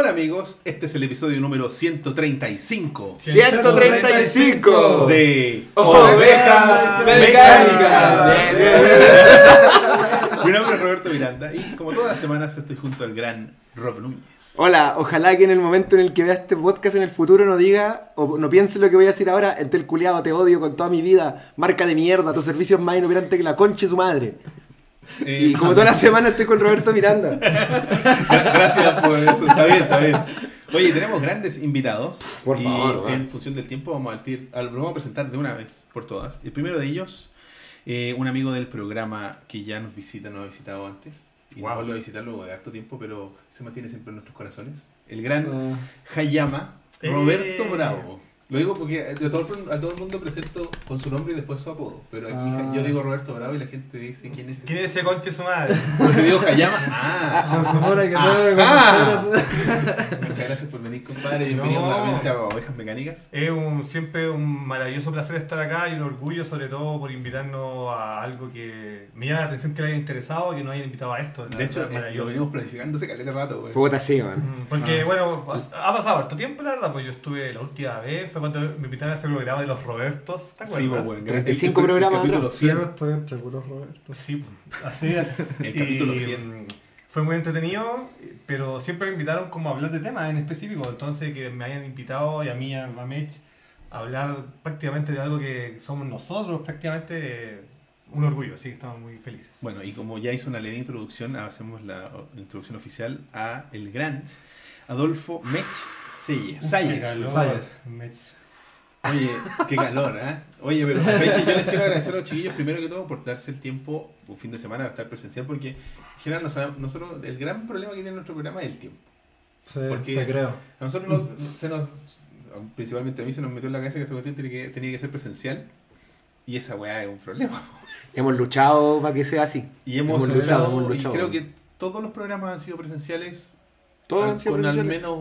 Hola amigos, este es el episodio número 135 135 de Ovejas Mecánicas. Mi nombre es Roberto Miranda y como todas las semanas estoy junto al gran Rob Núñez. Hola, ojalá que en el momento en el que vea este podcast en el futuro no diga o no piense lo que voy a decir ahora, entel culiado, te odio con toda mi vida, marca de mierda, tu servicio es más inoperante que la concha de su madre. Eh, Y como toda la semana estoy con Roberto Miranda. Gra- Gracias por eso, está bien, está bien. Oye, tenemos grandes invitados. Por y favor, va. en función del tiempo vamos a, tir- al- lo vamos a presentar de una vez por todas. El primero de ellos, eh, un amigo del programa que ya nos visita, nos ha visitado antes. Y Wow. nos vuelve a visitar luego de harto tiempo, pero se mantiene siempre en nuestros corazones. El gran Ah. Hayama, Eh. Roberto Bravo. Lo digo porque a todo, el- a todo el mundo presento con su nombre y después su apodo. Pero aquí Ah. yo digo Roberto Bravo y la gente dice quién es. ¿Quién es ese conche su madre? Pero si digo Hayama, ah. Se supone que Ah, ah. Muchas gracias por venir, compadre. Bienvenido No. nuevamente a Ovejas Mecánicas. Es un, siempre un maravilloso placer estar acá y un orgullo sobre todo por invitarnos a algo que me llama la atención que le haya interesado y que nos hayan invitado a esto. De hecho, verdad, eh, lo venimos planificando hace caleta rato, güey. Puta sí, man. Mm, Porque bueno, ha pasado harto tiempo la verdad, pues yo estuve la última vez, fue cuando me invitaron a ese programa de los Robertos, ¿te acuerdas? Sí, pues, güey. 35 El- el- programas capítulo atrás. 100. Yo estoy entre puros Roberto. Sí, así es. El capítulo Y, 100. mm, Fue muy entretenido, pero siempre me invitaron como a hablar de temas en específico. Entonces que me hayan invitado y a mí, a Ramech, a hablar prácticamente de algo que somos nosotros, prácticamente eh, un orgullo. Así que estamos muy felices. Bueno, y como ya hizo una leve introducción, hacemos la introducción oficial a el gran Adolfo Mech Salles. Salles. Salles. Oye, qué calor, ¿eh? Oye, pero yo les quiero agradecer a los chiquillos primero que todo por darse el tiempo, un fin de semana, de estar presencial, porque en general no sabemos- nosotros, el gran problema que tiene nuestro programa es el tiempo. Sí, Porque- te creo. A nosotros nos- se nos, principalmente a mí se nos metió en la cabeza que esta cuestión tenía que, tenía que ser presencial y esa weá es un problema. Hemos luchado para que sea así. Y hemos, Hemos luchado, luchado, hemos luchado. y creo que todos los programas han sido presenciales. Todos han sido con al menos,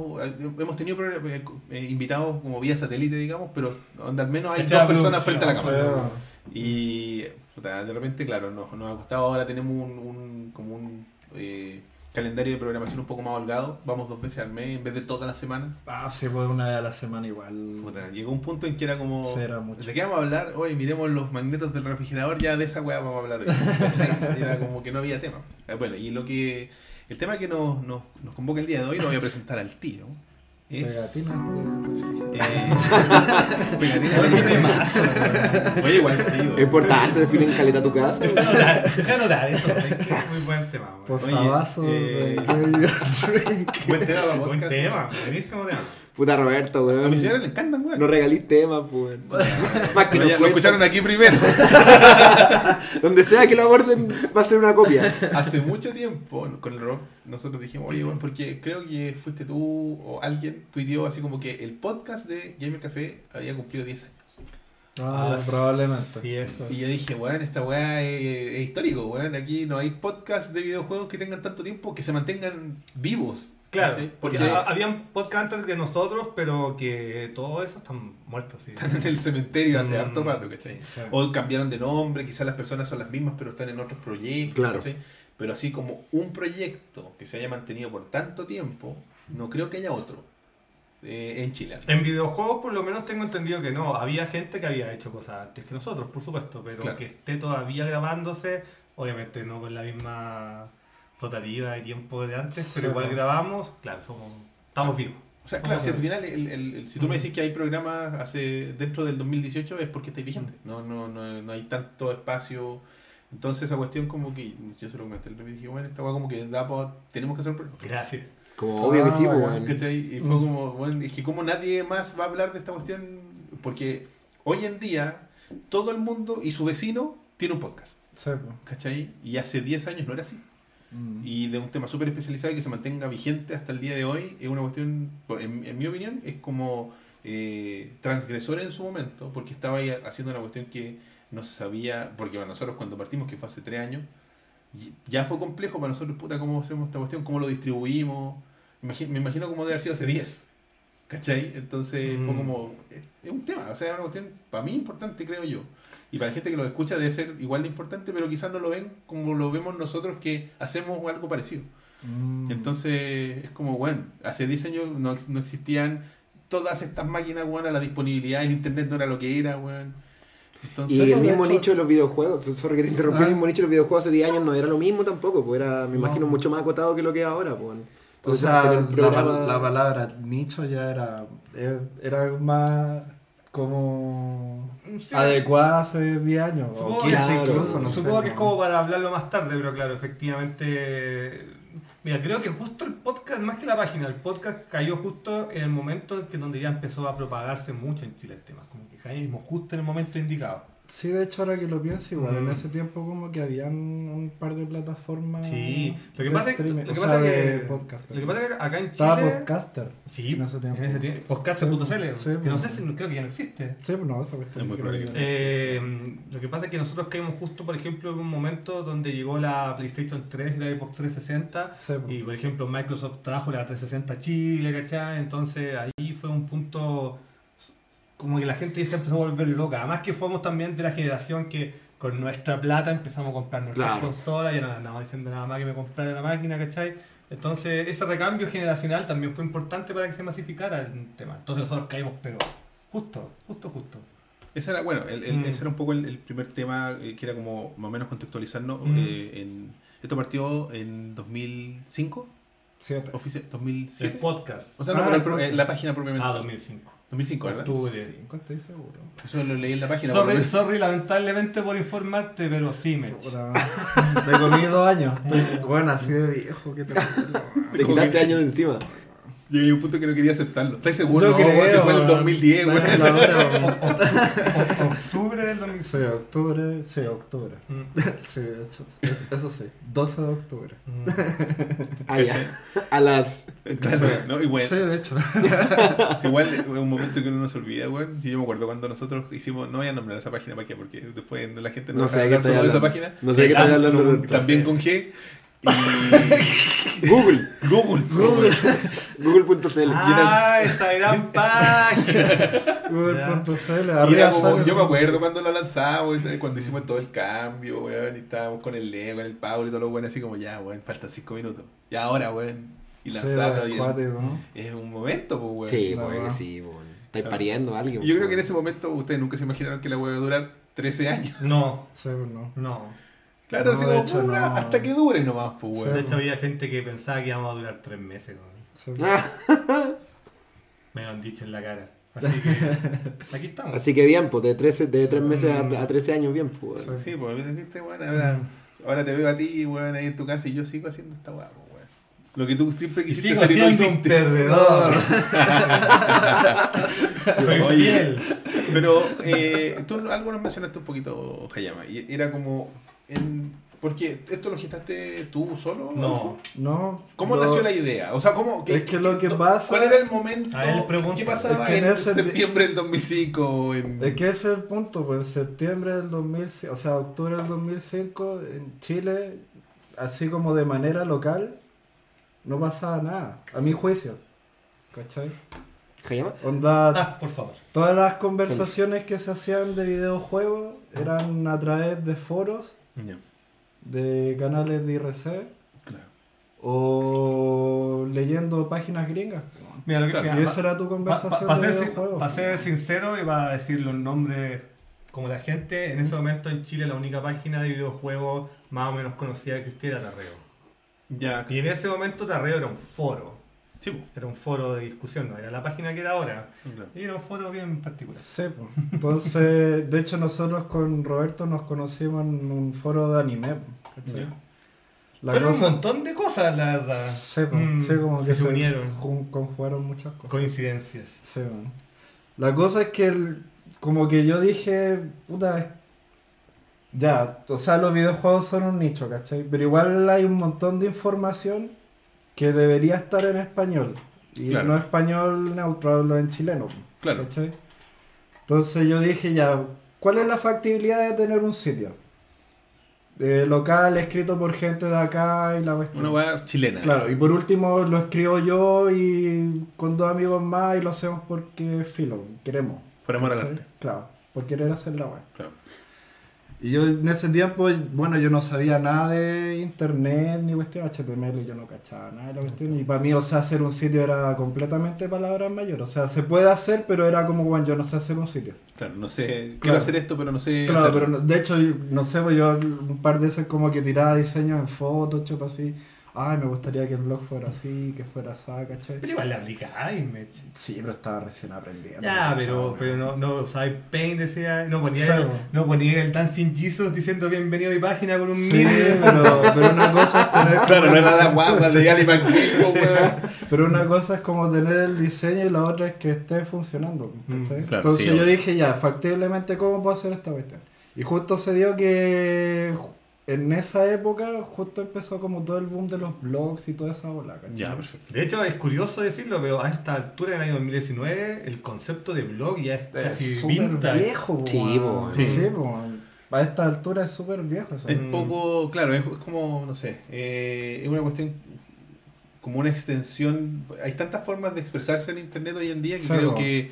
hemos tenido eh, eh, invitados como vía satélite, digamos, pero donde al menos hay Echada dos personas frente a la cámara. Y puta, de repente, claro, nos, nos ha costado ahora tenemos un, un- como un eh, calendario de programación un poco más holgado. Vamos dos veces al mes en vez de todas las semanas. Ah, sí, pues una vez a la semana igual. Puta, llegó un punto en que era como. Era mucho. ¿De qué vamos a hablar? Hoy miremos los magnetos del refrigerador, ya de esa weá vamos a hablar hoy. Era como que no había tema. Eh, Bueno, y lo que. El tema que nos, nos, nos convoca el día de hoy lo voy a presentar al tiro. Es. Pegatina. Eh, pegatina de. Oye, igual sí. Es importante definir en caleta tu casa. Deja eso, es que es muy buen tema. Posavasos eh, Drink. Buen tema Buen tema, buenísimo tema. Puta Roberto, A mi weón. señora le encantan, weón. No regalís temas, pues. Más que ya lo escucharon aquí primero. Donde sea que lo aborden, va a ser una copia. Hace mucho tiempo con el rock nosotros dijimos, oye, bueno, porque creo que fuiste tú o alguien tuiteó así como que el podcast de Gamer Café había cumplido 10 años. Ah, Ah, probablemente. sí, eso. Y yo dije, weón, esta weá es, es histórico, weón. Aquí no hay podcast de videojuegos que tengan tanto tiempo que se mantengan vivos. Claro, ¿cachai? porque Porque ha- habían podcast antes que nosotros, pero que todo eso están muertos. Sí. están en el cementerio hace Mm. harto rato, ¿cachai? Sí. O cambiaron de nombre, quizás las personas son las mismas, pero están en otros proyectos. Claro. ¿cachai? Pero así como un proyecto que se haya mantenido por tanto tiempo, no creo que haya otro eh, en Chile. En videojuegos, por lo menos tengo entendido que no. Había gente que había hecho cosas antes que nosotros, por supuesto, pero Claro. que esté todavía grabándose, obviamente no con la misma rotativa de tiempo de antes, pero igual grabamos, claro, somos, estamos vivos. O sea, claro, si al final, el, el- el- si tú me decís que hay programas hace dentro del 2018 es porque estáis vigente. No, no, no, no hay tanto espacio. Entonces esa cuestión como que yo se lo comenté el y dije, bueno, esta weá como que da pa- tenemos que hacer un programa. Gracias. Como obvio que sí, Ah, pues. Y fue como, bueno, es que como nadie más va a hablar de esta cuestión, porque hoy en día todo el mundo y su vecino tiene un podcast, Sí, pues. ¿cachai? Y hace 10 años no era así. Mm. Y de un tema súper especializado y que se mantenga vigente hasta el día de hoy es una cuestión, en, en mi opinión, es como eh, transgresor en su momento, porque estaba ahí haciendo una cuestión que no se sabía, porque para nosotros cuando partimos, que fue hace tres años, ya fue complejo para nosotros, puta, cómo hacemos esta cuestión, cómo lo distribuimos. Me imagino cómo debe haber sido hace 10. ¿Cachai? Entonces fue Mm. como. Es, es un tema, o sea, es una cuestión para mí importante, creo yo. Y para la gente que lo escucha debe ser igual de importante, pero quizás no lo ven como lo vemos nosotros que hacemos algo parecido. Mm. Entonces es como, bueno, hace 10 años no, no existían todas estas máquinas, weón, a la disponibilidad, el internet no era lo que era, weón. Entonces, Y el mismo hecho- nicho de los videojuegos, sorry que te interrumpí, Ah. el mismo nicho de los videojuegos hace 10 años no era lo mismo tampoco, pues era, me No. imagino, mucho más acotado que lo que es ahora, pues. O sea, la, la palabra nicho ya era, eh, era más como Sí. adecuada hace 10 años. Supongo o que 15 claro, incluso, no sé. Supongo que es como para hablarlo más tarde, pero claro, efectivamente. Mira, creo que justo el podcast, más que la página, el podcast cayó justo en el momento en que donde ya empezó a propagarse mucho en Chile el tema. Como que caímos justo en el momento indicado. Sí, de hecho, ahora que lo pienso, igual Mm. en ese tiempo como que habían un par de plataformas Sí, lo que pasa es streaming, lo que pasa que podcast. lo que pasa es que acá en Chile Estaba podcaster. Sí, en ese tiempo. Tiempo. Podcast.cl, Sí, que no pues. sé si creo que ya no existe. Sí, pues no, esa cuestión. Es muy creo probable que que no Eh, lo que pasa es que nosotros caímos justo, por ejemplo, en un momento donde llegó la PlayStation 3 y la Xbox 360 Sí, pues. y, por ejemplo, Microsoft trajo la 360 a Chile, ¿cachai? Entonces ahí fue un punto como que la gente se empezó a volver loca. Además que fuimos también de la generación que con nuestra plata empezamos a comprar nuestras Claro. consolas y no andamos diciendo nada más que me comprara la máquina, ¿cachai? Entonces ese recambio generacional también fue importante para que se masificara el tema. Entonces nosotros caímos, pero justo, justo, justo. ese era, bueno, el- el- Mm. ese era un poco el, el primer tema eh, que era como más o menos contextualizarnos. Mm. eh, en, esto partió en 2005, Siete. ofici- El 2007. podcast. O sea, no, Ah, con el el eh, la página propiamente. Ah, 2005. 2005, ¿verdad? Octubre. Cinco, estoy seguro. Eso lo leí en la página. Sorry, por- sorry, lamentablemente por informarte, pero sí, me Me comí dos años. Estoy, bueno, así de viejo. ¿qué te Te quitaste años de encima. Llegué a un punto que no quería aceptarlo. ¿Estás seguro? No, creo, si fue en el weón. 2010, güey. Hora, weón. Octubre del 2005. Sí, octubre. Sí, octubre. Mm. Sí, de hecho. es- Eso sí. 12 de octubre. Mm. Ah, ya. A las. Claro, ¿no? Y bueno, Sí, de hecho. es igual es un momento que uno no se olvida, güey. Si yo me acuerdo cuando nosotros hicimos, no voy a nombrar esa página para qué, porque después la gente no, No de qué estoy esa hablando. página. No sé qué estás hablando. Con- de- también con G. Y Google. Google. Google. Google.cl. Ah, esa gran página. Google.cl. Como- yo me acuerdo cuando lo lanzamos, cuando hicimos todo el cambio, weón, y estábamos con el Leo, con el Pablo y todo lo bueno, así como ya, weón, faltan 5 minutos. Y ahora, weón, y Sí, lanzarlo. el- acuático, ¿no? es un momento, pues, weón. Sí, La pues verdad. sí, pues. Estáis pariendo a alguien. Y yo creo que en pues. ese momento ustedes nunca se imaginaron que la weá iba a durar 13 años. No, Sí, pues no. no. Claro, No, así como hecho, dura no. hasta que dure nomás, pues, Sí. weón. De hecho, había gente que pensaba que íbamos a durar tres meses. Ah, Me lo han dicho en la cara. Así que aquí estamos. Así que bien, pues de 13, de 3 meses a, a 13 años, bien, pues. Sí. Sí, pues, viste, weón, ahora, ahora te veo a ti, weón, ahí en tu casa y yo sigo haciendo esta weá, pues, weón. Lo que tú siempre quisiste y no hiciste. perdedor. Soy Oye, fiel. Pero eh, tú algo nos mencionaste un poquito, Hayama, y era como. En, porque esto lo gestaste tú solo, No. No. ¿Cómo lo- nació la idea? O sea, ¿cómo, Es que lo que pasa- ¿Cuál era el momento? A él pregunta. ¿Qué pasaba Es que en en, ese- septiembre del 2005? En... Es que ese es el punto, pues en septiembre del 2005, o sea, octubre del 2005, en Chile, así como de manera local, no pasaba nada, a mi juicio. ¿Cachai? ¿Hayama? Onda, Ah, por favor. todas las conversaciones que se hacían de videojuegos eran a través de foros, De canales de IRC claro. o leyendo páginas gringas. Mira, lo que, Claro, y pa- esa era tu pa- conversación pa- pa de ser, pa ser sincero y va a decir los nombres como la gente, en ese momento en Chile la única página de videojuegos más o menos conocida que existía era Tarreo. Ya, Y en ese momento Tarreo era un foro, sí, era un foro de discusión, no era la página que era ahora. claro. Y era un foro bien particular. Sí, pues. entonces, de hecho nosotros con Roberto nos conocimos en un foro de anime. La Pero cosa- un montón de cosas, la verdad. Sí, pues, Mm, sí, como que se unieron. jun- conjugaron muchas cosas. Coincidencias. Sí, man. La cosa es que el- como que yo dije, puta, ya, o sea, los videojuegos son un nicho, ¿cachai? Pero igual hay un montón de información que debería estar en español. Y Claro. no español neutro, hablo en chileno. Claro. ¿cachai? Entonces yo dije ya, ¿cuál es la factibilidad de tener un sitio? Eh, local, escrito por gente de acá y la cuestión. Una weá chilena. Claro, y por último lo escribo yo y con dos amigos más y lo hacemos porque filo, queremos. Por amor al ¿cachai? arte. Claro, por querer hacer la web. Claro. Y yo en ese tiempo, bueno, yo no sabía nada de internet ni cuestión HTML, yo no cachaba nada de la cuestión. Y para mí, o sea, hacer un sitio era completamente palabras mayores. O sea, se puede hacer, pero era como, bueno, yo no sé hacer un sitio. Claro, no sé, quiero Claro. hacer esto, pero no sé Claro, hacerlo. pero no- de hecho, no sé, pues yo un par de veces como que tiraba diseños en Photoshop así. Ay, me gustaría que el blog fuera así, que fuera así, ¿cachai? Pero igual le aplicáis, Mech. Sí, pero estaba recién aprendiendo. Ya, pero, pero no, no usabais Paint, decía, no ponía, el, no ponía el Dancing Jesus diciendo bienvenido a mi página con un Sí, mini. pero, pero una cosa es tener Claro, no es nada guapa, de Ali McBeal, po, weón. Pero una cosa es como tener el diseño y la otra es que esté funcionando. ¿cachai? Mm, claro, Entonces sí, yo dije, ya, factiblemente, ¿cómo puedo hacer esta cuestión? Y justo se dio que en esa época justo empezó como todo el boom de los blogs y toda esa bola. ¿cachai? Ya, perfecto. De hecho, es curioso decirlo, pero a esta altura, en el año 2019, el concepto de blog ya es casi Es súper vintage. viejo, Sí, Sí, sí. A esta altura es súper viejo eso. Es Mm. poco, claro, es, es como, no sé, eh, es una cuestión como una extensión. Hay tantas formas de expresarse en internet hoy en día que Sí, creo que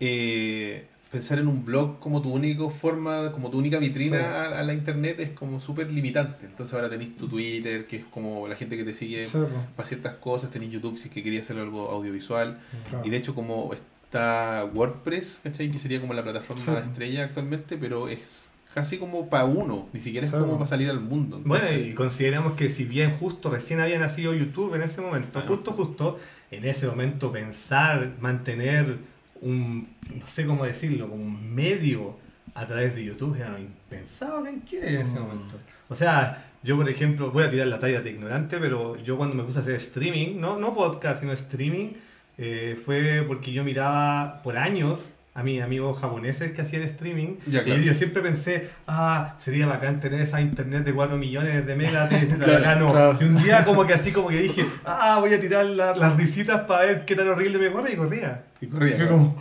eh, pensar en un blog como tu única forma, como tu única vitrina Sí. a, a la internet es como súper limitante. Entonces ahora tenéis tu Twitter, que es como la gente que te sigue Sí, para ciertas cosas, tenéis YouTube si es que quería hacer algo audiovisual. claro. Y de hecho como está WordPress, ¿cachai? Que sería como la plataforma Sí. estrella actualmente, pero es casi como para uno, ni siquiera es Sí. como para salir al mundo. Bueno, y consideramos que si bien justo recién había nacido YouTube en ese momento, justo, justo, en ese momento pensar, mantener un, no sé cómo decirlo, como un medio a través de YouTube era impensado acá en Chile en ese Mm. momento. O sea, yo por ejemplo, voy a tirar la talla de ignorante, pero yo cuando me puse a hacer streaming, no, no podcast, sino streaming, eh, fue porque yo miraba por años a mis amigos japoneses que hacían streaming Ya, y yo siempre pensé, ah, sería bacán tener esa internet de 4 millones de megas, de- claro. Y un día como que así como que dije, ah, voy a tirar la- las risitas para ver qué tan horrible me corre y corría. y corría, Fue claro.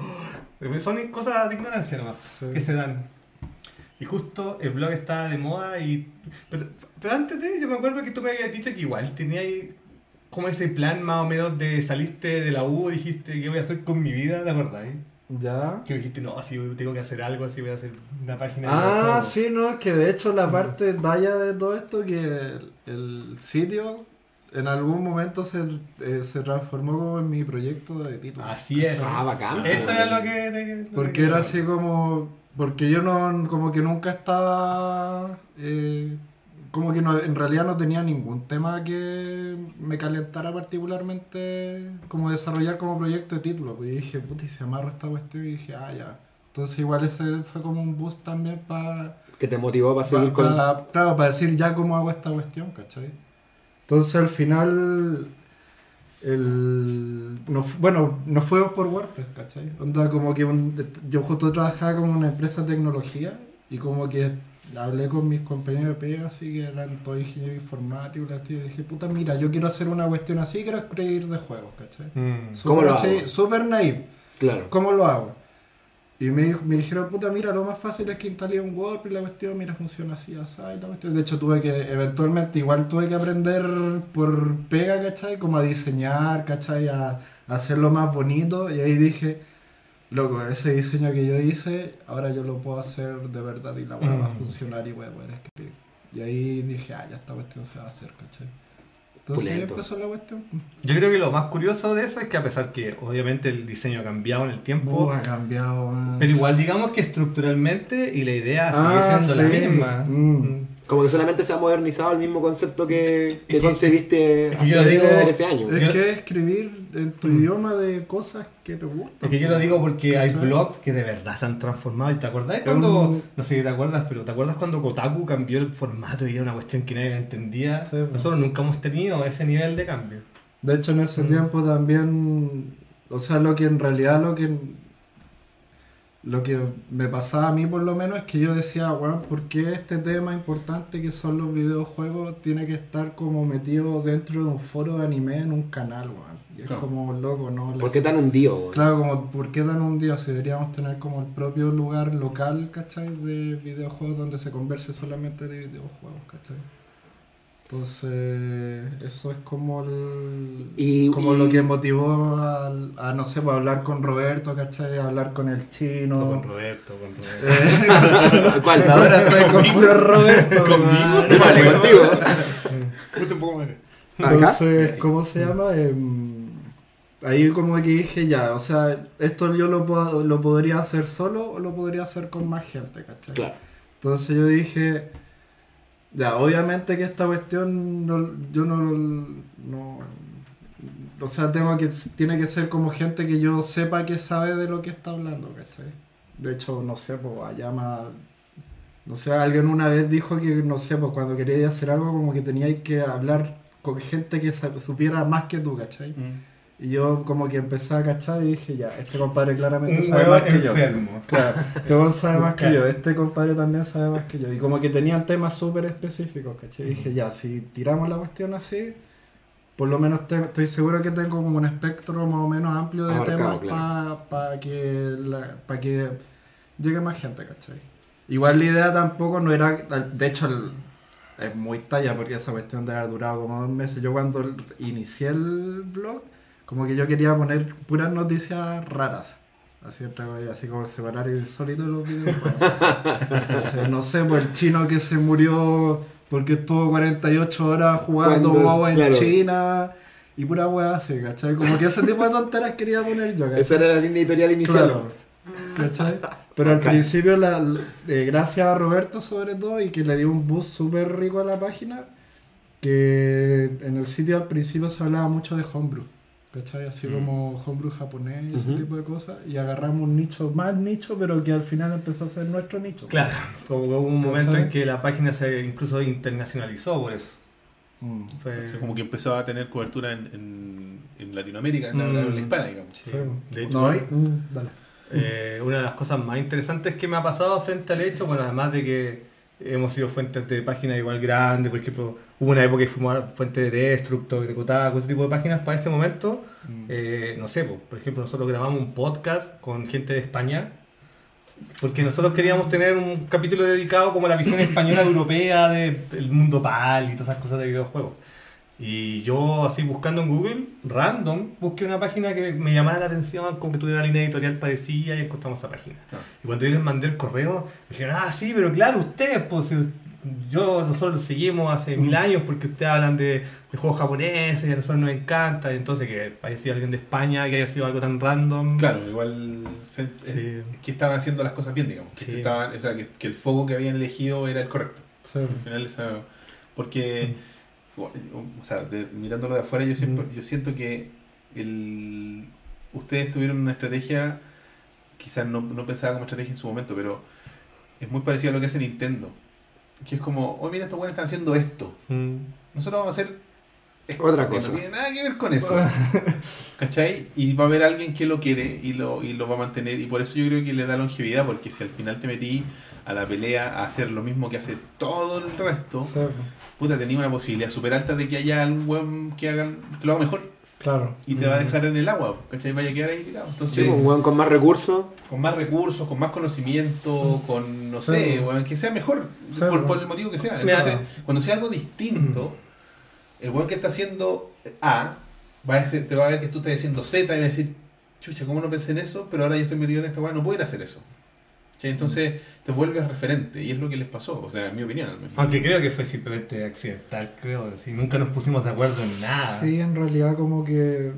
como, son cosas de ignorancia nomás Sí. que se dan. Y justo el blog estaba de moda y... Pero, pero antes de, yo me acuerdo que tú me habías dicho que igual tenía ahí como ese plan más o menos de saliste de la U, dijiste, ¿qué voy a hacer con mi vida? ¿Te acordás? eh? Ya. Que dijiste, no, si tengo que hacer algo, así voy a hacer una página de Ah, videojuegos". sí, no, es que de hecho la parte talla de todo esto, que el, el sitio en algún momento se, eh, se transformó como en mi proyecto de título. Así es. Ah, bacán. Eso era lo que... te- lo que Porque era así como. Porque yo no. Como que nunca estaba. eh, como que no, en realidad no tenía ningún tema que me calentara particularmente. Como desarrollar como proyecto de título. Pues y dije, puta, y se amarra esta cuestión. Y dije, ah, ya. Entonces, igual ese fue como un boost también para. Que te motivó para seguir con. claro, para decir ya cómo hago esta cuestión, ¿cachai? Entonces al final, el, no bueno, nos fuimos por WordPress, ¿cachai? Onda como que un- yo justo trabajaba como en una empresa de tecnología y como que hablé con mis compañeros de pega, así que eran todos ingenieros informáticos, y dije, puta, mira, yo quiero hacer una cuestión así, quiero escribir de juegos, ¿cachai? Mm. ¿Cómo lo hago? Súper naive. Claro. ¿Cómo lo hago? Y me, me dijeron, puta, mira, lo más fácil es que instalé un WordPress y la cuestión, mira, funciona así, así, y la cuestión. De hecho, tuve que, eventualmente, igual tuve que aprender por pega, ¿cachai? Como a diseñar, ¿cachai? A, a hacerlo más bonito. Y ahí dije, loco, ese diseño que yo hice, ahora yo lo puedo hacer de verdad y la weá va a Mm. funcionar y voy a poder escribir. Y ahí dije, ah, ya esta cuestión se va a hacer, ¿cachai? Entonces ahí Pulento. empezó la cuestión. Yo creo que lo más curioso de eso es que a pesar que obviamente el diseño ha cambiado en el tiempo, Uh, ha cambiado. man. pero igual digamos que estructuralmente y la idea Ah, sigue siendo sí. la misma. Mm. Como que solamente se ha modernizado el mismo concepto que, que Es que- concebiste es que yo lo hace digo- 13 años. Es que es escribir en tu Mm. idioma de cosas que te gustan. Es que yo lo digo porque hay blogs que de verdad se han transformado. ¿Y te acordás cuando, Mm. no sé si te acuerdas, pero te acuerdas cuando Kotaku cambió el formato y era una cuestión que nadie entendía? Sí, pues. Nosotros nunca hemos tenido ese nivel de cambio. De hecho, en ese Mm. tiempo también, o sea, lo que en realidad lo que lo que me pasaba a mí por lo menos es que yo decía, weón, ¿por qué este tema importante que son los videojuegos tiene que estar como metido dentro de un foro de anime en un canal, weón? Y es Claro. como loco, ¿no? ¿Por qué tan hundido? güey? Claro, como ¿por qué dan un día si deberíamos tener como el propio lugar local, ¿cachai? De videojuegos donde se converse solamente de videojuegos, ¿cachai? Entonces, eso es como el, Y- como y- lo que motivó al- a, no sé, pues, hablar con Roberto, ¿cachai? Hablar con el chino. Con Roberto, con Roberto. ¿Cuál? Ahora estoy con puro Roberto. Vale, vale, contigo. Entonces, ¿cómo se llama? Em, ahí como que dije ya, o sea, esto yo lo, puedo- lo podría hacer solo o lo podría hacer con más gente, ¿cachai? Claro. Entonces yo dije, ya, obviamente que esta cuestión no- yo no, no, o sea, tengo que, tiene que ser como gente que yo sepa que sabe de lo que está hablando, ¿cachai? De hecho, no sé, pues más, no sé, alguien una vez dijo que, no sé, pues cuando queríais hacer algo como que teníais que hablar con gente que supiera más que tú, ¿cachai? Y yo como que empecé a cachar y dije, ya, este compadre claramente Un sabe más que yo. Claro, este sabe más que Claro. yo, este compadre también sabe más que yo. Y como que tenían temas súper específicos, ¿cachai? Y dije, ya, si tiramos la cuestión así, por lo menos te- estoy seguro que tengo como un espectro más o menos amplio de Abarcado, temas para que, la- pa' que llegue más gente, ¿cachai? Igual la idea tampoco no era, de hecho el- es muy talla porque esa cuestión de haber durado como dos meses. Yo cuando inicié el blog, como que yo quería poner puras noticias raras. Así, comillas, así como separar el solito de los. O sea, no sé, pues el chino que se murió porque estuvo 48 horas jugando WoW en claro. China y pura weá así, ¿cachai? Como que ese tipo de tonteras quería poner yo, ¿cachai? Esa era la línea editorial inicial. Claro. ¿Cachai? Pero al principio, la, eh, gracias a Roberto sobre todo, y que le dio un boost súper rico a la página, que en el sitio al principio se hablaba mucho de homebrew. ¿Cachai? Así Mm. como homebrew japonés y ese tipo de cosas. Y agarramos un nicho, más nicho, pero que al final empezó a ser nuestro nicho. Claro, como que hubo un momento en que la página se incluso internacionalizó por eso. Mm. Fue- O sea, como que empezó a tener cobertura en, en, en Latinoamérica, en la, Mm. la hispana, digamos. Sí. Sí. De hecho, No, mm, dale. Eh, una de las cosas más interesantes que me ha pasado frente al hecho, bueno, además de que hemos sido fuentes de páginas igual grandes, por ejemplo, hubo una época que fuimos fuentes de Destructo, de Kotaku, ese tipo de páginas, para ese momento, Mm. eh, no sé, por ejemplo, nosotros grabamos un podcast con gente de España, porque nosotros queríamos tener un capítulo dedicado como a la visión española europea de- del mundo PAL y todas esas cosas de videojuegos. Y yo así buscando en Google, random, busqué una página que me llamara la atención, como que tuviera una línea editorial parecida y encontramos esa página. Ah. Y cuando yo les mandé el correo, me dijeron, ah, sí, pero claro, ustedes, pues yo, nosotros los seguimos hace mil años porque ustedes hablan de, de juegos japoneses y a nosotros nos encanta. Y entonces que haya sido alguien de España, que haya sido algo tan random. Claro, igual se- Sí. que estaban haciendo las cosas bien, digamos. Que, Sí. estaban, o sea, que, que el foco que habían elegido era el correcto. Sí. Al final esa, porque o o sea, de- mirándolo de afuera yo siempre, Mm. yo siento que el, ustedes tuvieron una estrategia quizás no, no pensaba como estrategia en su momento, pero es muy parecido a lo que hace Nintendo. Que es como, oh mira, estos buenos están haciendo esto. Mm. Nosotros vamos a hacer esto, Otra que cosa. No tiene nada que ver con eso. ¿Cachai? Y va a haber alguien que lo quiere y lo, y lo va a mantener. Y por eso yo creo que le da longevidad, porque si al final te metí a la pelea a hacer lo mismo que hace todo el resto, Sí, puta, tenía una posibilidad súper alta de que haya algún weón que, hagan, que lo haga mejor claro. y te va a dejar en el agua, ¿cachai? Vaya a quedar ahí tirado. Sí, Entonces, un weón con más recursos. con más recursos, con más conocimiento, con, no sé, Sí. weón, que sea mejor, Sí, por, el motivo que sea. Mira, Entonces, cuando sea algo distinto, el weón que está haciendo A, va a decir- te va a ver que tú estás haciendo Z y va a decir, chucha, ¿cómo no pensé en eso? Pero ahora yo estoy metido en esta weón, no puedo ir a hacer eso. ¿Cachai? Entonces te vuelves referente y es lo que les pasó, o sea, en mi opinión al menos. Aunque creo que fue simplemente accidental, creo. Si nunca nos pusimos de acuerdo en nada. Sí, en realidad como que...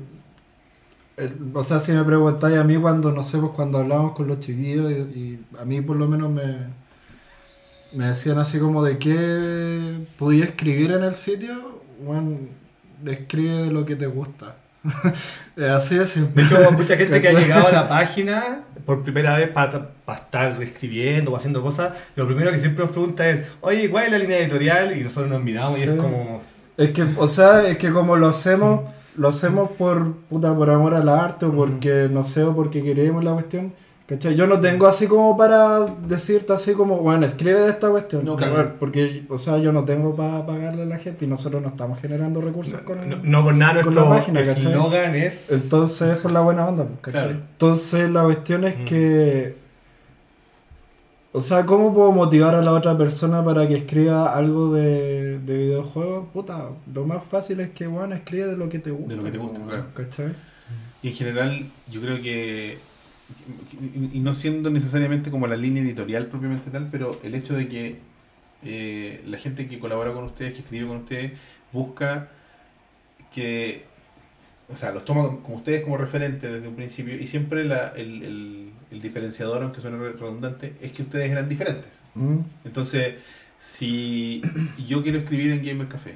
el- o sea, si me preguntáis a mí cuando, no sé, pues cuando hablamos con los chiquillos y, y a mí por lo menos me, me decían así como de qué podía escribir en el sitio, bueno, escribe de lo que te gusta. Así de De simple. hecho, mucha gente que ha llegado a la página por primera vez para, para estar escribiendo o haciendo cosas, lo primero que siempre nos pregunta es, oye, ¿cuál es la línea editorial? Y nosotros nos miramos y es como... Es que, o sea, es que como lo hacemos, lo hacemos por puta, por amor al arte o porque, no sé, o porque queremos la cuestión. ¿Cachai? Yo no tengo así como para decirte así como, bueno, escribe de esta cuestión. No, claro. Porque, o sea, yo no tengo para pagarle a la gente y nosotros no estamos generando recursos con No, no por nada con nuestro la página, ¿cachai? eslogan es... Entonces es por la buena onda, ¿cachai? Claro. Entonces la cuestión es Mm. que O sea, ¿cómo puedo motivar a la otra persona para que escriba algo de, de videojuegos? Puta, lo más fácil es que, bueno, escribe de lo que te gusta. De lo que te gusta, claro. ¿Cachai? Y en general, yo creo que, y no siendo necesariamente como la línea editorial propiamente tal, pero el hecho de que eh, la gente que colabora con ustedes, que escribe con ustedes, busca que, o sea, los toma como ustedes como referentes desde un principio y siempre la, el, el- el diferenciador, aunque suene redundante, es que ustedes eran diferentes. Mm, Entonces, si yo quiero escribir en Gamer Café,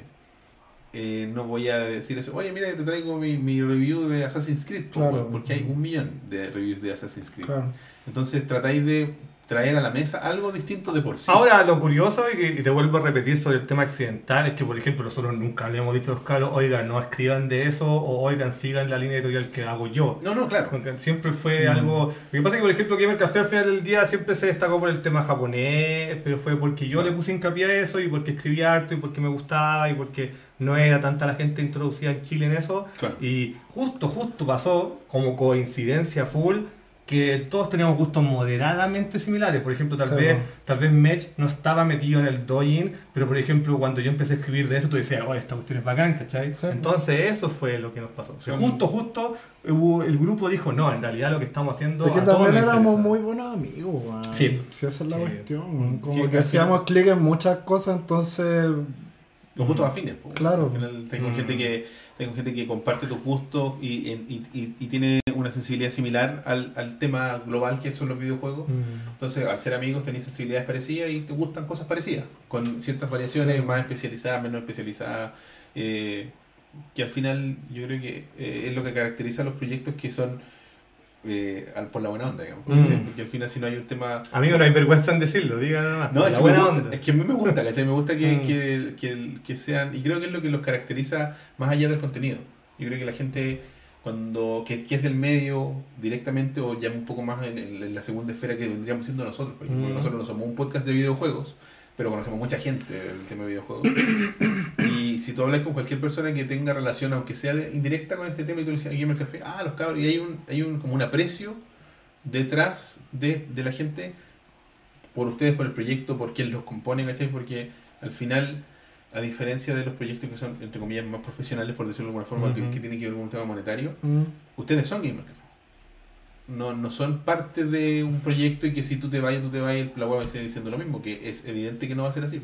eh, no voy a decir eso, oye, mira, te traigo mi, mi review de Assassin's Creed, Claro. weón", porque hay un millón de reviews de Assassin's Creed. claro. Entonces, tratáis de traer a la mesa algo distinto de por sí. Ahora, lo curioso, y, que, y te vuelvo a repetir sobre el tema accidental, es que, por ejemplo, nosotros nunca le hemos dicho a los caros, oigan, no escriban de eso, o oigan, sigan la línea editorial que hago yo. no, no, claro. Porque Siempre fue algo. Lo que pasa es que, por ejemplo, Gamer Café al final del día siempre se destacó por el tema japonés, pero fue porque yo le puse hincapié a eso y porque escribía harto y porque me gustaba y porque no era tanta la gente introducida en Chile en eso. Claro. Y justo, justo pasó, como coincidencia full, que todos teníamos gustos moderadamente similares. Por ejemplo, tal Sí, vez bueno. tal vez Mech no estaba metido en el doujin, pero por ejemplo, cuando yo empecé a escribir de eso, tú decías, oh, esta cuestión es bacán, ¿cachai? Sí. Entonces, eso fue lo que nos pasó. O sea, Sí. justo, justo, hubo- el grupo dijo, no, en realidad lo que estamos haciendo. Es que a todos también nos éramos interesa". muy buenos amigos, weón. Sí. esa es la Sí. cuestión. Como Sí, que hacíamos clic en muchas cosas, entonces. Los gustos afines. Claro. Al final tengo Mm. gente que tengo gente que comparte tus gustos y, y, y- y tiene una sensibilidad similar al, al tema global que son los videojuegos. Mm. Entonces, al ser amigos, tenéis sensibilidades parecidas y te gustan cosas parecidas, con ciertas variaciones Sí. más especializadas, menos especializadas, eh, que al final yo creo que eh, es lo que caracteriza a los proyectos que son eh, al- por la buena onda, digamos. Mm. Porque al final si no hay un tema... Amigo, no hay vergüenza en decirlo, digan nada más. No, es la que, buena gusta- onda. es que a mí me gusta, ¿cachai? Me gusta que, Mm. que, que- que sean... Y creo que es lo que los caracteriza más allá del contenido. Yo creo que la gente cuando que, que es del medio directamente o ya un poco más en, la segunda esfera que vendríamos siendo nosotros. Por ejemplo, Mm. nosotros no somos un podcast de videojuegos, pero conocemos mucha gente del tema de videojuegos. y si tú hablas con cualquier persona que tenga relación, aunque sea de- indirecta con este tema, y tú le dices, Gamer Café, ah, los cabros, y hay un, hay un como un aprecio detrás de, de la gente por ustedes, por el proyecto, por quien los compone, ¿cachai? Porque al final, a diferencia de los proyectos que son, entre comillas, más profesionales, por decirlo de alguna forma, que, que tienen que ver con un tema monetario, ustedes son Gamer Café. No, no son parte de un proyecto y que si tú te vayas, tú te vayas, la web va a seguir diciendo lo mismo, que es evidente que no va a ser así.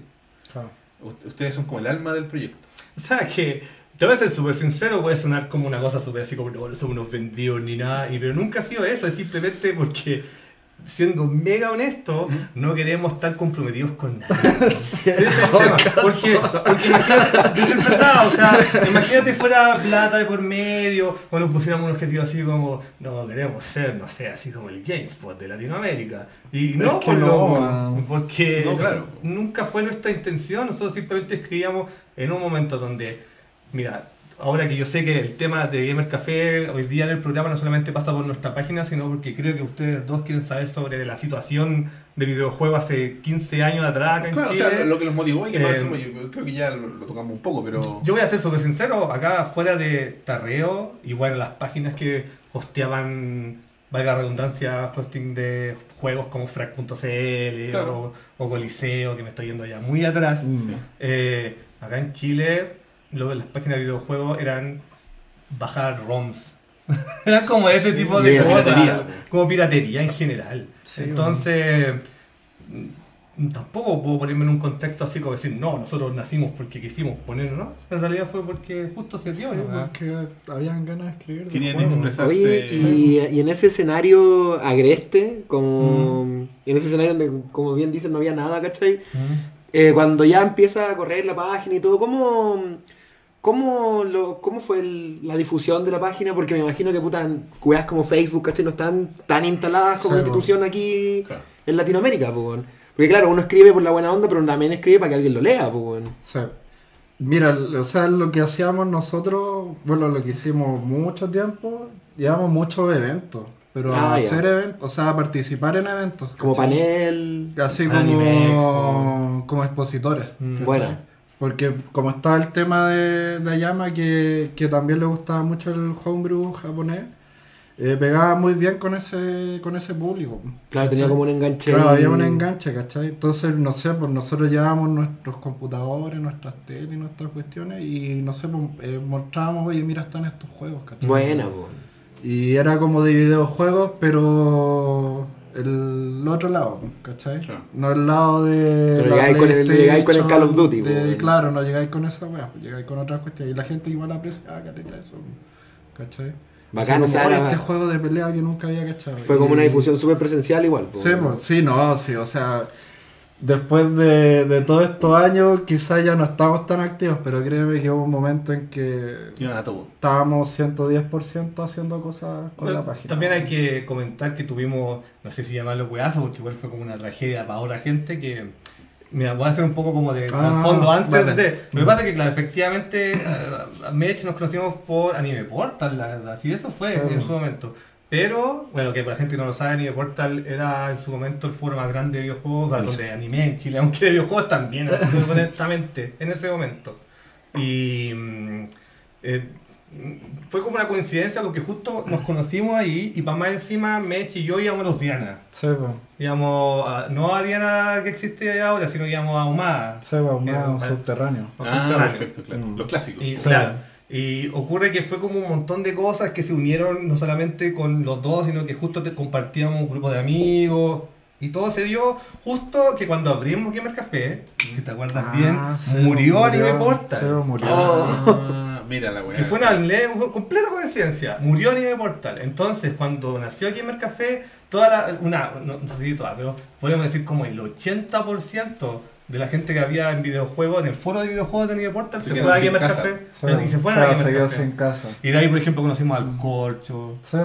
claro. Ust- Ustedes son como el alma del proyecto. O sea que, te voy a ser súper sincero, puede sonar como una cosa súper así como no, no somos unos vendidos ni nada, y, pero nunca ha sido eso, es simplemente porque, siendo mega honesto, no queremos estar comprometidos con nadie. Ese es. Porque, porque imagínate, eso es verdad, o sea, imagínate fuera plata de por medio, cuando pusiéramos un objetivo así como, no, queremos ser, no sé, así como el GameSpot de Latinoamérica. Y no, por no, man. porque No, claro. nunca fue nuestra intención, nosotros simplemente escribíamos en un momento donde, mira, ahora que yo sé que el tema de Gamer Café hoy día en el programa no solamente pasa por nuestra página, sino porque creo que ustedes dos quieren saber sobre la situación de videojuegos hace 15 años atrás acá en Claro, o Chile. sea, lo, que los motivó y que más Eh, hacemos, yo creo que ya lo, lo tocamos un poco, pero... Yo voy a ser súper sincero, acá fuera de Tarreo, y bueno, las páginas que hosteaban, valga la redundancia, hosting de juegos como frac.cl Claro. o, o Coliseo, que me estoy yendo ya muy atrás. Mm. Eh, acá en Chile, lo de las páginas de videojuegos eran bajar ROMs. eran como ese tipo de cosas. piratería. Como piratería en general. Sí, Entonces, mm, tampoco puedo ponerme en un contexto así como decir, no, nosotros nacimos porque quisimos ponernos, ¿no? En realidad fue porque justo se dio. ¿no? porque habían ganas de escribir. Querían juegos. expresar- Oye, Hace- y, y en ese escenario agreste, como en ese escenario donde, como bien dicen, no había nada, ¿cachai? Mm. Eh, cuando ya empieza a correr la página y todo, ¿cómo, cómo, lo, cómo fue el- la difusión de la página? Porque me imagino que puta, weas como Facebook, ¿cachai? No están tan instaladas como Sí, institución aquí Claro. en Latinoamérica, pues, weón. Porque claro, uno escribe por la buena onda, pero también escribe para que alguien lo lea, pues, weón. O sea, mira, o sea, lo que hacíamos nosotros, bueno, lo que hicimos mucho tiempo, llevamos muchos eventos. Pero Ah, hacer eventos, o sea, a participar en eventos. Como panel. Así Anime como, como expositores. Mm. ¿cachai? Porque como está el tema de, de Ayama, que, que también le gustaba mucho el homebrew japonés, eh, pegaba muy bien con ese, con ese público. Claro, tenía como un enganche. Claro, había un enganche, ¿cachai? Entonces, no sé, pues nosotros llevábamos nuestros computadores, nuestras teles, nuestras cuestiones y, no sé, pues eh, mostrábamos, oye, mira, están estos juegos, ¿cachai? Buena, po. Y era como de videojuegos, pero el otro lado, ¿cachai? Claro. No el lado de. Pero la llegáis con el- llegáis con el Call of Duty, de- pues. claro, no llegáis con esa weá, pues llegáis con otras cuestiones. Y la gente igual aprecia, ah, caleta eso, ¿cachai? Bacán, o sea, como, "Oye, era- este juego de pelea que nunca había cachado. Fue como Y- una difusión súper presencial igual. po. Sí, pues, sí, no, sí, o sea, después de, de todos estos años quizás ya no estamos tan activos, pero créeme que hubo un momento en que estábamos 110% haciendo cosas con Bueno, la página. También hay que comentar que tuvimos, no sé si llamarlo hueazo, porque igual fue como una tragedia para otra gente que. Mira, voy a hacer un poco como de Ah, fondo antes dale. de. Lo que pasa es que, claro, efectivamente, a- a Mech nos conocimos por Anime Portal, la verdad. Sí, eso fue Sí. en su momento. Pero, bueno, que para la gente que no lo sabe, Anime Portal era en su momento el foro más grande de videojuegos, perdón, de anime en Chile, aunque de videojuegos también, honestamente, en ese momento. Y mm, eh, fue como una coincidencia porque justo nos conocimos ahí y para más encima Mech y yo íbamos a los Diana. Sí, pues, Íbamos a- no a Diana que existe ahora, sino íbamos a Humada. sí, pues, Era un subterráneo. a Ah, subterráneo. perfecto, claro. Mm. Los clásicos. Y, Sí. claro, y ocurre que fue como un montón de cosas que se unieron no solamente con los dos, sino que justo te compartíamos un grupo de amigos. Y todo se dio justo que cuando abrimos Gamer Café, si te acuerdas Ah, bien, sí, murió Anime Portal. murió. Ah, mira la weá. Que fue una le- completa coincidencia. Murió Anime Portal. Entonces, cuando nació Gamer Café, toda la. Una, no, no sé si toda, pero podríamos decir como el 80% de la gente que había en videojuegos, en el foro de videojuegos de Anime Portal, Se fue a Gamer. Café. Y se fueron claro, a se Gamer quedó Café. sin casa. Y de ahí, por ejemplo, conocimos al Corcho. Ahí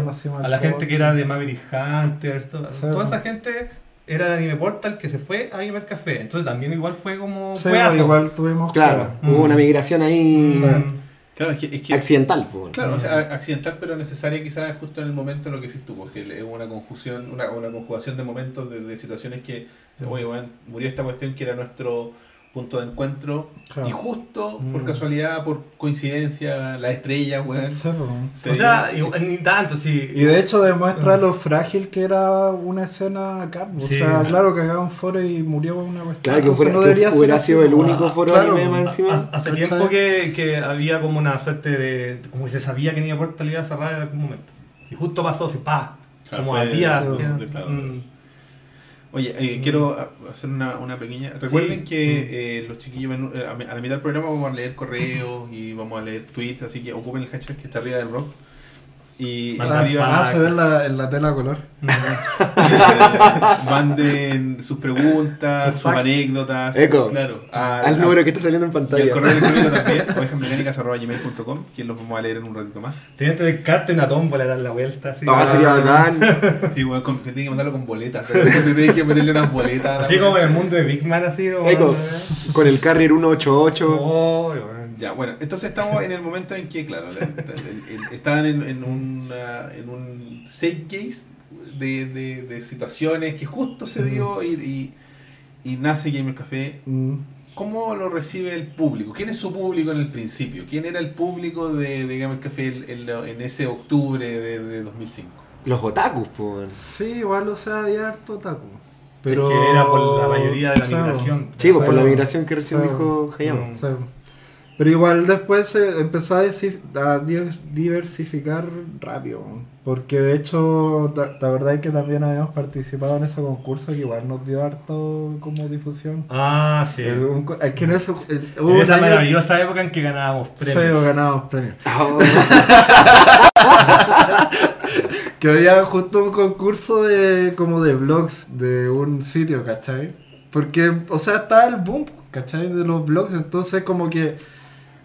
conocimos al a la gente Corcho. que era de Maverick Hunter. Sí, toda pues. esa gente era de Anime Portal que se fue a Gamer Café. Entonces también igual fue como. Sí, juegazo. pues, igual tuvimos Claro, Mm. hubo una migración ahí Mm. Claro, es que, es que accidental. po. Claro, o sea, accidental pero necesaria quizás justo en el momento en lo que hiciste tú, porque es una conjunción, una, una conjugación de momentos, de, de situaciones que, oye, bueno, murió esta cuestión que era nuestro punto de encuentro Claro. y justo, por Mm. casualidad, por coincidencia, la estrella, weón. Sí, se O sea, igual- ni tanto, sí. Y de hecho demuestra lo frágil que era una escena acá. O Sí. sea, claro que acá un foro y murió una cuestión. Claro, que, fuera- no que debería ser hubiera así, sido el único foro claro, anime más encima. Hace tiempo que, que había como una suerte de. como que se sabía que Niña Portal iba a cerrar en algún momento. Y justo pasó así, pa. Claro, como fue- a día. sí, que- sí, claro. mm. Oye, eh, quiero a- hacer una, una pequeña... Recuerden Sí. que eh, los chiquillos, ven- eh, a la mitad del programa vamos a leer correos y vamos a leer tweets, así que ocupen el hashtag que está arriba del rock. Y Manda arriba- Ah, se ve en la, en la tela a color. manden sus preguntas, Sus sus, anécdotas. Eco. Claro. a- Al a- número que está saliendo en y al pantalla. correo electrónico también, ovejasmecánicas.gmail.com, que los vamos a leer en un ratito más. Tenías que descarte una tómbola y dar la vuelta. Así, Ah, sería bacán. Sí, bueno, con- que tienen que mandarlo con boletas. tienen que meterle unas boletas. a Así como en el mundo de Big Man, así. Eco, con el Carrier 188. Oh, bueno. Ya, bueno, entonces estamos en el momento en que, claro, la- el- el- estaban en, en, una- en un safe case de, de, de situaciones que justo se dio y, y, y nace Gamer Café. Mm. ¿Cómo lo recibe el público? ¿Quién es su público en el principio? ¿Quién era el público de, de Gamer Café en, en ese octubre de, de 2005? Los otakus, po. Sí, igual, o sea, había harto taco. Pero... que era por la mayoría de la migración. Sí, pues por la migración que recién dijo Hayama. Sí. Pero igual después se empezó a, diversificar rápido. Porque de hecho, la, la verdad es que también habíamos participado en ese concurso que igual nos dio harto como difusión. Ah, sí. El- un co- es que en ese, el- hubo En un esa año- maravillosa época en que ganábamos Sí, premios. ganábamos premios. Ah, Que había justo un concurso de como de blogs de un sitio, ¿cachai? Porque, o sea, estaba el boom, ¿cachai? De los blogs, entonces como que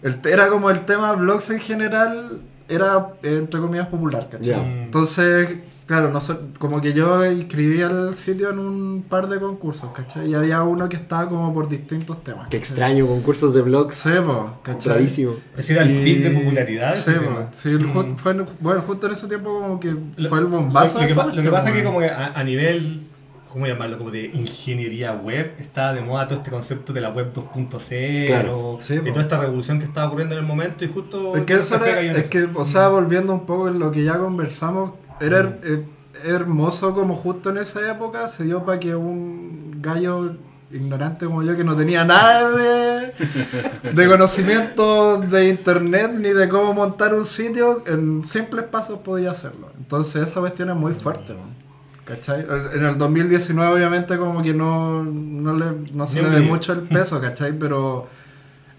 el, era como el tema blogs en general, era entre comillas popular, ¿cachai? Mm. Entonces, claro, no sé, como que yo inscribí al sitio en un par de concursos, ¿cachai? Y había uno que estaba como por distintos temas. Qué ¿cachai? extraño, concursos de vlogs. Sí, po, ¿cachai? Bravísimo. Ese era el Y- pic de popularidad. Tema. sí, Mm. ju- fue, en- bueno, justo en ese tiempo como que Lo- fue el bombazo. Lo, lo que, pa- lo que pasa es que como que a, a nivel ¿cómo llamarlo? Como de ingeniería web. Estaba de moda todo este concepto de la web 2.0 Claro, sí, y toda esta revolución que estaba ocurriendo en el momento y justo... Es que eso era- es eso. que, o sea, volviendo un poco en lo que ya conversamos, era Mm. eh, hermoso como justo en esa época se dio para que un gallo ignorante como yo que no tenía nada de, de conocimiento de internet ni de cómo montar un sitio, en simples pasos podía hacerlo. Entonces esa cuestión es muy fuerte, ¿no? ¿Cachai? En el 2019 obviamente como que no, no, le, no se Ni le ve mucho el peso, ¿cachai? Pero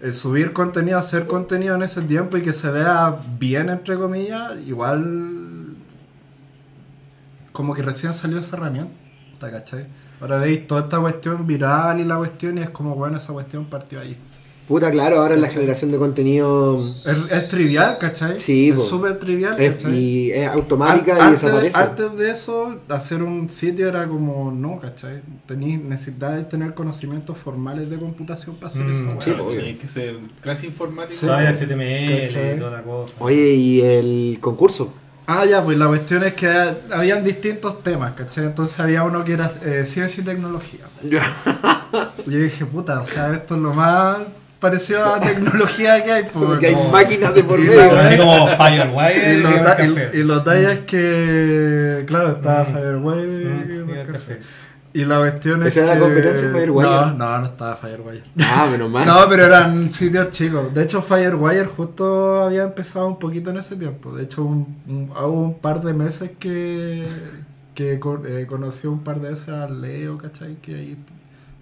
el subir contenido, hacer contenido en ese tiempo y que se vea bien, entre comillas, igual como que recién salió esa herramienta, ¿cachai? Ahora veis toda esta cuestión viral y la cuestión y es como, bueno, esa cuestión partió ahí. Puta, claro, ahora la generación de contenido Es, es trivial, ¿cachai? Sí, es súper trivial, y es automática y antes, desaparece. antes de eso, hacer un sitio era como, no, ¿cachai? Tení, necesitabas tener conocimientos formales de computación para hacer Mm, esa sí. Bueno, obvio. Tiene que ser clase informática. Sí. HTML ¿Cachai? y toda la cosa. Oye, y el concurso. Ah, ya, pues la cuestión es que habían distintos temas, ¿cachai? Entonces había uno que era eh, ciencia y tecnología. Yo dije, puta, o sea, esto es lo más parecido a tecnología que hay, pues. Porque hay como- máquinas de por y medio. la weá- como Firewire Y y lo, el y- y lo talla es que, claro, estaba Mm. Firewire Mm, y, y el café. café. Y la cuestión es ¿Esa era que... la competencia Firewire? No, no, no estaba Firewire. Ah, menos mal. No, pero eran sitios chicos. De hecho, Firewire justo había empezado un poquito en ese tiempo. De hecho, un, un- hubo un par de meses que, que con- eh, conocí un par de veces a Leo, ¿cachai? Que ahí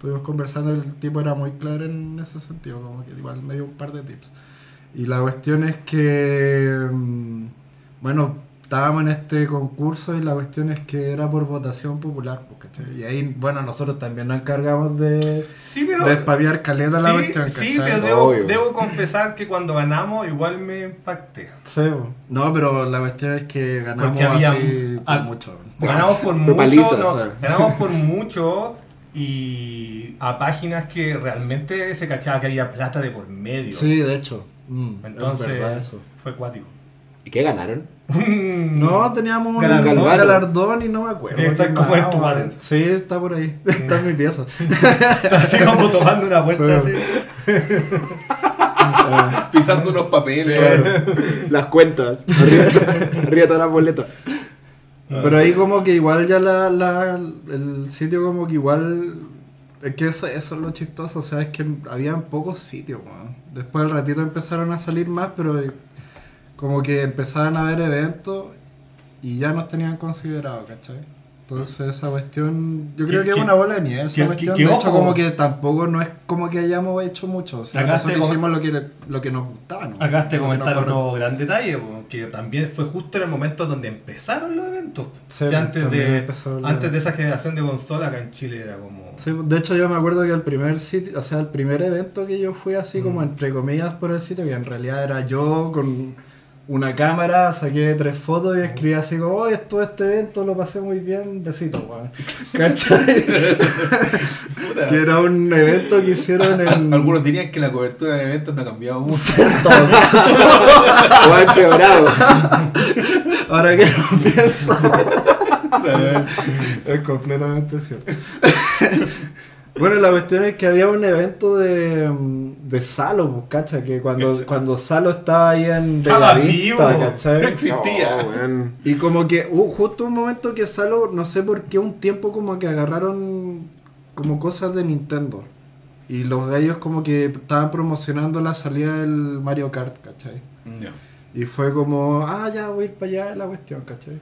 estuvimos conversando. El tipo era muy claro en ese sentido, como que igual me dio un par de tips. Y la cuestión es que, mm, bueno, estábamos en este concurso y la cuestión es que era por votación popular, pues, ¿cachai? Y ahí, bueno, nosotros también nos encargamos de, Sí, pero... de espaviar caleta la sí, cuestión, sí, ¿cachai? pero debo, debo confesar que cuando ganamos igual me impacté. Sí, no, pero la cuestión es que ganamos había- así por ah, mucho. Ganamos por mucho, paliza, no, ganamos por mucho y a páginas que realmente se cachaba que había plata de por medio. Sí, de hecho. Mm, Entonces es verdad eso. fue cuático. ¿Y qué ganaron? No, teníamos un Galardón. galardón, galardón y no me acuerdo. Debe estar como más, en tu weón. madre. Sí, está por ahí. Está en mi pieza. Así como tomando una vuelta Sí. así. Pisando unos papeles. Las cuentas. Arriba, arriba todas las boletas. Pero ahí como que igual ya la, la- el sitio como que igual... Es que eso, eso es lo chistoso, o sea, es que habían pocos sitios, weón. Después al ratito empezaron a salir más, pero como que empezaban a haber eventos y ya nos tenían considerado, ¿cachai? Entonces esa cuestión, yo creo Que- es una bola de nieve esa cuestión. de hecho, como que tampoco no es como que hayamos hecho mucho. O sea, Acá nosotros te hicimos lo que, lo que nos gustaba, ¿no? Acá te Lo que nos comentar corre- otro gran detalle, que también fue justo en el momento donde empezaron los eventos. Sí, O sea, antes, de, antes de esa generación de consola acá en Chile era como... Sí, de hecho yo me acuerdo que el primer sitio, o sea, el primer evento que yo fui así como Mm. entre comillas por el sitio, que en realidad era yo con una cámara, saqué tres fotos y escribí así como, oh, esto, este evento lo pasé muy bien, besito, weón. ¿Cachai? que era un evento que hicieron en... Algunos dirían que la cobertura de eventos no ha cambiado mucho. en todo caso. O ha empeorado. Ahora que lo pienso. es completamente cierto. Bueno, la cuestión es que había un evento de, mm, de Salo, pues, cacha, que cuando, ¿Cachai? cuando Salo estaba ahí en Estaba Bellavista, vivo. ¿cachai? Existía. No, weón. Y como que hubo justo un momento que Salo, no sé por qué, un tiempo como que agarraron como cosas de Nintendo. Y los gallos como que estaban promocionando la salida del Mario Kart, ¿cachai? Y fue como, ah, ya voy a ir para allá la cuestión, ¿cachai?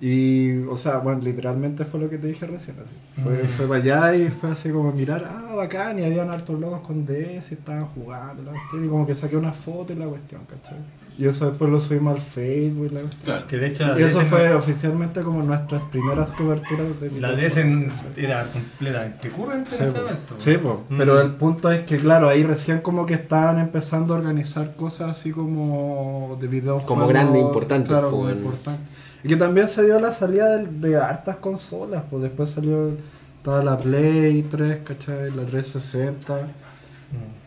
Y, o sea, bueno, literalmente fue lo que te dije recién. Así. Fue, Mm. fue para allá y fue así como mirar, ah, bacán, y habían hartos locos con DS y estaban jugando, la cuestión, y como que saqué una foto y la cuestión, ¿cachai? Y eso después lo subimos al Facebook y la cuestión. Claro. Que de hecho Y eso DS fue oficialmente como nuestras primeras coberturas de La DS en- era completamente current Sí, en ese po. evento. Sí, po. Mm. pero el punto es que, claro, ahí recién como que estaban empezando a organizar cosas así como de videojuegos. Como grande, importante, Claro, como importante. Y que también se dio la salida de, de hartas consolas, pues después salió toda la Play 3, ¿cachai? La 360.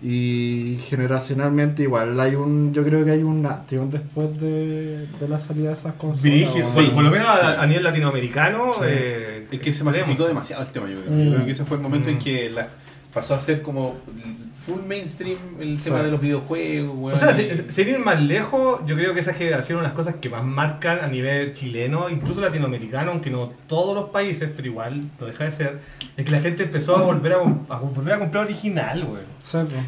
Y generacionalmente igual hay un, yo creo que hay un antes después de, de la salida de esas consolas. O- por, por lo menos a, a nivel latinoamericano. Sí. eh, Es que se masificó demasiado el tema, yo creo. Mm. Yo creo que ese fue el momento en Mm. que la, pasó a ser como full mainstream el Sí. tema de los videojuegos, weón. O sea, y- si- sin ir más lejos, yo creo que esa generación, una de las cosas que más marcan a nivel chileno, incluso latinoamericano, aunque no todos los países, pero igual no deja de ser, es que la gente empezó a volver a, a volver a comprar original, güey.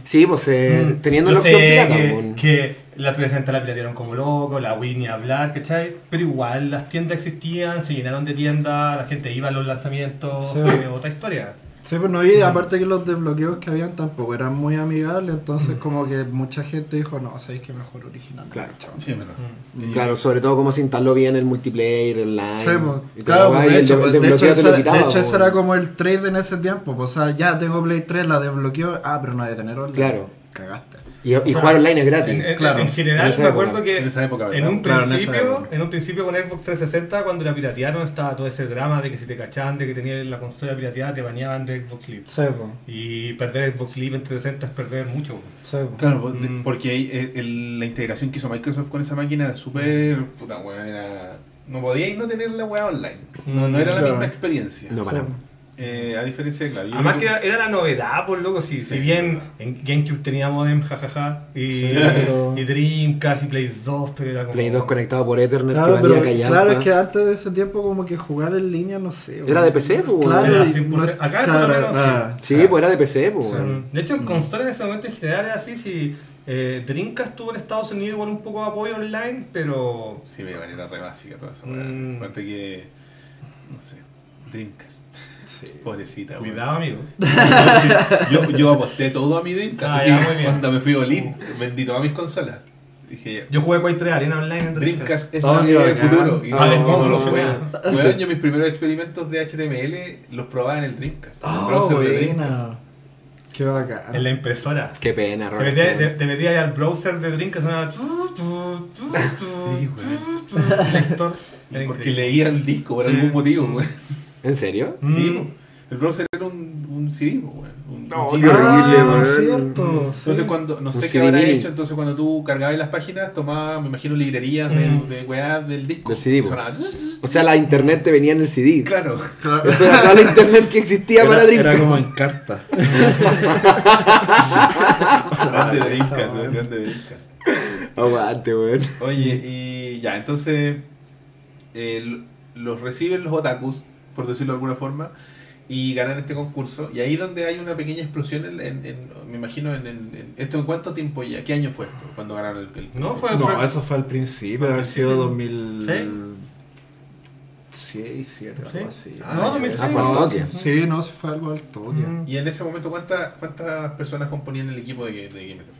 Sí, pues. Eh, Mm. teniendo Yo la opción pirata. que, pues. que la 360 la piratearon como loco, la Wii ni hablar, ¿cachai? Pero igual las tiendas existían, se llenaron de tiendas, la gente iba a los lanzamientos, Sí. fue otra historia. Sí, pues no, y aparte que los desbloqueos que habían tampoco eran muy amigables, entonces como que mucha gente dijo, no, sabéis que mejor original. Claro. chao". Sí. Mm. Claro, sobre todo como se instaló bien el multiplayer online. Sí, pues, claro, de el hecho, de- pues, ese era como el trade en ese tiempo, pues, o sea, ya tengo Play 3, la desbloqueo, ah, pero no hay de tener online. Claro. Cagaste. Y, y O sea, jugar online es gratis. En, en- Claro. en general, me época. acuerdo que En esa época, en ¿verdad? un Claro, en esa principio, en un principio con Xbox 360, cuando la piratearon, estaba todo ese drama de que si te cachaban de que tenías la consola pirateada, te bañaban de Xbox Live. Sí. Y perder Xbox Live en 360 es perder mucho. Sí. Claro, pues, Mm. porque eh, el- la integración que hizo Microsoft con esa máquina era súper. Puta, weón, era. No podíais no tener la weá online. No, no era la misma experiencia. No, para. Eh, a diferencia de, claro. Además que era, era la novedad, por loco, si, Sí, si bien en GameCube tenía modem, jajaja, y, Sí, pero- y Dreamcast y Play 2, pero era como... Play 2 conectado por Ethernet Claro, que valía pero, callampa. claro, es que antes de ese tiempo como que jugar en línea, no sé. Era bueno. de PC, pues, Claro, Era y 100%. no- Acá claro, lo menos, ah, Sí, claro. pues era de PC, pues. Mm. De hecho, en consolas en ese momento en general era así, si eh, Dreamcast tuvo en Estados Unidos igual un poco de apoyo online, pero... Sí, me era re básica toda esa weá. Mm. Aparte que. No sé. Dreamcast. Sí. Pobrecita. Cuidado, amigo. Yo, yo aposté todo a mi Dreamcast. Ah, así ya, que muy bien. cuando me fui a Olin, vendí todas mis consolas. Dije, Yo jugué Quake 3 Arena Online en Dreamcast es Oh, la del futuro. Y Ah, no, es como no, funciona. weón. Weón, yo mis primeros experimentos de HTML los probaba en el Dreamcast. en el Oh, browser de Dreamcast. buena. Qué bacán. En la impresora. Qué pena, Te metías te, te metías ahí al browser de Dreamcast, sonaba... Sí, lector. Era Porque increíble. leía el disco por Sí. algún motivo, weón. ¿En serio? Mm. Sí, el browser era un, un CD, weón. Un- No, un horrible, ah, cierto. Entonces sí. cuando, no Un sé qué CD habrá mini. hecho, entonces cuando tú cargabas las páginas, tomabas, me imagino, librerías de, Mm. de weá del disco. Del CD, O sea, la internet te venía en el CD. Claro. Eso era toda la internet que existía para Dreamcast. era como en carta. Grande Dreamcast, weón, grande Dreamcast. Aguante, weón. Oye, y ya, entonces eh, los reciben los otakus, por decirlo de alguna forma, y ganan este concurso. Y ahí donde hay una pequeña explosión, en, en- en- me imagino, en, en- en- ¿esto en cuánto tiempo ya? ¿Qué año fue esto? Cuando ganaron el... el- No, fue... No, eso fue al principio, haber sido principio. 2006, 7, ¿Sí? algo así. Ah, no, ya, 2006. ah, fue al no. toque. Sí, no, se fue algo al toque. Mm. Y en ese momento, ¿cuántas, cuántas personas componían el equipo de, de Gamer Café?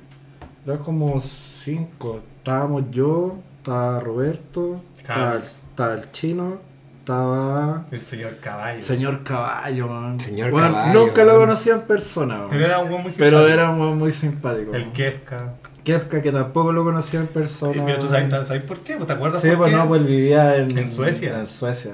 Era como 5. Estábamos yo, estaba Roberto, estaba el chino, estaba El señor caballo. señor Caballo, man. Señor Bueno, Caballo, Nunca lo man. conocí en persona, man. Pero era un buen muy Pero simpático. era muy, muy simpático. El man. Kefka. Kefka, que tampoco lo conocía en persona. Pero tú sabes, sabes por qué, ¿te acuerdas Sí, por pues qué? no, pues él vivía en, ¿En Suecia? En Suecia.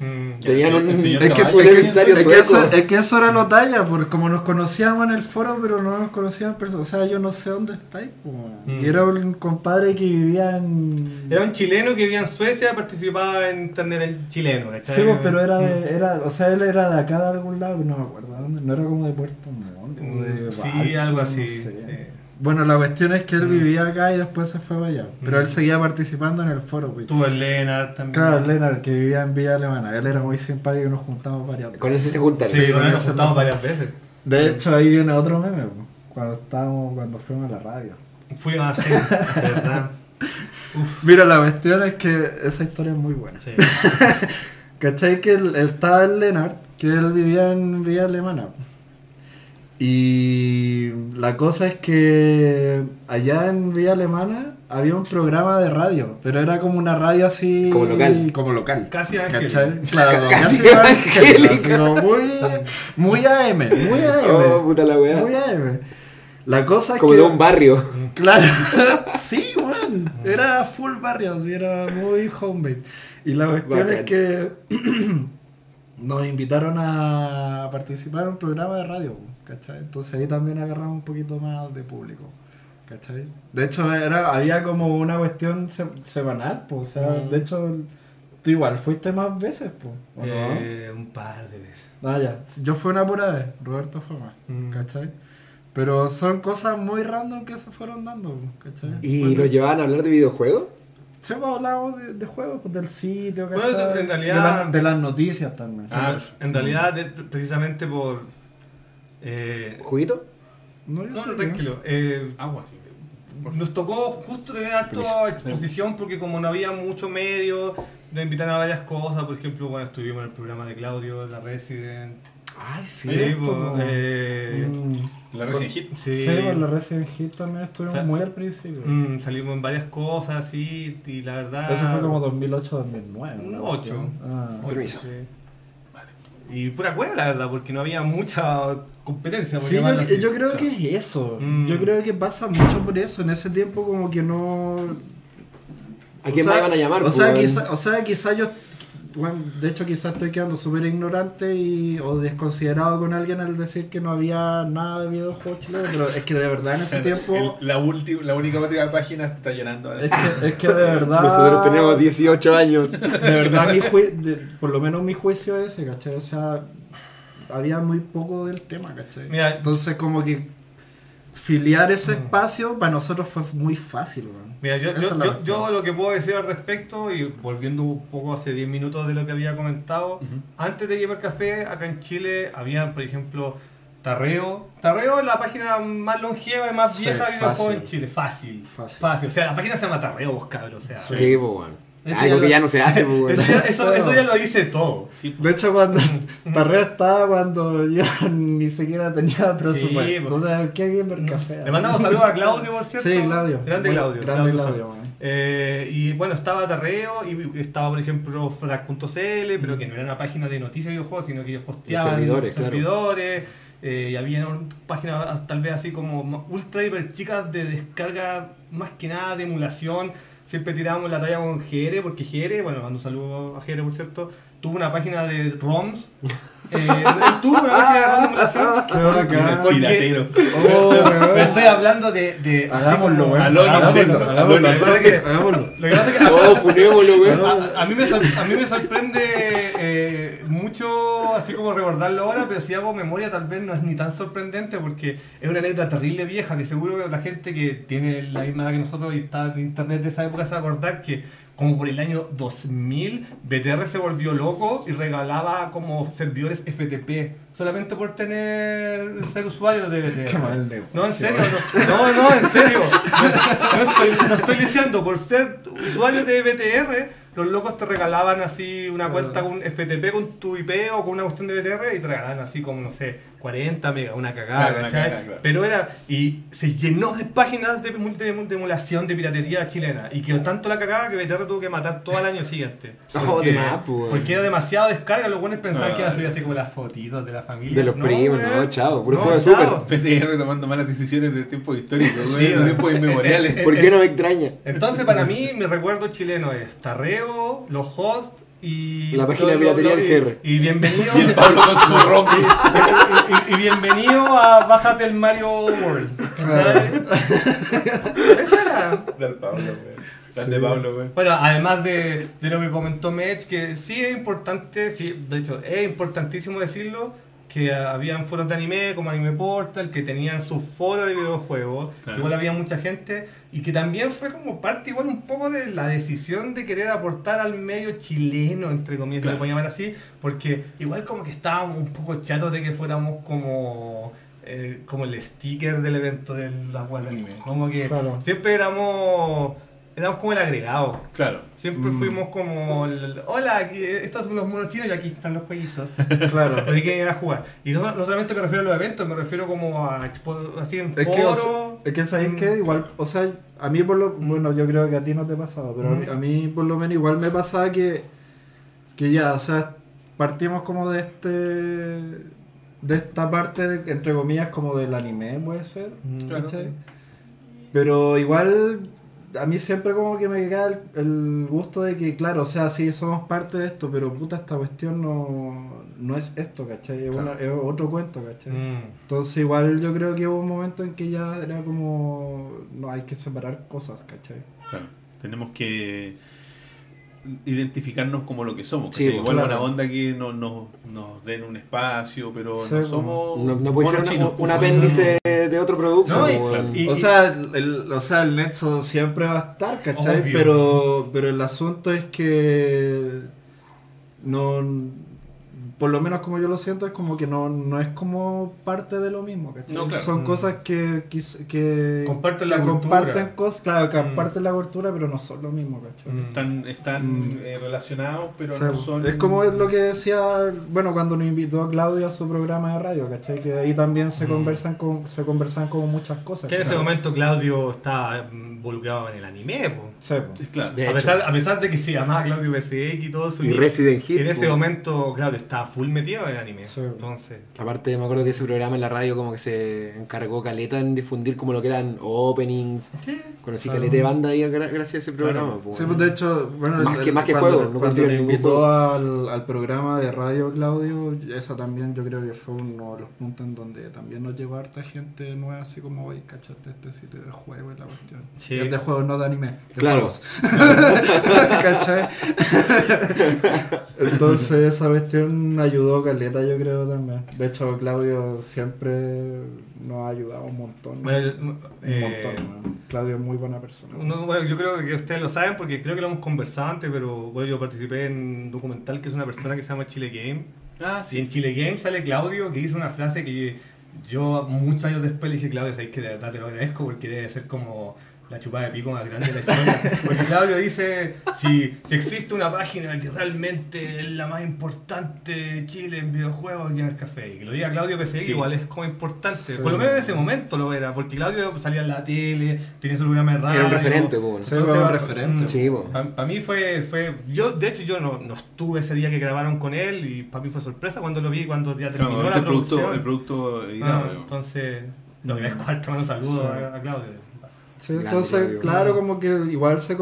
Mm, ya. Tenían El un, señor es que Caballo, un ¿quién emisario Es que, eso, sueco. es que eso era lo talla, porque como nos conocíamos en el foro, pero no nos conocíamos en persona. O sea, yo no sé dónde estáis. pues. Mm. Y era un compadre que vivía en. Era un chileno que vivía en Suecia, participaba en internet en chileno, ¿cachai? Sí, pues, pero era de, era, o sea, él era de acá de algún lado, no me acuerdo dónde, no era como de Puerto Montt, como de Mm, Sí, algo no así. sé. sí. Bueno, la cuestión es que él Mm. vivía acá y después se fue para allá, pero Mm. él seguía participando en el foro, pues. Tuvo el Lennart también. Claro, el Lennart, que vivía en Villa Alemana, él era muy simpático y nos juntamos varias veces. Con ese se juntaron. Sí, Sí, con él nos juntamos varias veces. De hecho, ahí viene otro meme, pues, cuando estábamos, cuando fuimos a la radio. Fuimos así, de verdad. Mira, la cuestión es que esa historia es muy buena. Sí. ¿Cachai? Que él, él estaba el Lennart, que él vivía en Villa Alemana. Y la cosa es que allá en Villa Alemana había un programa de radio, pero era como una radio así. Como local. Como local. Casi ¿Cachai? Ángel. Claro, Casi casi como muy, muy AM, muy AM. Oh, puta la weá. muy AM. La cosa es Como que. de un barrio. Claro, sí, man. Era full barrio, así, era muy homemade. Y la cuestión Bacán. es que nos invitaron a participar en un programa de radio, ¿cachai? Entonces ahí también agarramos un poquito más de público, ¿cachai? De hecho, era, había como una cuestión se- semanal, pues, o sea, Mm. de hecho, tú igual fuiste más veces, pues, ¿o no? Un par de veces. Ah, ya. Yo fui una pura vez, Roberto fue más, Mm. ¿cachai? Pero son cosas muy random que se fueron dando, ¿cachai? ¿Y Pues, los llevaban a hablar de videojuegos? Sí, hemos hablado de, de juegos, pues, del sitio, Bueno, ¿cachai? en realidad- De, la- de las noticias también. Ah, en realidad, de- precisamente por. Eh, ¿Juguito? No, yo no, no, tranquilo. Eh, Agua, sí. Nos tocó justo tener harta exposición porque como no había mucho medio, nos invitaron a varias cosas, por ejemplo, bueno, estuvimos en el programa de Claudio, la Resident. Ay, sí. Pues, po. eh, Mm. La Resident Hit. sí, Sí, por la Resident Evil también estuvimos O sea, muy al principio. mm, salimos en varias cosas, sí, y la verdad... Eso fue como 2008-2009. Un ¿no? ocho. Ah. Ocho, Permiso. sí. Y pura cueva, la verdad, porque no había mucha competencia. por Sí, yo, así. yo creo Claro. que es eso. Mm. Yo creo que pasa mucho por eso. En ese tiempo como que no... ¿A quién O sea, más iban a llamar? O pues, sea, weón? quizá, o sea, quizá yo... bueno, de hecho, quizás estoy quedando súper ignorante y, o desconsiderado con alguien al decir que no había nada de videojuegos chilenos, pero es que de verdad en ese tiempo... El- la, ulti- la única última página está llenando. ahora. Es que, es que de verdad... Nosotros tenemos 18 años. De verdad, mi de- por lo menos mi juicio es ese, ¿cachai? O sea, había muy poco del tema, ¿cachai? Mira- Entonces, como que filiar ese espacio para nosotros fue muy fácil. Mira, yo, yo, lo que puedo decir al respecto, y volviendo un poco hace 10 minutos de lo que había comentado, antes de Gamer Café, acá en Chile, habían, por ejemplo, Tarreo. Tarreo es la página más longeva y más Sí, vieja de videojuegos fácil. en Chile. Fácil. Fácil. O sea, la página se llama Tarreo, vos cabrón. O sea, Sí, pues, weón. Eso Algo ya que lo- ya no se hace, pues, eso, ya, eso- eso ya lo dice todo. De hecho, cuando Tarrea estaba cuando yo ni siquiera tenía presupuesto. pues. Entonces, ¿qué Gamer Café? Le mandamos saludos a Claudio, por cierto. Sí, Claudio. Grande Bueno, Claudio. Grande Claudio. Eh, y bueno, estaba Tarreo y estaba, por ejemplo, frac.cl, pero que no era una página de noticias de videojuegos, sino que ellos hosteaban servidores, claro. servidores, eh, y había páginas tal vez así como ultra hiper chicas de descarga, más que nada de emulación. Siempre tirábamos la talla con GR, porque GR, bueno, mando un saludo a GR por cierto, tuvo una página de ROMs. Eh, una. Qué bacán. Porque- Piratero. Oh, weón. Estoy hablando de. de Hagámoslo, weón. Aló, Hagámoslo, Nintendo. hagámoslo, Aló, Nintendo. hagámoslo. Lo que pasa es que. Oh, funémoslo, weón. A, a mí me sor- a mí me sorprende eh, mucho así como recordarlo ahora, pero si hago memoria tal vez no es ni tan sorprendente porque es una anécdota terrible vieja que seguro que la gente que tiene la misma edad que nosotros y está en internet de esa época se va a acordar que como por el año 2000 BTR se volvió loco y regalaba como servidores FTP solamente por tener ser usuario de BTR. Qué mal negocio. No, en serio, no, no, no, en serio. No, no estoy, no estoy diciendo, por ser usuario de BTR, los locos te regalaban así una cuenta con FTP con tu IP o con una cuestión de BTR y te regalaban así como, no sé, 40 megas, una cagada, Claro, una ¿cachai? cagada, claro. Pero era, y se llenó de páginas de, de- de emulación de piratería chilena y quedó tanto la cagada que BTR tuvo que matar todo el año siguiente. Oh, de más, pues, weón. porque era demasiado descarga, los buenos pensaban Ah. que iba a subir así como las fotitos de la familia. De los primos, no, chao, puro No, juego de. Super. PTR tomando malas decisiones de tiempos históricos, güey, Sí, de tiempos inmemoriales. ¿Por qué no me extraña? Entonces, para mí, mi recuerdo chileno es Tarreo, los hosts y. La página de piratería GR. Y bienvenido. Y el Pablo con su rompe. y, y- y bienvenido a Bájate el Mario World. ¿sabes? Eso era. Del Pablo, güey. Bueno, además de, de lo que comentó Mech, que sí es importante, sí, de hecho, es importantísimo decirlo, que habían foros de anime como Anime Portal, que tenían sus foros de videojuegos, Claro. igual había mucha gente, y que también fue como parte igual un poco de la decisión de querer aportar al medio chileno, entre comillas, si Claro. lo puedo llamar así, porque igual como que estábamos un poco chatos de que fuéramos como... eh, como el sticker del evento de la web de anime. Como que Claro. siempre éramos éramos como el agregado. Claro. Siempre Mm. fuimos como el, hola, aquí, estos son los monos chinos y aquí están los jueguitos. Claro. Pero hay que ir a jugar. Y no, no solamente me refiero a los eventos, me refiero como a expo- así en Es que, o sea, foros. es que sabéis Mm. que igual, o sea, a mí por lo, bueno, yo creo que a ti no te pasaba, pero a mí- Mm. a mí por lo menos igual me pasaba que, que ya, o sea, partimos como de este, de esta parte, de- entre comillas, como del anime, puede ser, Mm. Claro. Pero igual a mí siempre como que me queda el, el gusto de que, claro, o sea, sí somos parte de esto, pero puta, esta cuestión no, no es esto, ¿cachai? Es, Claro. una- es otro cuento, ¿cachai? Mm. Entonces igual yo creo que hubo un momento en que ya era como, no, hay que separar cosas, ¿cachai? Claro, tenemos que identificarnos como lo que somos. Sí, pues, Igual claro. buena onda que no, no- nos den un espacio, pero Sí, no pues. somos No, no puede ser una- chinos, un, pues. apéndice de otro producto. No, y- y- o, sea, el, o sea, el Nexo siempre va a estar, ¿cachai? Obvio. Pero, pero el asunto es que no... Por lo menos como yo lo siento, es como que no, no es como parte de lo mismo, ¿cachai? No, claro. Son Mm. cosas que, que, que, Comparten que la cultura. comparten cosas, claro, que Mm. comparten la cultura, pero no son lo mismo, ¿cachai? Mm. Están, están Mm. eh, relacionados, pero O sea, no son... Es como lo que decía, bueno, cuando nos invitó Claudio a su programa de radio, ¿cachai? Que ahí también se Mm. conversan con, se conversan como muchas cosas. Que en ese momento Claudio está involucrado en el anime, po. Sí, po. Es claro. A pesar, a pesar de que se llamaba Claudio BCX y todo su Y Resident Hit. En ese po. momento, Claudio estaba full metido en anime. Sí. Entonces, Aparte, me acuerdo que ese programa en la radio como que se encargó caleta en difundir como lo que eran openings. Conocí Claro. caleta de banda ahí gra- gracias a ese programa. Claro. Sí, pues de hecho, bueno, Más el- que- más que cuando, juego, no cuando invitó juego. al, al programa de radio Claudio, esa también yo creo que fue uno de los puntos en donde también nos llegó harta gente nueva, así como, oye, cachate este sitio de juego y la cuestión. Sí. Y es de juegos, no de anime. De Claro. Entonces esa cuestión ayudó caleta, yo creo también. De hecho, Claudio siempre nos ha ayudado un montón. bueno, un eh, montón. Claudio es muy buena persona. uno- bueno, yo creo que ustedes lo saben porque creo que lo hemos conversado antes, pero bueno, yo participé en un documental que es una persona que se llama Chile Game. Ah, Y en Chile Game sale Claudio que dice una frase que yo muchos años después le dije, Claudio, sabes que de verdad te lo agradezco porque debe ser como la chupada de pico más grande de la historia. Porque Claudio dice, si, si existe una página que realmente es la más importante de Chile en videojuegos, ya es café. Y que lo diga Claudio PCX Sí. igual es como importante. Sí. Por lo menos en ese momento lo era, porque Claudio salía en la tele, tenía su programa de radio. Era un referente, po, fue un referente. Sí. Para mí fue, fue. Yo, de hecho, yo no, no estuve ese día que grabaron con él y para mí fue sorpresa cuando lo vi, cuando ya terminó Claro, la este producto, producción. el producto Ah, editado. entonces, lo que es cuarto, Sí. a, a Claudio. Sí, entonces, claro, como que igual se,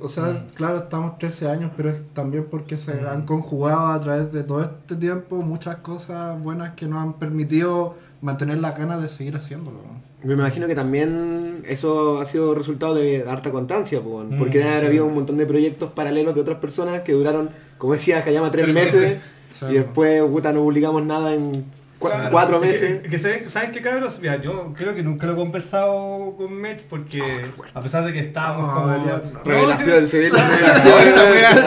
O sea, Mm. claro, estamos 13 años, pero es también porque se Mm. han conjugado a través de todo este tiempo muchas cosas buenas que nos han permitido mantener las ganas de seguir haciéndolo. Me imagino que también eso ha sido resultado de harta constancia. Mm, porque haber sí. habido un montón de proyectos paralelos de otras personas que duraron, como decía Hayama, tres meses Sí. y después puta, no publicamos nada en Claro. cuatro Es meses. Que, que ¿saben, ¿Saben qué, cabros? Mira, yo creo que nunca lo he conversado con Mech porque, a pesar de que estábamos No, como. No, Revelación, se ve la revelación.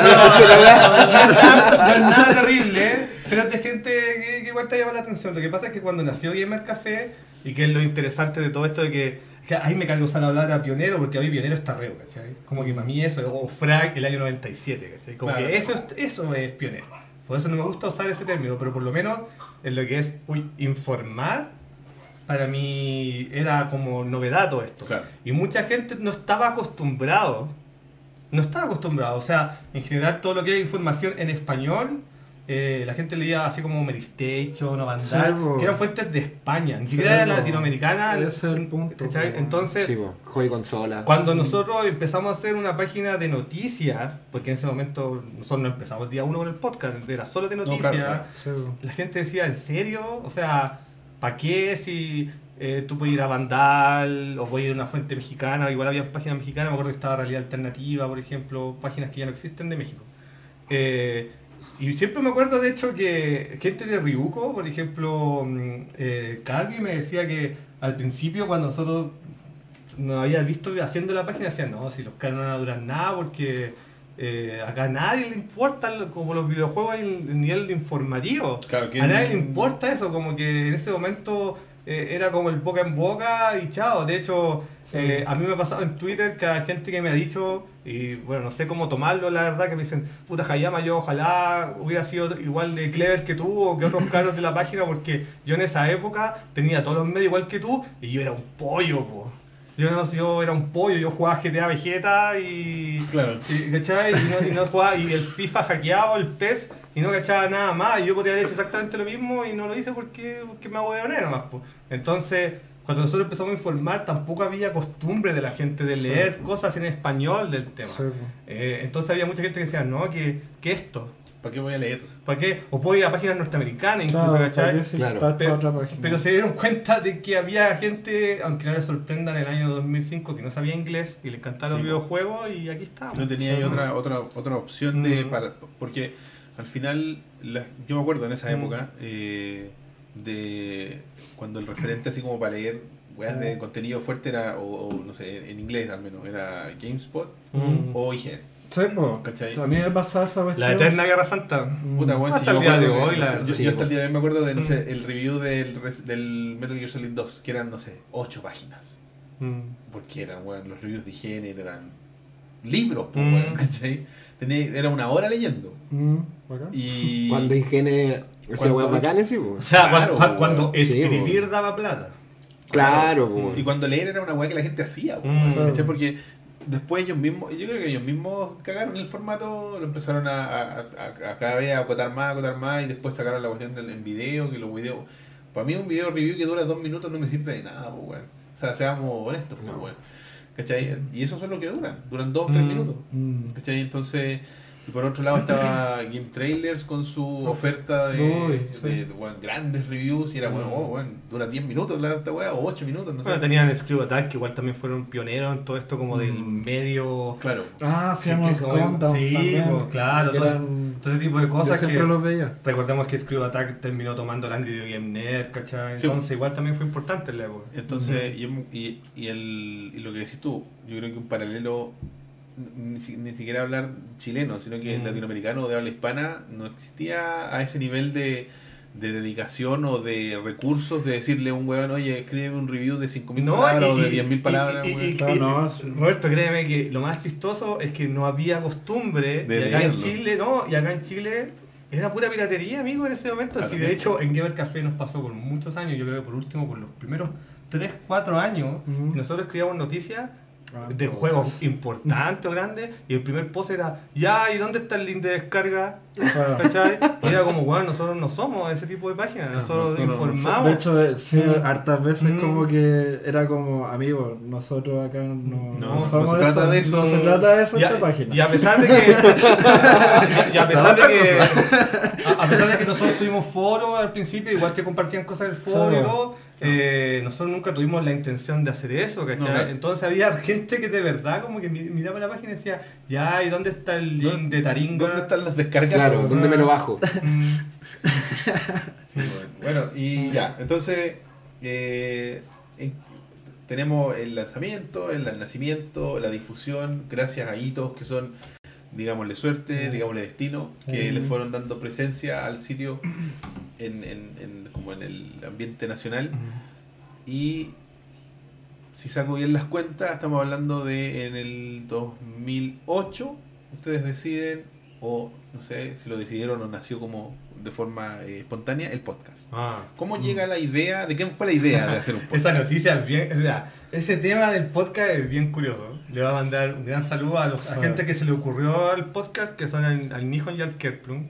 no, es nada, terrible, ¿eh? pero es de gente que, que igual te llama la atención. Lo que pasa es que cuando nació Gamer Café, y que es lo interesante de todo esto de que, que ahí me cargo usar la palabra pionero, porque a mí pionero está reo, ¿cachai? Como que para mí eso, o Frag el año 97, ¿cachai? Como Claro. que eso, es- eso es pionero. Por eso no me gusta usar ese término, pero por lo menos en lo que es uy, informar, para mí era como novedad todo esto. Claro. Y mucha gente no estaba acostumbrado, no estaba acostumbrado, o sea, en general todo lo que es información en español, eh, la gente leía así como Meristation o Vandal, Sí, que eran fuentes de España, ni Sí, siquiera era po. latinoamericana. Ese es el punto, ¿cachai? Entonces, Sí, consola. cuando nosotros empezamos a hacer una página de noticias, porque en ese momento nosotros no empezamos día uno con el podcast, era solo de No, noticias, claro, claro. Sí, po. la gente decía, ¿en serio? O sea, ¿para qué si eh, tú puedes ir a Vandal o puedes ir a una fuente mexicana? Igual había páginas mexicanas, me acuerdo que estaba Realidad Alternativa, por ejemplo, páginas que ya no existen de México. Eh, y siempre me acuerdo, de hecho, que gente de Ryuko, por ejemplo, mm, eh, me decía que al principio, cuando nosotros nos había visto haciendo la página, decían, no, si los caras no van a durar nada porque eh, acá a nadie le importa, como los videojuegos, el, el nivel de informativo. Claro, A nadie le importa eso, como que en ese momento eh, era como el boca en boca y chao. De hecho, Sí. eh, a mí me ha pasado en Twitter que hay gente que me ha dicho, y bueno, no sé cómo tomarlo, la verdad, que me dicen, puta Hayama, yo ojalá hubiera sido igual de clever que tú o que otros caros de la página, porque yo en esa época tenía todos los medios igual que tú y yo era un pollo, po. Yo, no, yo era un pollo, yo jugaba GTA Vegeta y. Claro. y, ¿cachai? Y, no, y no jugaba, y el FIFA hackeado, el PES, y no cachaba nada más. Y yo podría haber hecho exactamente lo mismo y no lo hice porque, porque me hueoné nomás. po. Entonces, cuando nosotros empezamos a informar, tampoco había costumbre de la gente de leer cosas en español del tema. Sí. Eh, entonces había mucha gente que decía, no, que, que esto, ¿Para qué voy a leer? ¿para qué? O puedo ir a páginas norteamericanas incluso, Claro, ¿cachai? ¿para qué si Claro. Pero, otra página? pero se dieron cuenta de que había gente, aunque no les sorprenda, en el año 2005 que no sabía inglés y le encantaban Sí, los videojuegos y aquí está. No tenía Sí. otra, otra, otra opción de... Mm. para- porque al final, la- yo me acuerdo en esa Mm. época eh, de cuando el referente así como para leer weas de contenido fuerte era, o, o no sé, en inglés al menos, era GameSpot Mm. o IGN. Sí. ¿Cachai? A mí me pasaba esa cuestión. La eterna guerra santa. Mm. Puta, weón, Hasta si el yo día de hoy, la- yo, sí, yo hasta el día de hoy me acuerdo de, no Mm. sé, el review del, res- del Metal Gear Solid 2, que eran, no sé, 8 páginas. Mm. Porque eran, weón, los reviews de higiene eran libros, Mm. weón, ¿cachai? Tenía- era una hora leyendo. Mm. Y... Cuando bacanes, sí, O sea, Claro, cuan- cuan- cuando. Sí, escribir daba plata. Claro, Y pues. cuando leer era una weá que la gente hacía, Mm. weón, ¿cachai? Porque después ellos mismos, yo creo que ellos mismos cagaron el formato, lo empezaron a, a, a- a cada vez a acotar más, acotar más, y después sacaron la cuestión del en video, que los videos. Para mí un video review que dura dos minutos no me sirve de nada, pues weón. O sea, seamos honestos, pues No. weón. ¿Cachai? Y esos son los que duran, duran dos o tres Mm. minutos. Mm. ¿Cachai? Entonces, y por otro lado estaba Game Trailers con su oferta de, Uy, sí. de- de, weón, grandes reviews y era bueno, Mm. oh, weón, dura 10 minutos la esta weá, o 8 minutos, no sé. Bueno, tenían Screw Attack, que igual también fueron pioneros en todo esto como del Mm. medio... Claro. Ah, Sí, countdowns sí, también. pues, claro, todo- eran- Todo ese tipo de Yo cosas siempre que... los veía. Recordemos que Screw Attack terminó tomando la Video Game Nerd, ¿cachai? Sí. Entonces igual también fue importante en la época. Entonces, y, y, y el, y lo que decís tú, yo creo que un paralelo, ni, si- ni siquiera hablar chileno, sino que Mm. latinoamericano o de habla hispana, no existía a ese nivel de, de dedicación o de recursos de decirle a un weón, oye, escríbeme un review de 5.000 palabras o de 10.000 palabras. y- y- weón". y- Claro, y- no, sí. Roberto, créeme que lo más chistoso es que no había costumbre, De y acá en. Chile, no, y acá en Chile era pura piratería, amigo, en ese momento. Así, de hecho, en Gamer Café nos pasó por muchos años, yo creo que por último, por los primeros 3, 4 años, nosotros escribíamos noticias Ah, de juegos importantes o grandes, y el primer post era, ya, ¿y dónde está el link de descarga? Claro. ¿Cachai? Y era como, bueno, nosotros no somos ese tipo de páginas, nosotros nosotros no informamos. De hecho, eh, sí, Mm. hartas veces Mm. como que era como, amigo, nosotros acá no, No, no no somos se trata de eso. No se trata de eso a- esta página. Y a pesar de que. y a pesar de que. A, a pesar de que nosotros tuvimos foros al principio, igual que compartían cosas del foro y todo, eh, nosotros nunca tuvimos la intención de hacer eso, ¿cachai? Entonces había gente que de verdad como que mi- miraba la página y decía, ya, ¿y dónde está el link de Taringa? ¿Dónde están las descargas? Claro, ¿dónde me lo bajo? Mm, Sí, bueno. Bueno, y ya, entonces eh, en- tenemos el lanzamiento, el nacimiento, la difusión, gracias a hitos que son, digámosle suerte, digámosle destino, que Mm. le fueron dando presencia al sitio en, en- en- como en el ambiente nacional. Y si saco bien las cuentas, estamos hablando de en el 2008, ustedes deciden, o no sé si lo decidieron o nació como de forma eh, espontánea, el podcast. Ah. ¿Cómo llega la idea? ¿De quién fue la idea de hacer un Esa podcast? noticia es bien, o sea, ese tema del podcast es bien curioso. Le voy a mandar un gran saludo a los a Sí. gente que se le ocurrió al podcast, que son al, al Nihon y al Kerplum,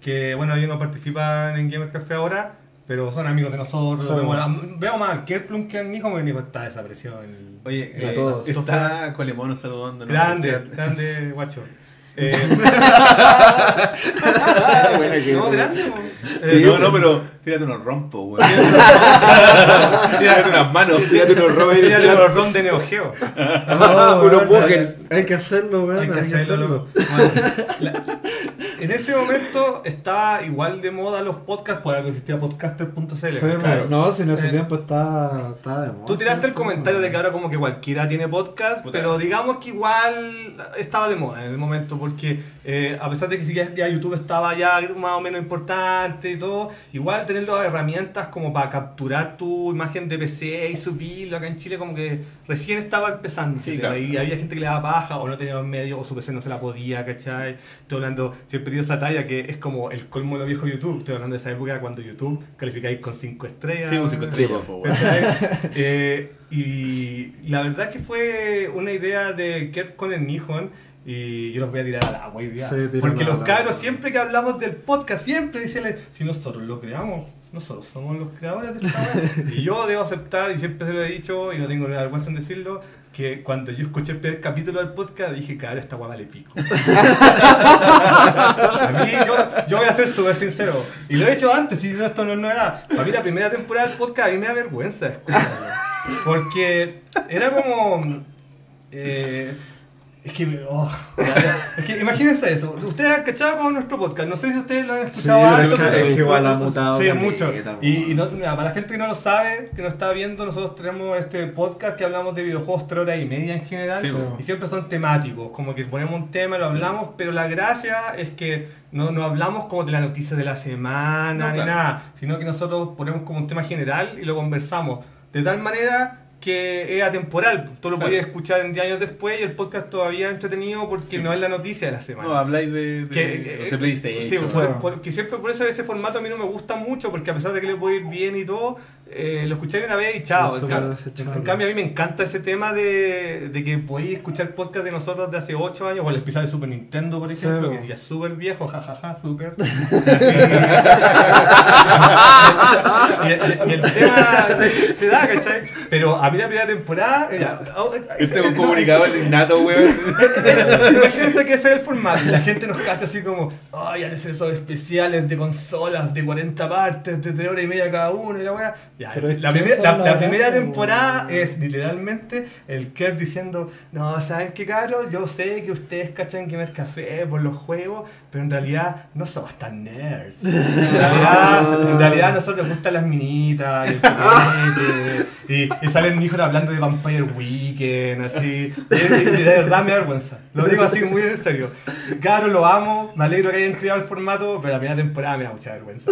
que bueno, ellos no participan en Gamer Café ahora, pero son amigos de nosotros. Vemos, a- veo más al Kerplum que al Nihon, porque el Nihon está desaparecido. en- Oye, A eh, todos. está Colemono saludando. grande, grande, guacho. Eh, no, grande. po. Sí, Eh, no, no, pero tírate unos rompos, güey. tírate unas manos. Tírate unos Tírale chat. los ron de Neo Geo. No, unos. Hay, hay que hacerlo, weón. Hay que hacerlo. Bueno, la- en ese momento estaba igual de moda los podcasts, por algo existía podcaster.cl. Sí, ¿cachai? claro. No, si en ese Eh, tiempo estaba, estaba de moda. Tú tiraste el comentario de que ahora como que cualquiera tiene podcast, Puta. pero digamos que igual estaba de moda en el momento, porque eh, a pesar de que sí que ya YouTube estaba ya más o menos importante y todo, igual tener las herramientas como para capturar tu imagen de PC y subirlo acá en Chile como que recién estaba empezando. Sí, claro. Y había gente que le daba paja o no tenía los medios o su PC no se la podía, ¿cachai? Estoy hablando, siempre digo esa talla que es como el colmo de los viejos YouTube, estoy hablando de esa época cuando YouTube calificáis con 5 estrellas. Sí, un cinco estrellas, Sí, po, güey. ¿Cachai? Eh, y la verdad es que fue una idea de Kurt con el Nihon y yo los voy a tirar al agua hoy día. Sí, Porque los cabros siempre que hablamos del podcast, siempre dicen, si nosotros lo creamos, nosotros somos los creadores de esta. Y yo debo aceptar, y siempre se lo he dicho, y no tengo vergüenza en decirlo, que cuando yo escuché el primer capítulo del podcast dije, cabrón, esta weá vale pico. a mí, yo, yo voy a ser súper sincero. Y lo he hecho antes, y esto no es novedad. Para mí la primera temporada del podcast a mí me da vergüenza escucharlo. Porque era como... eh, es que, oh, es que imagínense eso. Ustedes han cachado con nuestro podcast. No sé si ustedes lo han escuchado Sí, que- pero- es que igual ha mutado Sí, mucho. Y, y no- mira, para la gente que no lo sabe, que no está viendo, nosotros tenemos este podcast que hablamos de videojuegos tres horas y media en general. Sí, y siempre son temáticos. Como que ponemos un tema, lo hablamos, pero la gracia es que no, no hablamos como de la noticia de la semana No, ni claro. nada, sino que nosotros ponemos como un tema general y lo conversamos. De tal manera que es atemporal. Tú lo Claro. puedes escuchar en 10 años después y el podcast todavía es entretenido porque Sí. no es la noticia de la semana. No, habláis de, de Que, no eh, sé, PlayStation. Sí, por- por- que siempre por eso ese formato a mí no me gusta mucho, porque a pesar de que le puede ir bien y todo, eh, lo escuché una vez y chao. Es En, cambio, a mí me encanta ese tema de, de que podéis escuchar podcast de nosotros de hace 8 años, o el episodio de Super Nintendo, por ejemplo, que ya es súper viejo, jajaja, súper. y, y- y el tema se da, ¿cachai? Pero a mí la primera temporada. ya, Este es un comunicador innato, weón. Imagínense que ese es el formato. y La gente nos cacha así como, ay, han hecho esos especiales de consolas de 40 partes, de 3 horas y media cada uno. Y la, wea. Ya, la, que primer- esa la- es la la primera gracia, temporada es literalmente el Kerr diciendo, no, ¿saben qué, cabros? Yo sé que ustedes cachan Gamer Café por los juegos, pero en realidad no somos tan nerds. En realidad, en realidad a nosotros nos gustan las minitas y el copete, y, y salen hijos hablando de Vampire Weekend, así. Y, y- y de verdad me da vergüenza. Lo digo así muy en serio. Claro, lo amo, me alegro que hayan creado el formato, pero la primera temporada me da mucha vergüenza.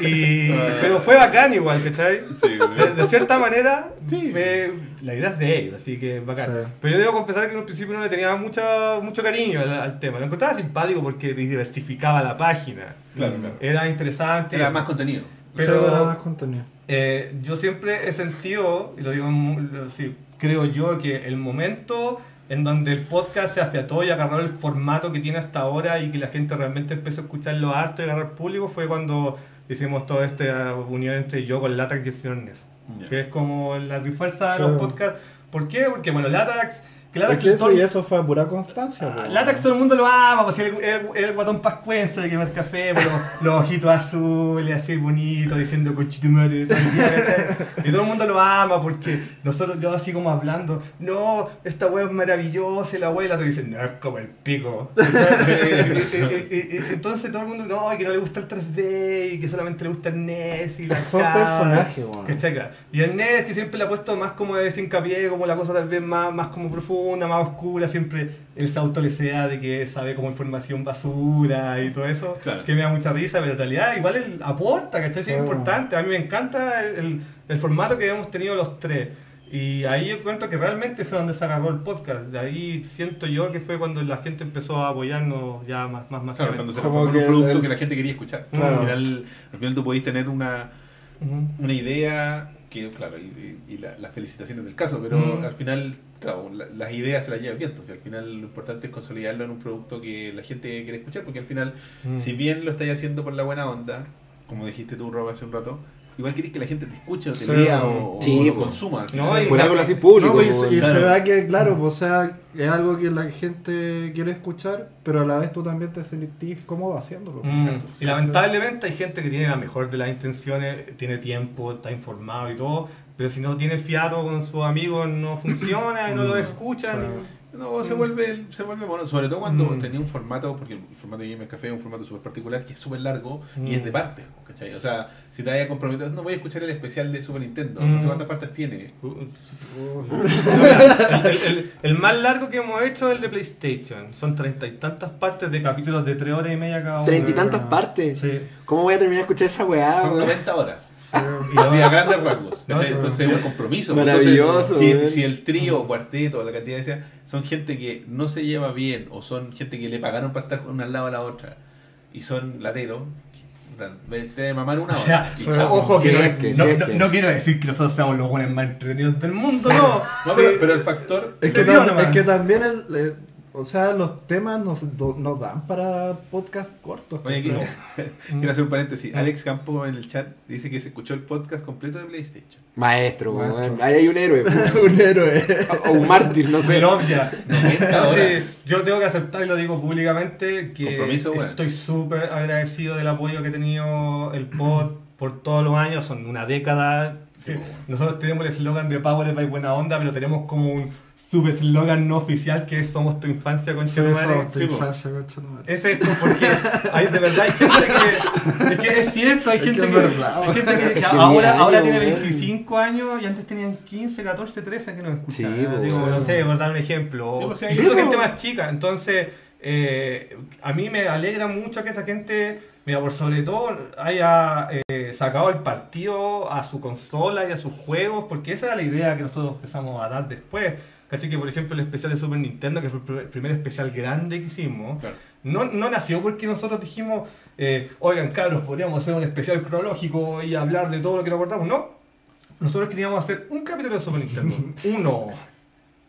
Y, pero fue bacán igual, ¿cachai? Sí, De, de cierta manera, Sí. me- la idea es de ellos, así que bacán. Sí. Pero yo debo confesar que en un principio no le tenía mucho, mucho cariño al, al tema. Lo encontraba simpático porque diversificaba la página. Claro, claro. Era interesante. Era más contenido. Pero- Sí, era más contenido. Eh, yo siempre he sentido, y lo digo, sí, creo yo, que el momento en donde el podcast se afiató y agarró el formato que tiene hasta ahora y que la gente realmente empezó a escucharlo harto y agarrar público fue cuando hicimos toda esta unión entre yo con Latax y el señor Ness. Ya. Que es como la trifuerza de Sí. los podcasts. ¿Por qué? Porque, bueno, Latax... Es que eso y eso fue pura constancia. Ah. Látex todo el mundo lo ama, pues el, el, el guatón pascuense de quemar café, pero los ojitos azules, así bonito, diciendo conchitumare, y todo el mundo lo ama porque nosotros, yo así como hablando, no, esta wea es maravillosa, y la wea y la otra dice, no, es como el pico. Entonces todo el mundo, no, y que no le gusta el 3D, y que solamente le gusta el NES y la Son personajes. Claro. Y el NES que siempre le ha puesto más como de hincapié, como la cosa tal vez más, más como profunda, más oscura, siempre el sauto le sea de que sabe como información basura y todo eso, Claro. que me da mucha risa, pero en realidad igual él aporta, ¿cachai? Sí, es importante. A mí me encanta el, el- el formato que hemos tenido los tres. Y ahí yo encuentro que realmente fue donde se agarró el podcast. De ahí siento yo que fue cuando la gente empezó a apoyarnos ya más, más, más Claro, cuando se que un producto el- que la gente quería escuchar. Claro. Al, final, al final tú podéis tener una, Ujú. una idea que, claro, y, la- las felicitaciones del caso, pero Mm. al final, claro, la- las ideas se las lleva el viento. O sea, al final lo importante es consolidarlo en un producto que la gente quiere escuchar, porque al final, Mm. si bien lo estáis haciendo por la buena onda, como dijiste tú, Rob, hace un rato, igual querés que la gente te escuche o te Sí. lea o, o Sí, lo po. consuma. al No, y- Por algo lo haces público. No, pues, y, y claro. se da que, claro, pues, o sea, es algo que la gente quiere escuchar, pero a la vez tú también te sentís cómodo haciéndolo. Mm, Exacto. Y lamentablemente hay gente que tiene la mejor de las intenciones, tiene tiempo, está informado y todo, pero si no tiene fiato con sus amigos no funciona y no lo Mm, escuchan. No, se vuelve, se vuelve bueno, sobre todo cuando Mm. tenía un formato, porque el formato de Gamer Café es un formato súper particular que es súper largo y Mm. es de partes, ¿cachai? O sea, si te vayas a comprometer, no voy a escuchar el especial de Super Nintendo, Mm. no sé cuántas partes tiene. el, el- el más largo que hemos hecho es el de PlayStation. Son treinta y tantas partes de capítulos de tres horas y media cada uno. Treinta y tantas partes. Sí. ¿Cómo voy a terminar de escuchar esa weá, Son weón? 90 horas. Y Así a grandes rasgos. No, ¿cachai? sí. Entonces es un compromiso. pues, Maravilloso, Entonces, si, el trío, cuarteto, la cantidad de sea, son gente que no se lleva bien o son gente que le pagaron para estar una al lado a la otra y son lateros, te de mamar una O sea, y ojo Sí, que, no, es que, no, sí, es no- que. no quiero decir que nosotros seamos los buenos más entretenidos del mundo, no. No, Sí. pero, pero el factor Es que, tam- es que también el, o sea, los temas nos, nos dan para podcast cortos. Oye, quiero, quiero hacer un paréntesis. Alex Campo en el chat dice que se escuchó el podcast completo de PlayStation. Maestro, Maestro. Ahí hay un héroe. un héroe. o un mártir, no sé. 90 Entonces, yo tengo que aceptar y lo digo públicamente que Compromiso, weón. estoy súper agradecido del apoyo que ha tenido el pod por todos los años, son una década. Sí, Sí, weón. Nosotros tenemos el eslogan de Power by Buena Onda, pero tenemos como un subeslogan no oficial que es Somos tu infancia con Sí, eso, tu sí, infancia, madre. Ese es como porque hay, de verdad hay gente que. Es que es cierto, hay Es gente que que. es verdad, hay gente que, que Genial, ahora, ahora tiene weón. 25 años y antes tenían 15, 14, 13 que no escuchaban. Sí, Digo, no sé, por dar un ejemplo. Sí, pues, hay- gente más chica. Entonces, eh, a mí me alegra mucho que esa gente. Mira, por sobre todo haya eh, sacado el partido a su consola y a sus juegos, porque esa era la idea que nosotros empezamos a dar después. ¿Cachai? Que por ejemplo el especial de Super Nintendo, que fue el primer- primer especial grande que hicimos, Claro. no, no nació porque nosotros dijimos, eh, oigan cabros, podríamos hacer un especial cronológico y hablar de todo lo que nos acordamos. No, nosotros queríamos hacer un capítulo de Super Nintendo. Uno.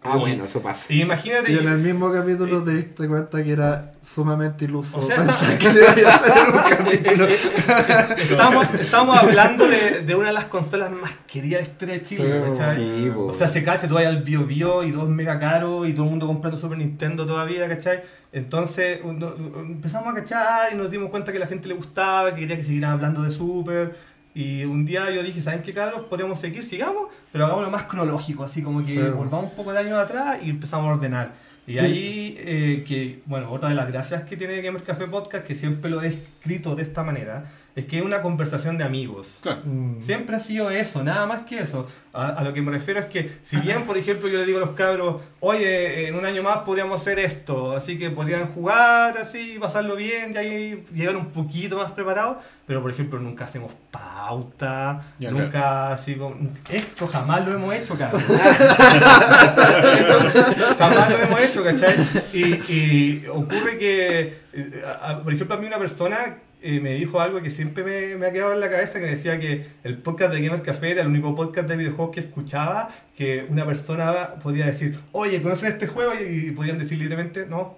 Ah, bueno, eso pasa. Y imagínate... Y en el mismo capítulo te diste cuenta que era sumamente iluso. O sea, pensar está- que le iba a hacer un capítulo. Estamos, estamos hablando de, de una de las consolas más queridas de la historia de Chile, Sí, ¿cachai? Sí. O sea, se cacha, tú vas al Bio Bio y todo es mega caro y todo el mundo comprando Super Nintendo todavía, ¿cachai? Entonces uno- empezamos a cachar y nos dimos cuenta que la gente le gustaba, que quería que siguieran hablando de Super. Y un día yo dije, ¿saben qué cabros? Podríamos seguir, sigamos, pero hagámoslo más cronológico, así como que Sí. volvamos un poco de años atrás y empezamos a ordenar. Y ahí, eh, que, bueno, otra de las gracias que tiene Gamer Café Podcast, que siempre lo he escrito de esta manera, es que es una conversación de amigos. Claro. Mm. Siempre ha sido eso, nada más que eso. A, a lo que me refiero es que, si bien, por ejemplo, yo le digo a los cabros, oye, en un año más podríamos hacer esto, así que podrían jugar así, pasarlo bien, y ahí llegar un poquito más preparados, pero por ejemplo, nunca hacemos pauta, Ya, nunca así como. Esto jamás lo hemos hecho, cabrón. jamás lo hemos hecho, ¿cachai? Y, y ocurre que, eh, a- a- por ejemplo, a mí una persona me dijo algo que siempre me, me ha quedado en la cabeza, que decía que el podcast de Gamer Café era el único podcast de videojuegos que escuchaba, que una persona podía decir, oye, ¿conocen este juego? Y podían decir libremente, no,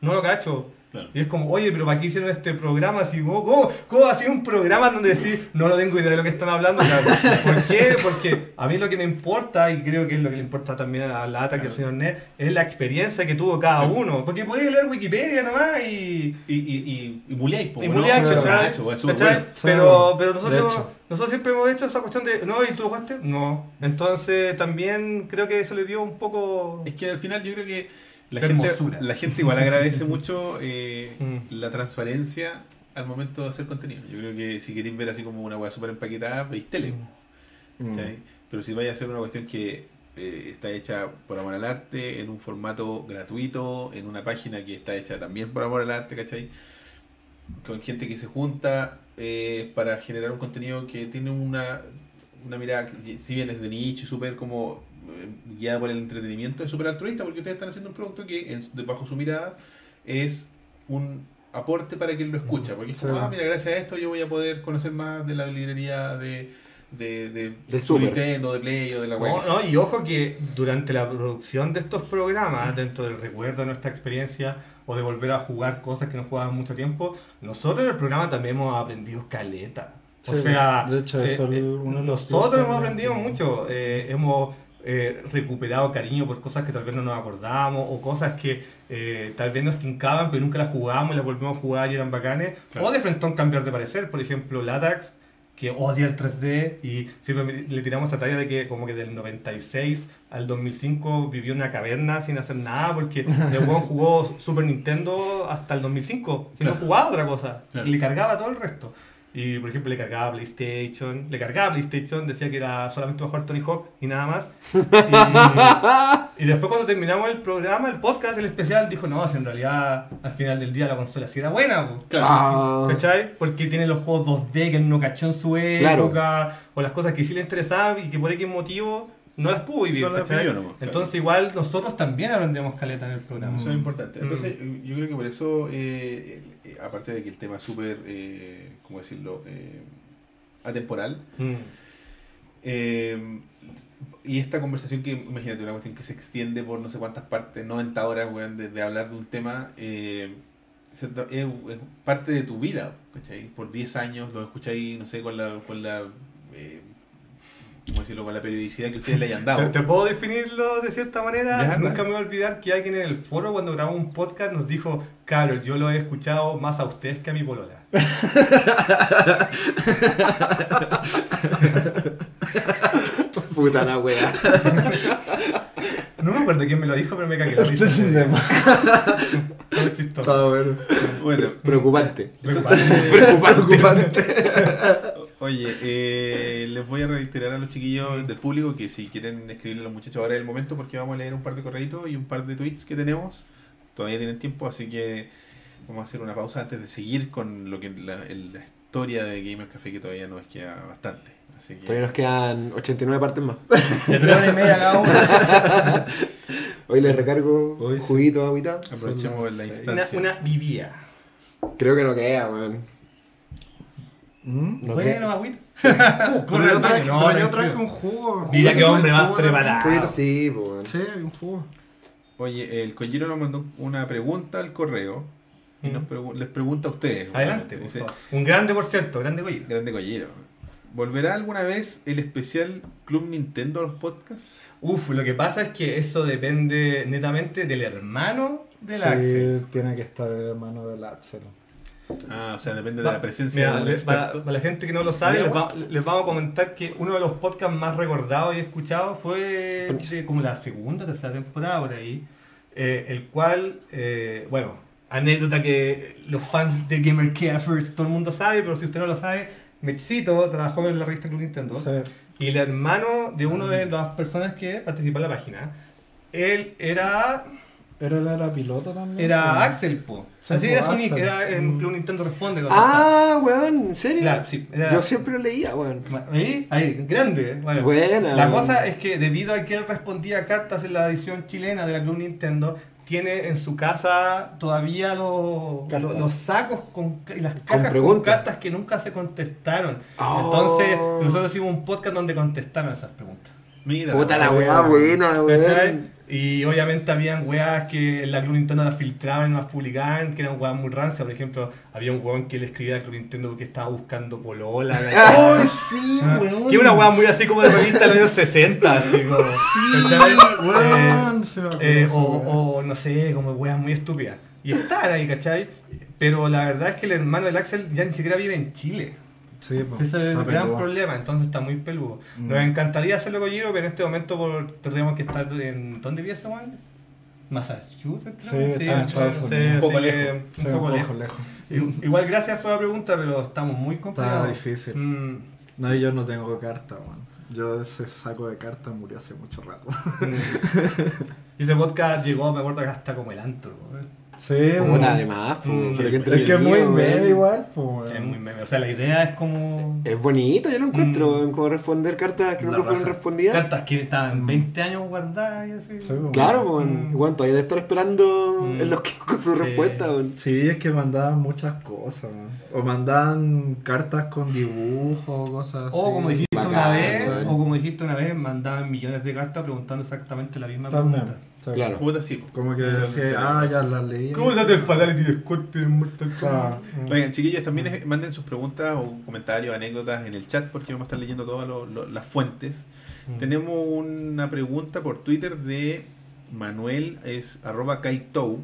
no lo cacho. Claro. Y es como, oye, pero ¿para qué hicieron este programa? Así, ¿cómo, cómo, cómo hacer un programa donde decir, no, no tengo idea de lo que están hablando? Claro. ¿Por qué? Porque a mí lo que me importa, y creo que es lo que le importa también a la Lata, que al señor Ned, es la experiencia que tuvo cada Sí. uno. Porque podéis leer Wikipedia nomás y... Y, y, y, y po, Y pues. Pero, pero de nosotros, hecho. nosotros siempre hemos hecho esa cuestión de, no, ¿y tú jugaste? No. Entonces también creo que eso le dio un poco... Es que al final yo creo que la, gente, la gente igual agradece mucho eh, Mm. la transparencia al momento de hacer contenido. Yo creo que si queréis ver así como una weá súper empaquetada, veis tele. Mm. Pero si vais a hacer una cuestión que eh, está hecha por amor al arte, en un formato gratuito, en una página que está hecha también por amor al arte, ¿cachai? Con gente que se junta eh, para generar un contenido que tiene una, una mirada, que si bien es de nicho y súper como guiada por el entretenimiento, es súper altruista porque ustedes están haciendo un producto que en- de- bajo su mirada es un aporte para quien lo escucha. Porque es como, ah, mira, gracias a esto yo voy a poder conocer más de la librería de, de, de Del Super. Nintendo, de Play o de la web. No, no, y ojo que durante la producción de estos programas, dentro del recuerdo de nuestra experiencia o de volver a jugar cosas que no jugaban mucho tiempo, nosotros en el programa también hemos aprendido caleta. O Sí, sea, de hecho, eh, eh, uno de los nosotros hemos aprendido mucho. eh, hemos eh, recuperado cariño por cosas que tal vez no nos acordábamos o cosas que eh, tal vez nos tincaban pero nunca las jugábamos y las volvemos a jugar y eran bacanes. Claro. O de frente a un cambiar de parecer, por ejemplo, Latax que odia el 3D y siempre le tiramos la talla de que como que del 96 al 2005 vivió en una caverna sin hacer nada porque el weón jugó Super Nintendo hasta el 2005 y no Claro. jugaba otra cosa Claro. y le cargaba todo el resto y por ejemplo le cargaba PlayStation le cargaba PlayStation decía que era solamente jugar Tony Hawk y nada más y, y después cuando terminamos el programa el podcast el especial dijo no si en realidad al final del día la consola sí era buena po". Claro. Ah, ¿Cachai? Porque tiene los juegos 2D que él no cachó en su Claro. época, o las cosas que sí le interesaban y que por X motivo no las pudo vivir. No claro. Entonces, igual nosotros también aprendemos caleta en el programa. Eso es importante. Mm. Entonces, yo creo que por eso, eh, eh, aparte de que el tema es súper, eh, ¿cómo decirlo?, eh, atemporal, Mm. eh, y esta conversación que, imagínate, una cuestión que se extiende por no sé cuántas partes, 90 horas, weón, de, de hablar de un tema, eh, es, es parte de tu vida, ¿cachai? Por 10 años lo escucháis, no sé, con la, con la eh, ¿cómo decirlo? Con la periodicidad que ustedes le hayan ¿Te, dado. te puedo definirlo de cierta manera? Ya, Nunca me voy a olvidar que alguien en el foro cuando grabamos un podcast nos dijo, Carlos, yo lo he escuchado más a ustedes que a mi polola. Puta la wea. No me acuerdo quién me lo dijo, pero me cagué la risa. Este. Está bueno. Bueno, Preocupante. Preocupante. Oye, eh, les voy a reiterar a los chiquillos del público que si quieren escribirle a los muchachos ahora es el momento porque vamos a leer un par de correitos y un par de tweets que tenemos. Todavía tienen tiempo, así que vamos a hacer una pausa antes de seguir con lo que la, historia de Gamer Café que todavía nos queda bastante. Así que Todavía nos quedan 89 partes más. De y media cada uno. Hoy le recargo Hoy sí. juguito, agüita. aprovechemos la seis. Una, instancia. una vivía. Creo que no queda, weón. ¿Mm? No bueno. Pero yo al traje, baño. No, pero yo tranquilo. traje un jugo. Mira qué hombre más preparado. Juguito sí, un jugo. Oye, el Kojiro nos mandó una pregunta al correo y Mm. nos pregu- les pregunta a ustedes. Adelante, por favor. Un grande, por cierto, grande güey. Grande Kojiro. ¿Volverá alguna vez el especial Club Nintendo a los podcasts? Uf, lo que pasa es que eso depende netamente del hermano del sí, Axel. tiene que estar el hermano del Axel. Ah, o sea, depende de Va- la presencia mira, de para, para la gente que no lo sabe, ¿Hay les, va- les vamos a comentar que uno de los podcasts más recordados y escuchados fue de como la segunda, tercera temporada por ahí, eh, el cual, eh, bueno, anécdota que los fans de Gamer Cafers, todo el mundo sabe, pero si usted no lo sabe, Mechito trabajó en la revista Club Nintendo. Sí. Y el hermano de una de las personas que participó en la página, él era Pero él era piloto también. era ¿no? Axel, po. Sí, Así po, era, Axel. era en Mm. Club Nintendo Responde. Ah, weón, ¿en serio? Claro, sí, era- Yo siempre lo leía, weón. Ahí, ahí, grande. eh. Bueno, Buena. La weón. cosa es que debido a que él respondía cartas en la edición chilena de la Club Nintendo, tiene en su casa todavía los, los, los sacos con, y las cajas con, cartas que nunca se contestaron. Oh. Entonces, nosotros hicimos un podcast donde contestaron esas preguntas. Mira, Puta la weá. buena, ¿Cachai? weón. Y obviamente habían weas que en la Club Nintendo las filtraban y no las publicaban, que eran weas muy rancias. Por ejemplo, había un weón que le escribía a Club Nintendo porque estaba buscando polola. ¡Ay, ¿cachai? sí, Ah, weón! Que una wea muy así como de revista de los años 60, así como. ¿cachai? Weón, se me Eh, eh, o, o no sé, como weas muy estúpidas. Y estar ahí, ¿cachai? Pero la verdad es que el hermano del Axel ya ni siquiera vive en Chile. Sí, po, Ese es el está gran peludo. problema, entonces está muy peludo. Mm. Nos encantaría hacerlo con Giro, pero en este momento por, tendríamos que estar en. ¿Dónde vive ese weón? Massachusetts. Sí, está sí, sí, Un poco que lejos. Sí, Un poco lejos. Igual gracias por la pregunta, pero estamos muy Está complicados. difícil. Mm, No, yo no tengo carta, weón. Yo ese saco de cartas murió hace mucho rato. mm. Y ese podcast llegó, me acuerdo que hasta como el antro. Sí, weón. además, Mm, pero qué es Es que es muy meme igual, pues. Es muy meme. O sea, la idea es como. Es bonito, yo lo encuentro, Mm. como responder cartas que La nunca fueron respondidas. Cartas que estaban 20 años guardadas y así. Sí. Claro, weón. Mm. Weón, todavía debe estar esperando Mm. en los que con su Sí. respuesta, weón. Sí, es que mandaban muchas cosas. O mandaban cartas con dibujos o cosas así. O como dijiste Bacán, una vez, ¿sabes? o como dijiste una vez, mandaban millones de cartas preguntando exactamente la misma También. pregunta. Claro. Puta, sí. Como que decía, ah, ya las leí. ¿Cómo se hace el Fatality de Scorpion en Mortal. Kombat? Oigan, chiquillos, también es- manden sus preguntas o comentarios, anécdotas en el chat porque vamos a estar leyendo todas lo- lo- las fuentes. Mm. Tenemos una pregunta por Twitter de Manuel, es arroba kaitou,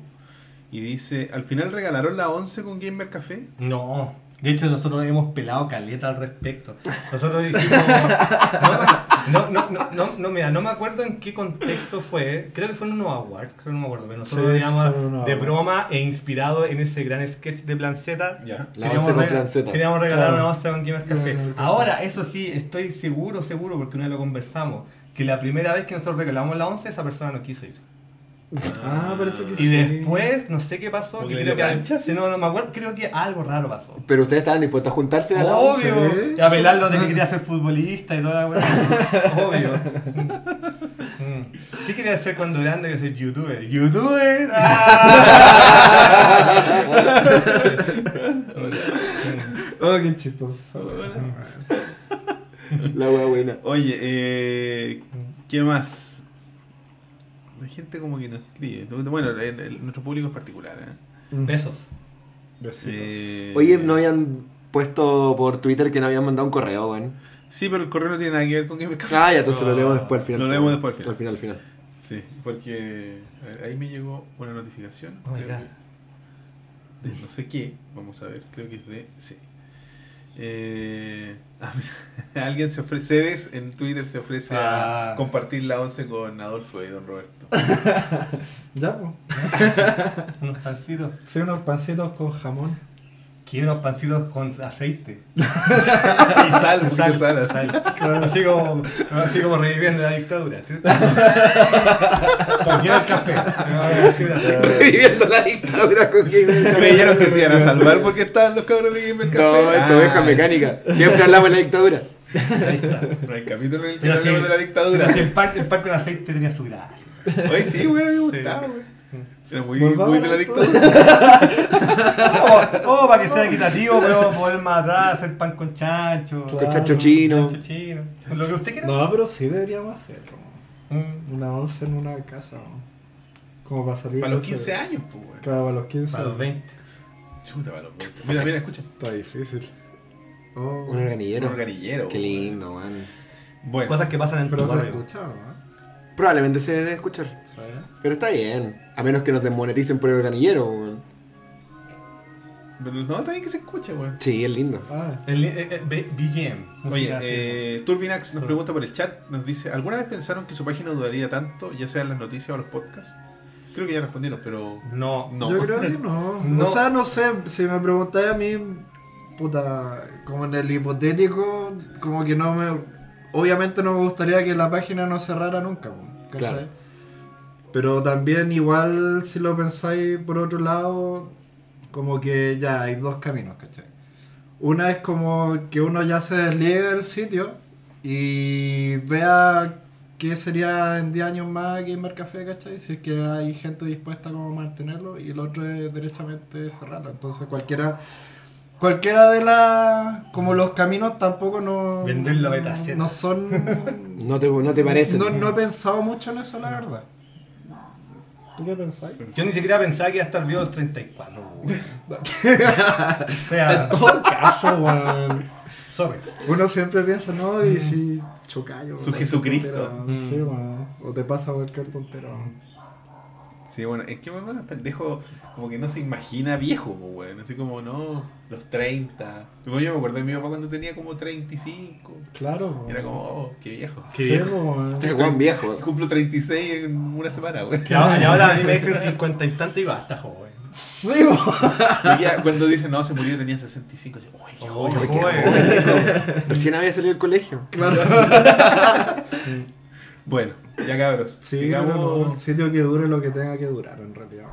y dice, ¿al final regalaron la 11 con Gamer Café? No, de hecho nosotros hemos pelado caleta al respecto. Nosotros dijimos... No, no, no, no, no, mira, no me acuerdo en qué contexto fue. Creo que fue en unos awards, creo que no me acuerdo. Pero nosotros, Sí, digamos, de broma e inspirado en ese gran sketch de Planceta, Ya. La queríamos, once con rega- Planceta. queríamos regalar Claro. una once con. Gamer Café. Ahora, eso sí, estoy seguro, seguro, porque una vez lo conversamos, que la primera vez que nosotros regalamos la once, esa persona no quiso ir. Ah, parece que Y sí. después, no sé qué pasó, ¿Porque que creo que, plancha, sí, no, no me acuerdo, creo que algo raro pasó. Pero ustedes estaban dispuestos a juntarse a la. Obvio, ¿sí? y a pelarlo de que quería ser futbolista y toda la weá. Obvio. Mm. ¿Qué quería hacer cuando grande? Quería ser youtuber. ¿Youtuber? ¡Ah! Oh, qué chistoso. La wea buena. Oye, eh, ¿Qué más? Hay gente como que no escribe. Bueno, el- el- nuestro público es particular. ¿eh? Besos. Besitos. Eh, Oye, no habían puesto por Twitter que no habían mandado un correo, weón. Sí, pero el correo no tiene nada que ver con Game Café. Ah, ya, entonces lo leemos después al final. Lo leemos después al final. Al final, al final. Sí, porque a ver, ahí me llegó una notificación. Oh my creo God. que de no sé qué. Vamos a ver, creo que es de. Sí. Eh, ah, alguien se ofrece, Cebes en Twitter se ofrece Ah. a compartir la 11 con Adolfo y Don Roberto. Ya, pues. Unos pancitos. Sí, unos pancitos con jamón. Quiero unos pancitos con aceite. y sal, un de sal, sal. Así como, así como reviviendo la dictadura. Con el café. Así de aceite. Viviendo la dictadura con Game Creyeron que se iban a salvar porque estaban los cabros de Game Café. No, esto Ah, oveja mecánica. Siempre hablamos de la dictadura. Ahí está. Capítulo en el que Pero hablemos sí, de la dictadura. el pan, el pan con aceite tenía su gracia. Oye, sí, güey, me gustaba, Sí. güey. Era muy, muy de la dictadura. Oh, oh, para que sea equitativo, pero poder más atrás, hacer pan con chancho. Con chancho chino. Chancho chino. Lo que usted quiera. No, pero sí deberíamos hacerlo. Mm. Una once en una casa. ¿no? Como para salir Para los de ese- 15 años, pues, güey. Claro, para los 15. Para los 20. Chuta, para los 20. Mira, mira, escucha. Está difícil. Oh, Un organillero. Un organillero. Qué lindo, man. Bueno, Cosas que pasan en tu Pero se escucha, ¿no? Probablemente se debe escuchar. ¿Sabes? Pero está bien. A menos que nos desmoneticen por el organillero, weón. pero no, está bien que se escuche, güey. Sí, es lindo. Ah, El, eh, eh, B- BGM. Oye, música eh, Turbinax nos pregunta por el chat, nos dice, ¿alguna vez pensaron que su página duraría tanto, ya sea en las noticias o los podcasts? Creo que ya respondieron, pero No. no. Yo creo que no. No. O sea, no sé, si me preguntáis a mí, puta, como en el hipotético, como que no me... Obviamente no me gustaría que la página no cerrara nunca, ¿cachai? Claro. Pero también igual si lo pensáis por otro lado, como que ya hay dos caminos, ¿cachai? Una es como que uno ya se desliegue del sitio y vea qué sería en 10 años más Gamer Café, ¿cachai? Si es que hay gente dispuesta como a mantenerlo y el otro es derechamente cerrarlo. Entonces cualquiera... Cualquiera de las... Como los caminos tampoco no... Vender la beta. No son... No te, no te parece. No, no he pensado mucho en eso, la verdad. ¿Tú qué pensáis? Yo ni siquiera pensaba que iba a estar vivo los 34. güey. o sea, En todo caso, weón. sorry. Uno siempre piensa, no, y si chocayo. Su Jesucristo. Sí, weón. O te pasa cualquier tontera. Sí, bueno, es que cuando los pendejos como que no se imagina viejo, pues, weón. Así como, no, los 30. Como yo me acuerdo de mi papá cuando tenía como 35. Claro, weón. Era como, oh, qué viejo. Qué Sí, viejo. weón. Este weón viejo. Cumplo 36 en una semana, güey. Que ahora, y ahora a mí me dicen 50 y tanto y basta, joven. Sí, weón. Y ya cuando dicen, no, se murió tenía 65. Yo, uy, qué Oh, joven. qué qué joven. Recién había salido del colegio. Claro. Bueno, ya cabros. Sí, sigamos. el sitio que dure lo que tenga que durar, en realidad.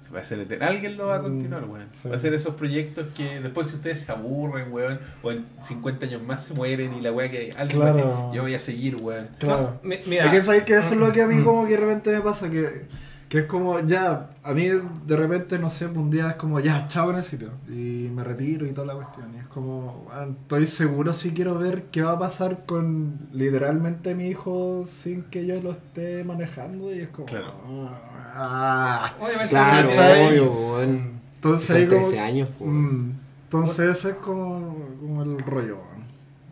Se va a eterno. Alguien lo va a continuar, Mm, weón. sí. Va a ser esos proyectos que después si ustedes se aburren, weón, o en 50 años más se mueren y la weá que alguien va a Claro. decir, yo voy a seguir, weón. Claro. No, mi- mira, Es que sabes que eso es lo que a mí Mm. como que de repente me pasa, que, que es como, ya, a mí de repente, no sé, un día es como, ya, chao en el sitio, y me retiro y toda la cuestión, y es como, "Weón, estoy seguro si quiero ver qué va a pasar con literalmente mi hijo sin que yo lo esté manejando, y es como, Claro. ah, obviamente, Claro, obvio, weón. entonces Son ahí como- 13 años, pues. Mm, entonces ese es como, como el rollo.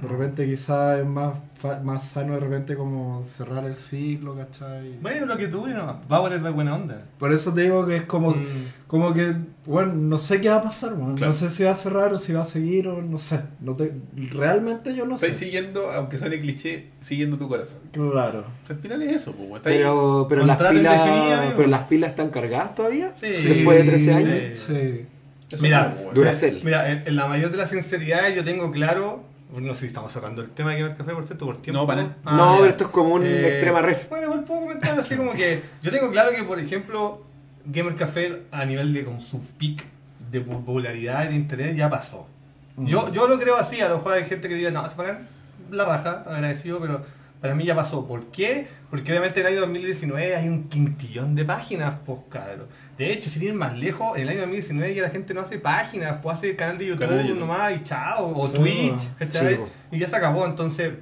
De repente quizás es más, fa- más sano de repente como cerrar el ciclo, ¿cachai? Bueno, lo que tú, no, va a volver de buena onda. Por eso te digo que es como, Mm. como que, bueno, no sé qué va a pasar, weón. Claro. No sé si va a cerrar o si va a seguir o no sé. No te, realmente yo no sé. Estás siguiendo, aunque suene cliché, siguiendo tu corazón. Claro. Al final es eso, pues. Está ahí. Pero, pero, las pilas, pero las pilas están cargadas todavía. Sí. Después de 13 años. Sí. Sí. Eso Mira. Duracell. Mira, en, en la mayor de las sinceridades yo tengo claro, no sé si estamos cerrando el tema de Gamer Café por cierto, por tiempo. No, para. Ah, no, ya. pero esto es como un Eh, extrema res. Bueno, igual puedo comentar así como que yo tengo claro que, por ejemplo, Gamer Café a nivel de como su peak de popularidad y de interés ya pasó. Mm. Yo, yo lo creo así, a lo mejor hay gente que diga, no, se pagan la raja, agradecido, pero para mí ya pasó. ¿Por qué? Porque obviamente en el año 2019 hay un quintillón de páginas, pues cabrón. De hecho, si ir más lejos, en el año 2019 ya la gente no hace páginas, pues hace canal de YouTube, Canal de YouTube. nomás y chao, o Sí, Twitch. Sí, y ya se acabó, entonces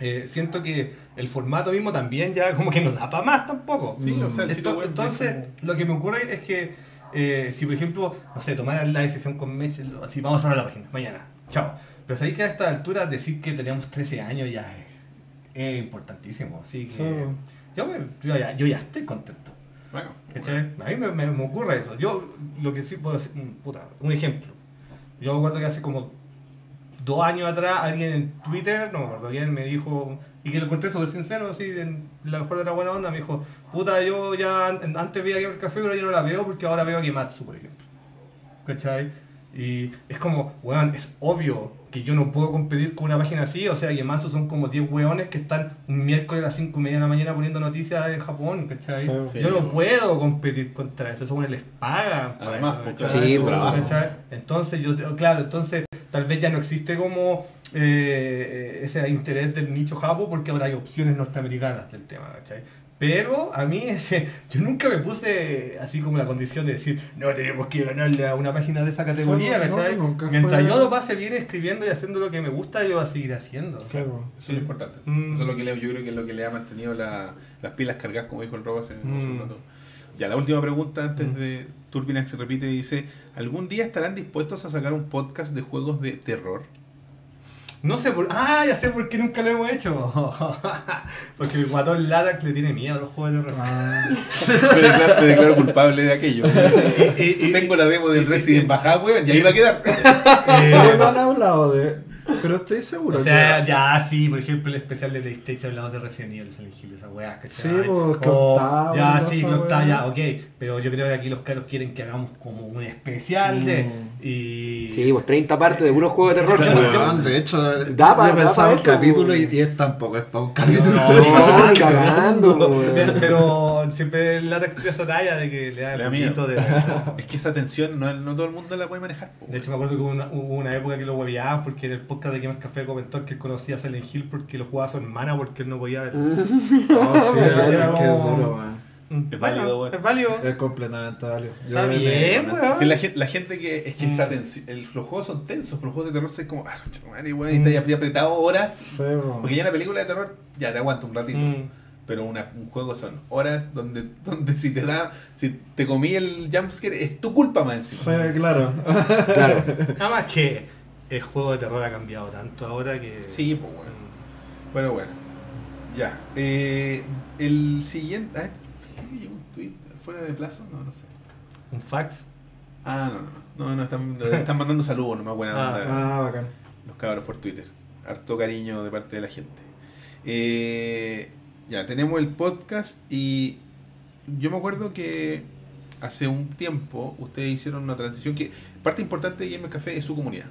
eh, siento que el formato mismo también ya como que no da para más tampoco. Sí, o sea, el sitio Esto- web entonces, es lo que me ocurre es que eh, si por ejemplo, no sé, tomaran la decisión con Mech, así vamos a cerrar la página, mañana, chao. Pero sabéis que a esta altura decir que teníamos 13 años ya es, es importantísimo. Así que Sí. yo, me- yo, ya, yo ya estoy contento. Bueno, ¿cachai? A mí me, me- me ocurre eso. Yo lo que sí puedo decir, mm, puta, un ejemplo. Yo me acuerdo que hace como dos años atrás alguien en Twitter, no me acuerdo bien, me dijo, y que lo encontré súper sincero, así, en la mejor de la buena onda, me dijo, puta, yo ya an- antes veía el café, pero yo no la veo porque ahora veo a Kimatsu, por ejemplo. ¿Cachai? Y es como, weón, es obvio que yo no puedo competir con una página así, o sea, Kimatsu son como 10 weones que están un miércoles a las 5 y media de la mañana poniendo noticias en Japón, ¿cachai? Sí. Sí. Yo no puedo competir contra eso, eso les pagan. Además, ¿cachai? porque Sí, es su pues, trabajo. ¿cachai? Entonces, yo, claro, entonces tal vez ya no existe como eh, ese interés del nicho japo porque ahora hay opciones norteamericanas del tema, ¿cachai? Pero a mí, ese, yo nunca me puse así como la condición de decir, no tenemos que ganarle a una página de esa categoría, Sí, no, ¿cachai? Mientras fue- yo lo pase bien escribiendo y haciendo lo que me gusta, yo voy a seguir haciendo. Claro. Eso es lo importante. Mm. Eso es lo que le, yo creo que es lo que le ha mantenido la- las pilas cargadas, como dijo el Robo hace, un Mm. rato. Ya, la última pregunta antes de Turbinax se repite dice, ¿algún día estarán dispuestos a sacar un podcast de juegos de terror? No sé por. Ah, ya sé por qué nunca lo hemos hecho. Porque el guatón Latac le tiene miedo a los juegos de terror. Ah, Me declaro, me declaro culpable de aquello. Y- y- y- Tengo la demo del Resident bajada, weón, y ahí va a quedar. eh, no han hablado de. Pero estoy seguro. o sea, que- ya sí, por ejemplo, el especial de PlayStation hablamos de Resident Evil, Silent Hill, esas weas, ¿cachai? Sí, pues, O- Ya, sí, octavo, ya, ok. Pero yo creo que aquí los caros quieren que hagamos como un especial de. Y. Sí, pues 30 partes de puro juego de terror. Claro, yo- de hecho, Da pa- yo pensaba un capítulo y, weón. y es tampoco, es para un capítulo. No, cagando. Pero, pero siempre el tiene esa talla de que le da un poquito de. Es que esa tensión no, no todo el mundo la puede manejar. po, De hecho, me acuerdo que hubo una, hubo una época que lo hueveaban porque en el podcast de Gamer Café comentó que él conocía a Silent Hill porque lo jugaba a su hermana porque él no podía ver. No, sí, Era era que como- duro, man. Mm, Es válido, weón. Es válido. Es completamente válido. Yo Está bien, weón. Si la, gente, la gente que es que esa Mm. tensión, el- los juegos son tensos, pero los juegos de terror es como, ah, madre, weón, y está ahí apretado horas. Sí, weón. Porque ya una película de terror, ya te aguanta un ratito. Mm. Pero una, un juego son horas donde, donde si te da, si te comí el jumpscare, es tu culpa más Sí, encima. claro. Claro. Nada más que el juego de terror ha cambiado tanto ahora que. Sí, pues bueno. Bueno, bueno. Ya. Eh, el siguiente. Ah, ¿qué me llegó un tweet fuera de plazo? No, no sé. Un fax. Ah, no, no, no. No, están, están mandando saludos, nomás buena Ah, onda. Ah, bacán. Los cabros por Twitter. Harto cariño de parte de la gente. Eh, ya, tenemos el podcast y yo me acuerdo que hace un tiempo ustedes hicieron una transición que parte importante de Gamer Café es su comunidad.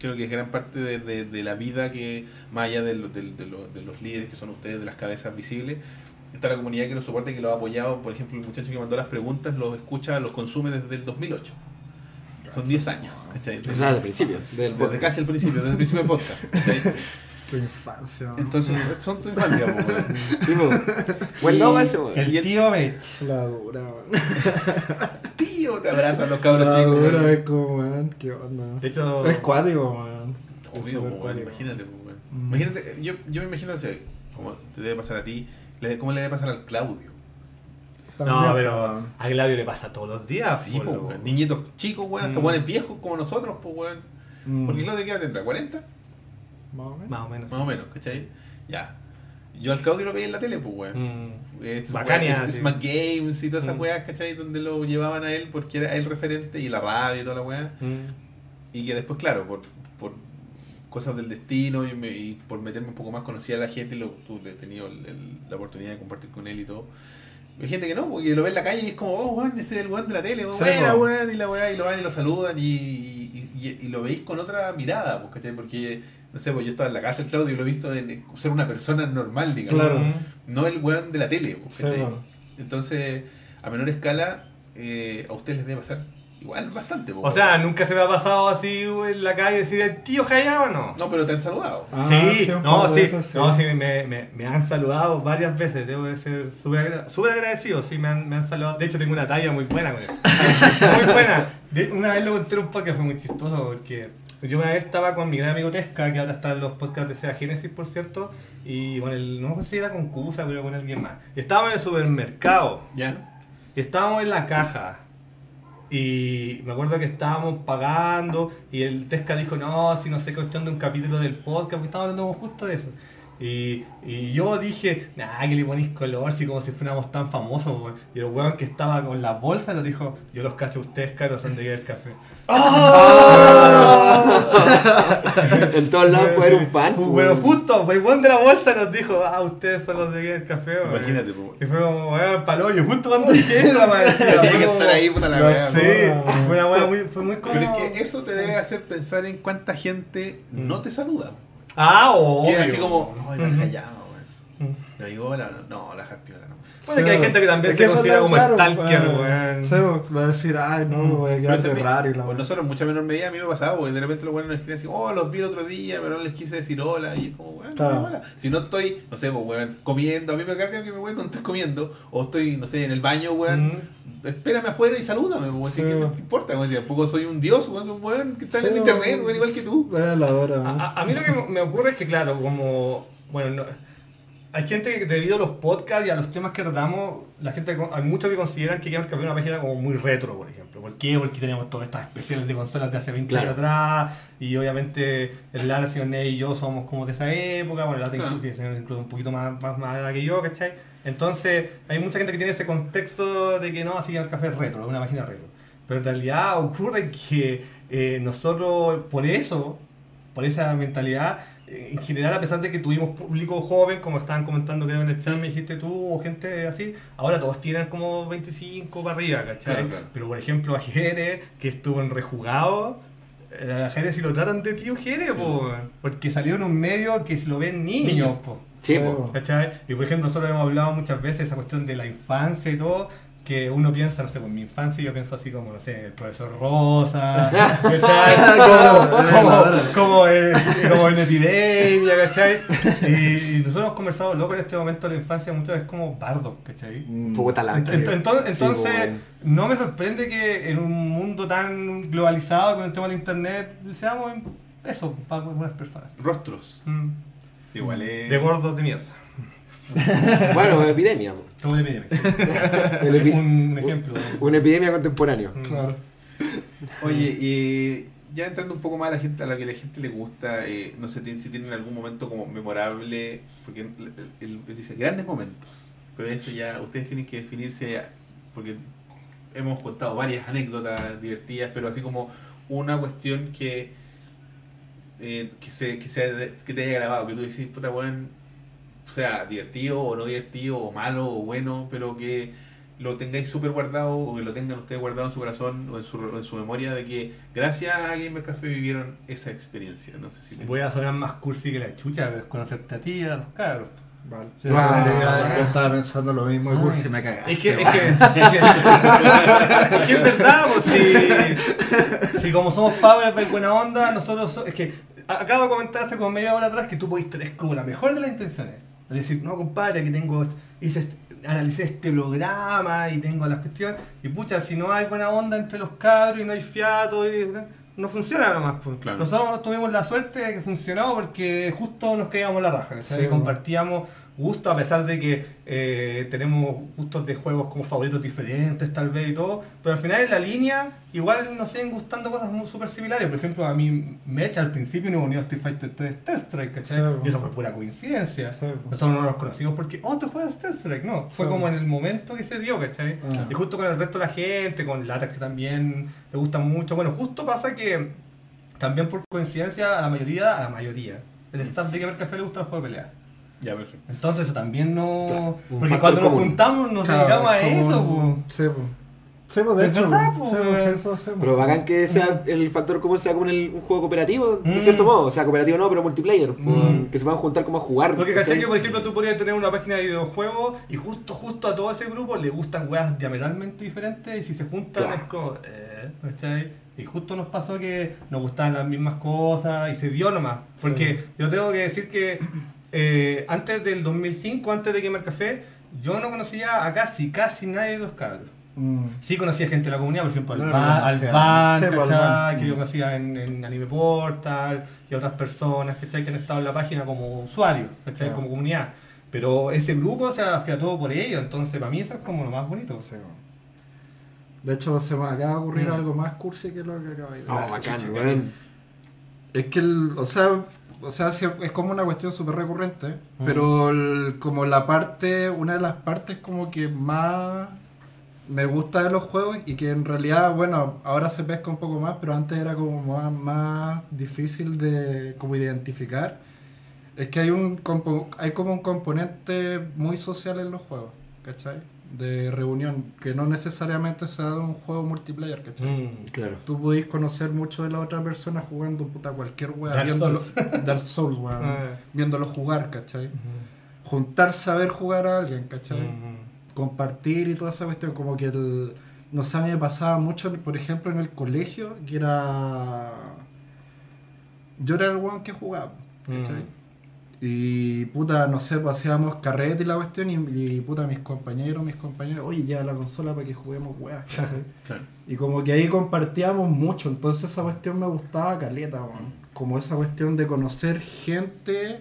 Creo que es gran parte de, de- de la vida que, más allá de, lo- de- de lo- de los líderes que son ustedes, de las cabezas visibles, está la comunidad que los soporta y que los ha apoyado. Por ejemplo, el muchacho que mandó las preguntas los escucha, los consume desde el 2008. Son 10 años. ¿cachai? O sea, al principio. Del Desde podcast. casi el principio, desde el principio del podcast. ¿cachai? Tu infancia. man. Entonces, son tu infancia, po, weón. Sí, po. Buen logo ese, weón. El tío Mech. La dura, man. Tío, te abrazan los cabros La chicos, weón. es como, man, qué onda. De hecho. Es cuático. Obvio, weón, imagínate, weón. Mm. Imagínate, yo, yo me imagino, sea, como te debe pasar a ti, le- ¿cómo le debe pasar al Claudio? No, pero a Claudio le pasa todos los días. Sí, po, po, loco. weón. Niñitos chicos, weón, hasta Mm. buenos viejos como nosotros, pues, weón. Mm. Porque Claudio, ¿qué tendrá? ¿40? Más o menos. Más o menos. Más o menos, ¿cachai? Ya. Yo al Claudio lo veía en la tele, pues, weón. Mm. Es, Bacania, es, es sí. Mac Games y todas esas Mm. weas, ¿cachai? Donde lo llevaban a él porque era el referente y la radio y toda la wea. Mm. Y que después, claro, por, por cosas del destino y, me- y por meterme un poco más, conocía a la gente y lo, tu- he tenido el- el- la oportunidad de compartir con él y todo. Hay gente que no, porque lo ve en la calle y es como, oh, weón, ese es el weón de la tele, weón, Sí, buena, po. weón, y la weá, y lo van y lo saludan y, y, y- y lo veis con otra mirada, pues, ¿cachai? Porque, no sé, pues yo estaba en la casa del Claudio y lo he visto en, ser una persona normal, digamos. Claro. No el weón de la tele, pues, Sí. Entonces, a menor escala, eh, a ustedes les debe pasar igual bastante, pues, O sea, nunca se me ha pasado así en la calle decir tío Hayama, no. No, pero te han saludado. Ah, sí, un no, sí, no, sí, me, me, me han saludado varias veces, debo de ser súper agra- súper agradecido, sí, me han, me han saludado. De hecho, tengo una talla muy buena con eso. muy buena. De- una vez lo conté en un podcast, fue muy chistoso porque Yo una vez estaba con mi gran amigo Tesca, que ahora está en los podcasts de Sega Genesis, por cierto, y con el, no sé si era con Cusa, pero con alguien más. Y estábamos en el supermercado, ¿Ya? y estábamos en la caja. Y me acuerdo que estábamos pagando y el Tesca dijo, no, si no sé, cuestión de un capítulo del podcast, porque estábamos hablando justo de eso. Y, y yo dije, nah, que le ponís color, si como si fuéramos tan famosos. Y el weón que estaba con la bolsa nos dijo, yo los cacho a ustedes, caros, son de Guía del café. En todos lados puede haber un fan. Fu- pues, justo, el weón de la bolsa nos dijo, ah, ustedes son los de café. Imagínate, po. Y fue como, weón, palo, yo justo cuando dije eso, weón. Tenía que estar ahí, puta la No wea, sé, po. fue una weá muy, fue muy como... Pero es que eso te debe hacer pensar en cuánta gente no te saluda. Ah. Que así como, no, me callado, weón. Mm. Le digo, hola, no, la happy, no. Bueno, que hay gente que también se considera como claro, stalker, pues, weón. Sí, pues, va a decir, ay, no, me voy a quedar de raro y la o nosotros en mucha menor medida a mí me pasaba, porque de repente los buenos nos escriben así, oh, los vi el otro día, pero no les quise decir hola, y es como, weón, Claro. no, hola. Si no estoy, no sé, pues, weón, comiendo, a mí me carga que me weón cuando estoy comiendo, o estoy, no sé, en el baño, weón, Mm. espérame afuera y salúdame, pues, weón, si Sí. ¿qué te importa? Weón, si tampoco soy un dios, weón, soy un weón que está Sí, en internet, weón, igual que tú. Es la hora, A, a- a mí lo que me ocurre es que, claro, como. Bueno, no- hay gente que debido a los podcasts y a los temas que tratamos, la gente, con- hay muchos que consideran que Gamer Café es una página como muy retro, por ejemplo. ¿Por qué? Porque tenemos todas estas especiales de consolas de hace 20 años atrás, y obviamente el Ney y yo somos como de esa época, bueno, el Claro. incluso, el señor incluso un poquito más, más, más edad que yo, ¿cachai? Entonces, hay mucha gente que tiene ese contexto de que no, así Gamer Café es retro, es una página retro. Pero en realidad ocurre que eh, nosotros, por eso, por esa mentalidad, en general, a pesar de que tuvimos público joven, como estaban comentando creo en el chat, me dijiste tú, o gente así, ahora todos tienen como 25 para arriba, ¿cachai? Claro, claro. Pero por ejemplo, a Jere, que estuvo en Rejugado, eh, a Jere si lo tratan de tío Jere, Sí. po, porque salió en un medio que lo ven niños, Niños. po. Sí, Sí, po. po. ¿Cachai? Y por ejemplo, nosotros hemos hablado muchas veces de esa cuestión de la infancia y todo, que uno piensa, no sé, en mi infancia yo pienso así como, no sé, el profesor Rosa, ¿cachai? como, como, como, eh, como en epidemia, ¿cachai? Y, y nosotros hemos conversado, loco, en este momento de la infancia muchas veces como bardo, ¿cachai? Mm. Puta la Ent- ent- entonces, Sí, no me sorprende que en un mundo tan globalizado con el tema del internet seamos eso para algunas personas. Rostros. Mm. Igual es. De gordos de mierda. Bueno, epidemia. Como una epidemia. El epi- un ejemplo. Una epidemia contemporánea. Mm. Claro. Oye, y ya entrando un poco más a la gente a la que la gente le gusta, eh, no sé si tienen algún momento como memorable, porque él, él- él dice grandes momentos, pero eso ya ustedes tienen que definirse, porque hemos contado varias anécdotas divertidas, pero así como una cuestión que eh, que, se, que, de- que te haya grabado, que tú dices, puta weón, sea, divertido o no divertido, o malo o bueno, pero que lo tengáis súper guardado o que lo tengan ustedes guardado en su corazón o en su, o en su memoria de que gracias a Gamer Café vivieron esa experiencia. No sé si les- Voy a sonar más cursi que la chucha, pero es conocerte a ti y a los cabros. Vale. Sí. Ah, yo estaba pensando lo mismo y Ay. Cursi me cagaste. Es que, es que, es que, es que es verdad, pues si, si como somos Power y buena onda, nosotros so- es que acabo de comentar hace como media hora atrás que tú pudiste tener como la mejor de las intenciones. Es decir, no compadre, que tengo, hice este- analicé este programa y tengo las cuestiones, y pucha, si no hay buena onda entre los cabros y no hay fiato, y, no funciona nomás. Pues. Claro. Nosotros tuvimos la suerte de que funcionó porque justo nos caíamos la raja. Sí, compartíamos gusto a pesar de que eh, tenemos gustos de juegos como favoritos diferentes tal vez y todo, pero al final en la línea igual nos siguen gustando cosas muy súper similares. Por ejemplo, a mí Mecha al principio no unió Street Fighter 3 Test Strike, ¿cachai? Sí, y eso fue pura coincidencia. Sí. Nosotros no nos conocimos porque, oh, te juegas Test Strike, no, fue Sí. como en el momento que se dio, ¿cachai? Ah. Y justo con el resto de la gente, con Latax que también le gusta mucho. Bueno, justo pasa que también por coincidencia a la mayoría, a la mayoría, el staff de Gamer Café le gusta el juego de pelea. Ya, perfecto. Entonces eso también no... Claro, porque cuando nos juntamos nos Claro, dedicamos a eso, un- po. Sí, pues. Sí, pues, de Es hecho. verdad, sí, pues, weón. eso hacemos. Pero bacán que sea el factor común sea como en el, un juego cooperativo, de Mm. cierto modo. O sea, cooperativo no, pero multiplayer. Mm. Que se van a juntar como a jugar. Porque ¿cachai? ¿cachai? que por ejemplo tú podrías tener una página de videojuegos y justo justo a todo ese grupo le gustan weas diametralmente diferentes y si se juntan Claro. es como... Eh, ¿cachai? Y justo nos pasó que nos gustaban las mismas cosas y se dio nomás. Porque yo tengo que decir que eh, antes del 2005, antes de Gamer Café, yo no conocía a casi, casi nadie de los cabros. Mm. Sí conocía gente de la comunidad, por ejemplo, al, que yo conocía en, en Anime Portal y otras personas ¿cachai? que han estado en la página como usuarios, como comunidad. Pero ese grupo se afiató por ello, entonces para mí eso es como lo más bonito. Sí, bueno. De hecho, se me acaba de ocurrir Mm. algo más cursi que lo que acaba de decir. No, Ah, bacán. Es que, el, o sea, o sea, es como una cuestión súper recurrente, Mm. pero el- como la parte, una de las partes como que más me gusta de los juegos y que en realidad, bueno, ahora se pesca un poco más, pero antes era como más, más difícil de como identificar, es que hay un hay como un componente muy social en los juegos, ¿cachai? De reunión, que no necesariamente se da de un juego multiplayer, ¿cachai? Mm. Claro. Tú podéis conocer mucho de la otra persona jugando puta cualquier wea, Dark viéndolo, Dark Souls, weón, Ah. viéndolo jugar, ¿cachai? Ujú. Juntarse a ver jugar a alguien, ¿cachai? Compartir y toda esa cuestión, como que el, no sé, a mí me pasaba mucho, por ejemplo, en el colegio, que era... Yo era el weón que jugaba, ¿cachai? Mm. Y puta, no sé, hacíamos carrete y la cuestión y, y, puta, mis compañeros, mis compañeros, oye, lleva la consola para que juguemos weas, ¿cachai? Claro. Y como que ahí compartíamos mucho, entonces esa cuestión me gustaba caleta, weón. Como esa cuestión de conocer gente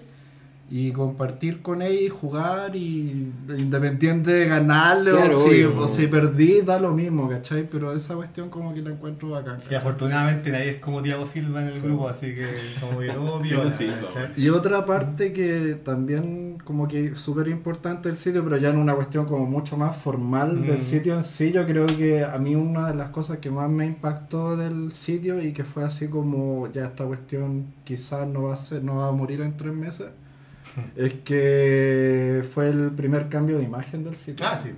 y compartir con ella y jugar y independiente de ganarle Claro, o, si, obvio. o si perdí, da lo mismo, ¿cachai? Pero esa cuestión como que la encuentro bacán. Y afortunadamente nadie es como Thiago Silva en el grupo, así que como que ¿cachai? Y otra parte que también como que súper importante del sitio, pero ya en una cuestión como mucho más formal del Mm. sitio en sí, yo creo que a mí una de las cosas que más me impactó del sitio y que fue así como ya esta cuestión quizás no va a ser, no va a morir en tres meses, es que fue el primer cambio de imagen del sitio. Ah, sí.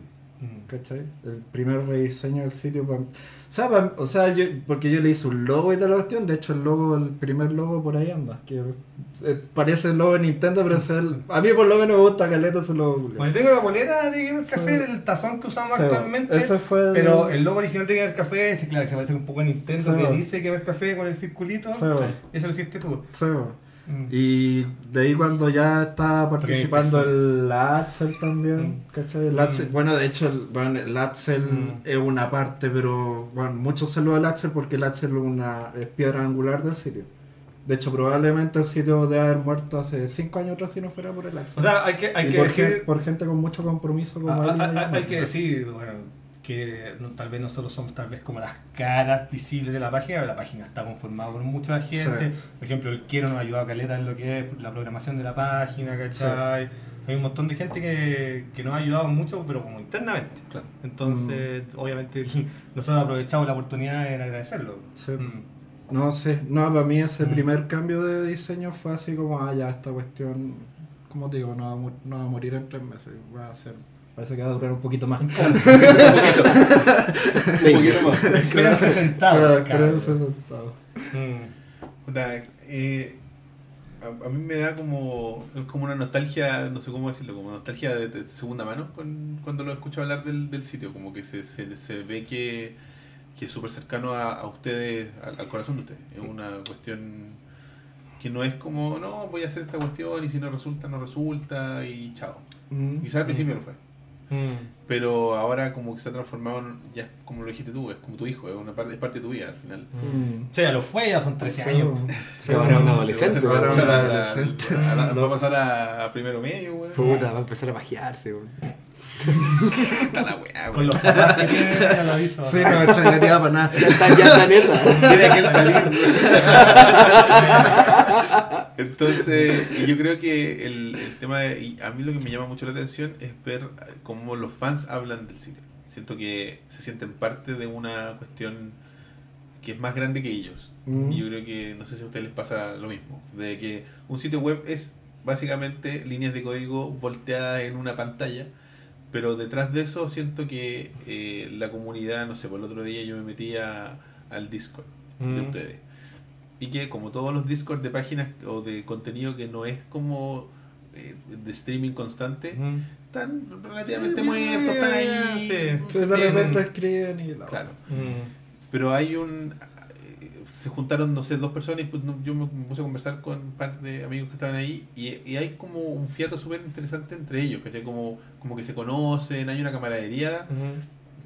Mm. ¿Cachai? El primer rediseño del sitio. pa- O sea, pa- o sea yo, porque yo le hice un logo y toda la cuestión. De hecho, el logo, el primer logo por ahí anda. Que eh, parece el logo de Nintendo, pero es el. A mí por lo menos me gusta caleta ese logo. culiao. Bueno, tengo la bolera de Gamer Café Sí. del tazón que usamos Sí, actualmente. ese fue el- Pero el logo original de Gamer Café, sí, claro, que se parece un poco a Nintendo, Sí. que dice Gamer Café con el circulito. Eso lo hiciste tú. Mm. Y de ahí cuando ya estaba participando el Axel también, Mm. ¿cachai? El Axel- Mm. Bueno, de hecho, el, bueno, el Axel Mm. es una parte, pero bueno, mucho saludo al Axel porque el Axel es una es piedra angular del sitio. De hecho, probablemente el sitio debe haber muerto hace 5 años atrás si no fuera por el Axel. O sea, hay que, hay que por, decir. gen- por gente con mucho compromiso como Ah, él. y ah, ah, ella, hay que decir, bueno, que no- tal vez nosotros somos tal vez como las caras visibles de la página, pero la página está conformada por mucha gente. Sí. Por ejemplo, el Quiero nos ha ayudado a Caleta en lo que es la programación de la página, ¿cachai? Hay un montón de gente que, que nos ha ayudado mucho, pero como internamente. Claro. Entonces, obviamente, nosotros aprovechamos la oportunidad en agradecerlo. Sí. Mm. No sé, no, para mí ese Mm. primer cambio de diseño fue así como, ah, ya, esta cuestión, como te digo, no va, no va a morir en tres meses, va a ser, parece que va a durar un poquito más. Sí, Espérense sentados. Claro, cabrón. quédense sentados. Mm. Eh, a, mí me da como, es como una nostalgia, no sé cómo decirlo, como nostalgia de, de segunda mano con- cuando lo escucho hablar del, del sitio, como que se, se, se ve que, que es súper cercano a, a ustedes, al, al corazón de ustedes. Es una cuestión que no es como, no, voy a hacer esta cuestión y si no resulta, no resulta y chao. Mm. Quizás al principio lo fue. Mm. Pero ahora como que se ha transformado en, ya es como lo dijiste tú, es como tu hijo, es una parte, es parte de tu vida al final. Mm. O sea, ya lo fue, ya son 13 Sí, años. Sí, ahora un adolescente, Ahora va a pasar a, a primero medio, güey. Puta, va a empezar a pajearse, weón. Está la weá, Con güey. los papás que tiene, ya lo aviso. Sí, no me extrañaría para nada. Ya está, ya está en esa. Tiene que salir. Entonces, yo creo que el, el tema de, y a mí lo que me llama mucho la atención es ver cómo los fans hablan del sitio. Siento que se sienten parte de una cuestión que es más grande que ellos. Mm. Y yo creo que, no sé si a ustedes les pasa lo mismo, de que un sitio web es básicamente líneas de código volteadas en una pantalla, pero detrás de eso siento que eh, la comunidad, no sé, por el otro día yo me metí a- al Discord de Mm. ustedes. Y que como todos los Discord de páginas o de contenido que no es como eh, de streaming constante, Mm. están relativamente muertos, están ahí. Sí. Sí, se de repente escriben y la Claro. Mm. Pero hay un. eh, Se juntaron, no sé, dos personas y pues, no- yo me puse a conversar con un par de amigos que estaban ahí y, y hay como un fiato súper interesante entre ellos, ¿cachai? Como, como que se conocen, hay una camaradería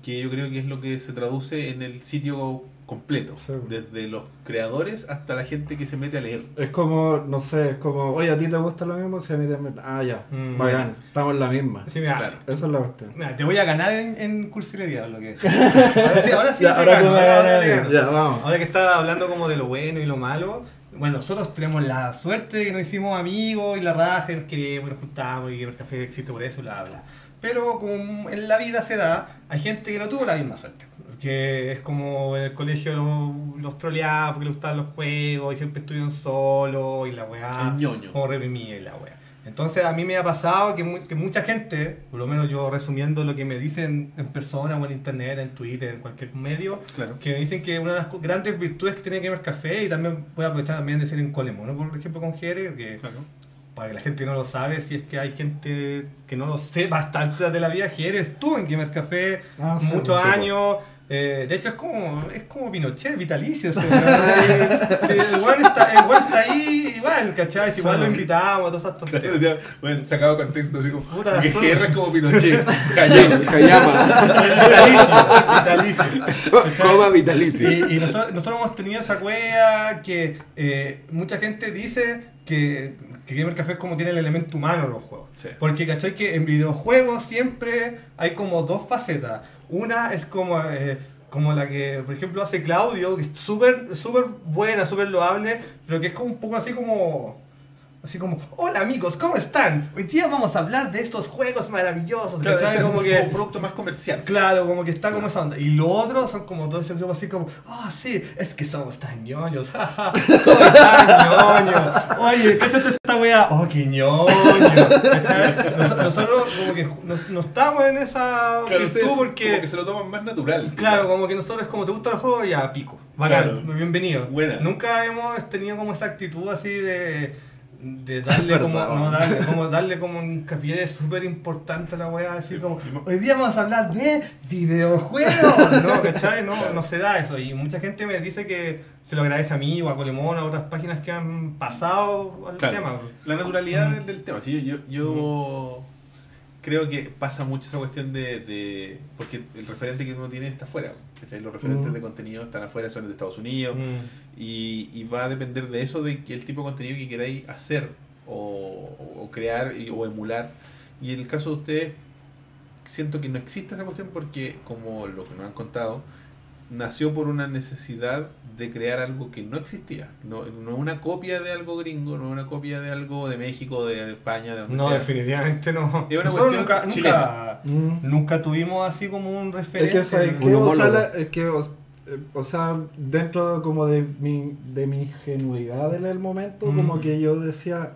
que yo creo que es lo que se traduce en el sitio completo, Sí. desde los creadores hasta la gente que se mete a leer. Es como, no sé, es como, oye, ¿a ti te gusta lo mismo? Si a mí también. Ah, ya, Mm, bacán, bueno. estamos en la misma. Sí, mira, Claro. Eso es la cuestión. mira, te voy a ganar en, en cursilería, lo que es. Ahora sí, ahora sí Ya, te ahora gano, tú me ahora ganas. te gano. Ya, vamos. Ahora que estaba hablando como de lo bueno y lo malo, bueno, nosotros tenemos la suerte de que nos hicimos amigos y la raja, nos queremos y nos juntamos y que el café existe por eso, bla, bla. Pero como en la vida se da, hay gente que no tuvo la misma suerte. Que es como en el colegio los, los troleaban porque les gustaban los juegos y siempre estuvieron solos y la weá. El ñoño. Como reprimida y la weá. Entonces a mí me ha pasado que, mu- que mucha gente, por lo menos yo resumiendo lo que me dicen en persona o en internet, en Twitter, en cualquier medio, Claro. que me dicen que una de las grandes virtudes que tiene que ver café, y también voy a aprovechar también de decir en Colemono, por ejemplo, con Jere, que Claro. para que la gente no lo sabe, si es que hay gente que no lo sepa hasta altas de la vida, Jere estuvo en Gamer Café Ah, sí, muchos sí, años. Eh, de hecho, es como, es como Pinochet, vitalicio. Sí, el weón está, ahí igual, ¿cachai? Si igual lo invitamos a todas esas Claro, tonterías. ya, bueno, sacado de contexto así como Puta, que GR es como Pinochet, callado. Kayama. Vitalicio, vitalicio. Coma vitalicio. Y, y nosotros, nosotros hemos tenido esa cueva que eh, mucha gente dice que, que Gamer Café es como tiene el elemento humano en los juegos. Sí. Porque, ¿cachai? Que en videojuegos siempre hay como dos facetas. Una es como, eh, como la que, por ejemplo, hace Claudio, que es súper súper buena, súper loable, pero que es como un poco así como... Así como, hola amigos, ¿cómo están? Hoy día vamos a hablar de estos juegos maravillosos. Claro, ¿cachai? como que, un producto más comercial. Claro, como que está como esa onda. Y lo otro son como todo ese grupo así como, ah, sí, es que somos tan ñoños, jaja, somos tan ñoños. Oye, ¿cachaste esta weá? Oh, qué ñoño. Nosotros como que no, no estamos en esa Claro, virtud porque... como que se lo toman más natural. Claro, como que nosotros es como te gusta el juego, ya pico. Bacán, Claro. bienvenido. Buena. Nunca hemos tenido como esa actitud así de, de darle como, no, darle, como darle como un hincapié súper importante a la weá, así como hoy día vamos a hablar de videojuegos. No, ¿cachai? No, no se da eso. Y mucha gente me dice que se lo agradece a mí o a Colemón, a otras páginas que han pasado al Claro, tema. La naturalidad Mm. del- tema. Sí, yo, yo, yo creo que pasa mucho esa cuestión de, de- Porque el referente que uno tiene está afuera. ¿Cachai? Los referentes Mm. de contenido están afuera, son de Estados Unidos. Mm. Y, y va a depender de eso, de que el tipo de contenido que queráis hacer o, o crear y- o emular. Y en el caso de ustedes, siento que no existe esa cuestión porque, como lo que nos han contado, nació por una necesidad de crear algo que no existía. No, no es una copia de algo gringo, no es una copia de algo de México, de España, de donde No, sea. definitivamente no. Es una Nosotros cuestión nunca, Mm. nunca tuvimos así como un Es referente. que, ¿sabes qué? Un O sea, la- es que, o, eh, o sea, dentro como de mi, de mi ingenuidad en el momento, Mm. como que yo decía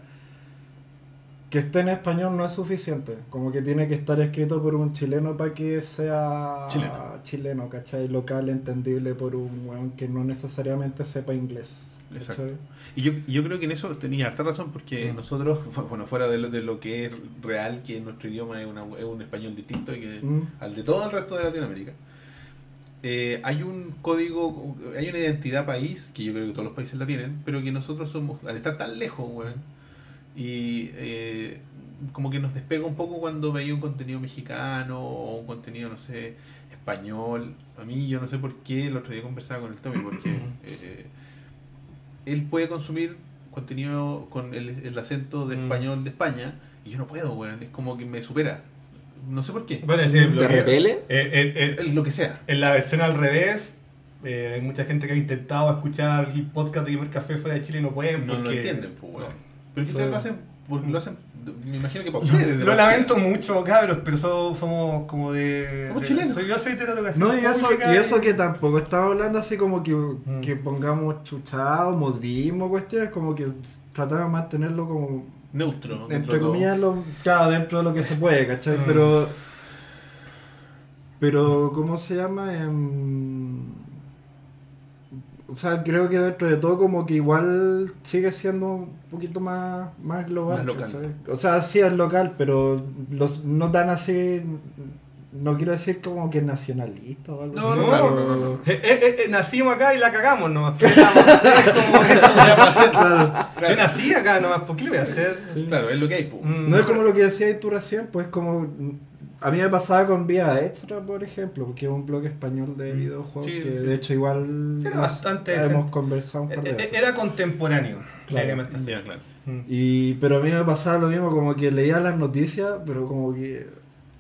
que esté en español no es suficiente. Como que tiene que estar escrito por un chileno para que sea Chileno. chileno, ¿cachai? Local, entendible por un weón que no necesariamente sepa inglés. Exacto. ¿cachai? Y yo, yo creo que en eso tenía harta razón porque Mm. nosotros, bueno, fuera de lo, de lo que es real, que nuestro idioma es, una- es un español distinto y que, Mm. al de todo el resto de Latinoamérica, eh, hay un código, hay una identidad país, que yo creo que todos los países la tienen, pero que nosotros somos, al estar tan lejos, weón, y eh, como que nos despega un poco cuando veía un contenido mexicano o un contenido, no sé, español. A mí yo no sé por qué, el otro día conversaba con el Tommy, porque eh, él puede consumir contenido con el, el acento de Mm. español de España y yo no puedo, weón, es como que me supera. No sé por qué. Bueno, es decir, ¿Te lo que- repele? eh, eh, eh, lo que sea. en la versión al revés, eh, hay mucha gente que ha intentado escuchar el podcast de Gamer Café fuera de Chile y no pueden. No lo porque- entienden, pues, weón. no. Pero es que ustedes lo hacen, porque lo hacen, me imagino que para ustedes. de Lo lamento mucho, cabros, pero so- somos como de. Somos de- chilenos. Soy, yo soy de No, y eso, pública y eso que tampoco estamos hablando así como que, Mm. que pongamos chuchado, modismo, cuestiones, como que tratamos de mantenerlo como Neutro. dentro entre comillas, lo, claro, dentro de lo que se puede, ¿cachai? Mm. Pero, pero, ¿cómo se llama? Em, o sea, creo que dentro de todo como que igual sigue siendo un poquito más, más global. Más local. O sea, sí es local, pero los, no tan así, no quiero decir como que nacionalista o algo No, así. no, claro, no, no, no. Eh, eh, eh, nacimos acá y la cagamos nomás. Es como eso. Va a ser. Claro, Yo nací acá nomás, ¿por qué le voy a hacer? sí. Claro, es lo que hay. Mm, No es como lo que decías tú recién, pues como A mí me pasaba con Vía Extra, por ejemplo, porque es un blog español de Mm. videojuegos Sí, que sí. de hecho igual Era nos- bastante hemos conversado un par de Eh, veces. Era contemporáneo. Claro. Ya, claro. Mm. Y, pero a mí me pasaba lo mismo, como que leía las noticias, pero como que,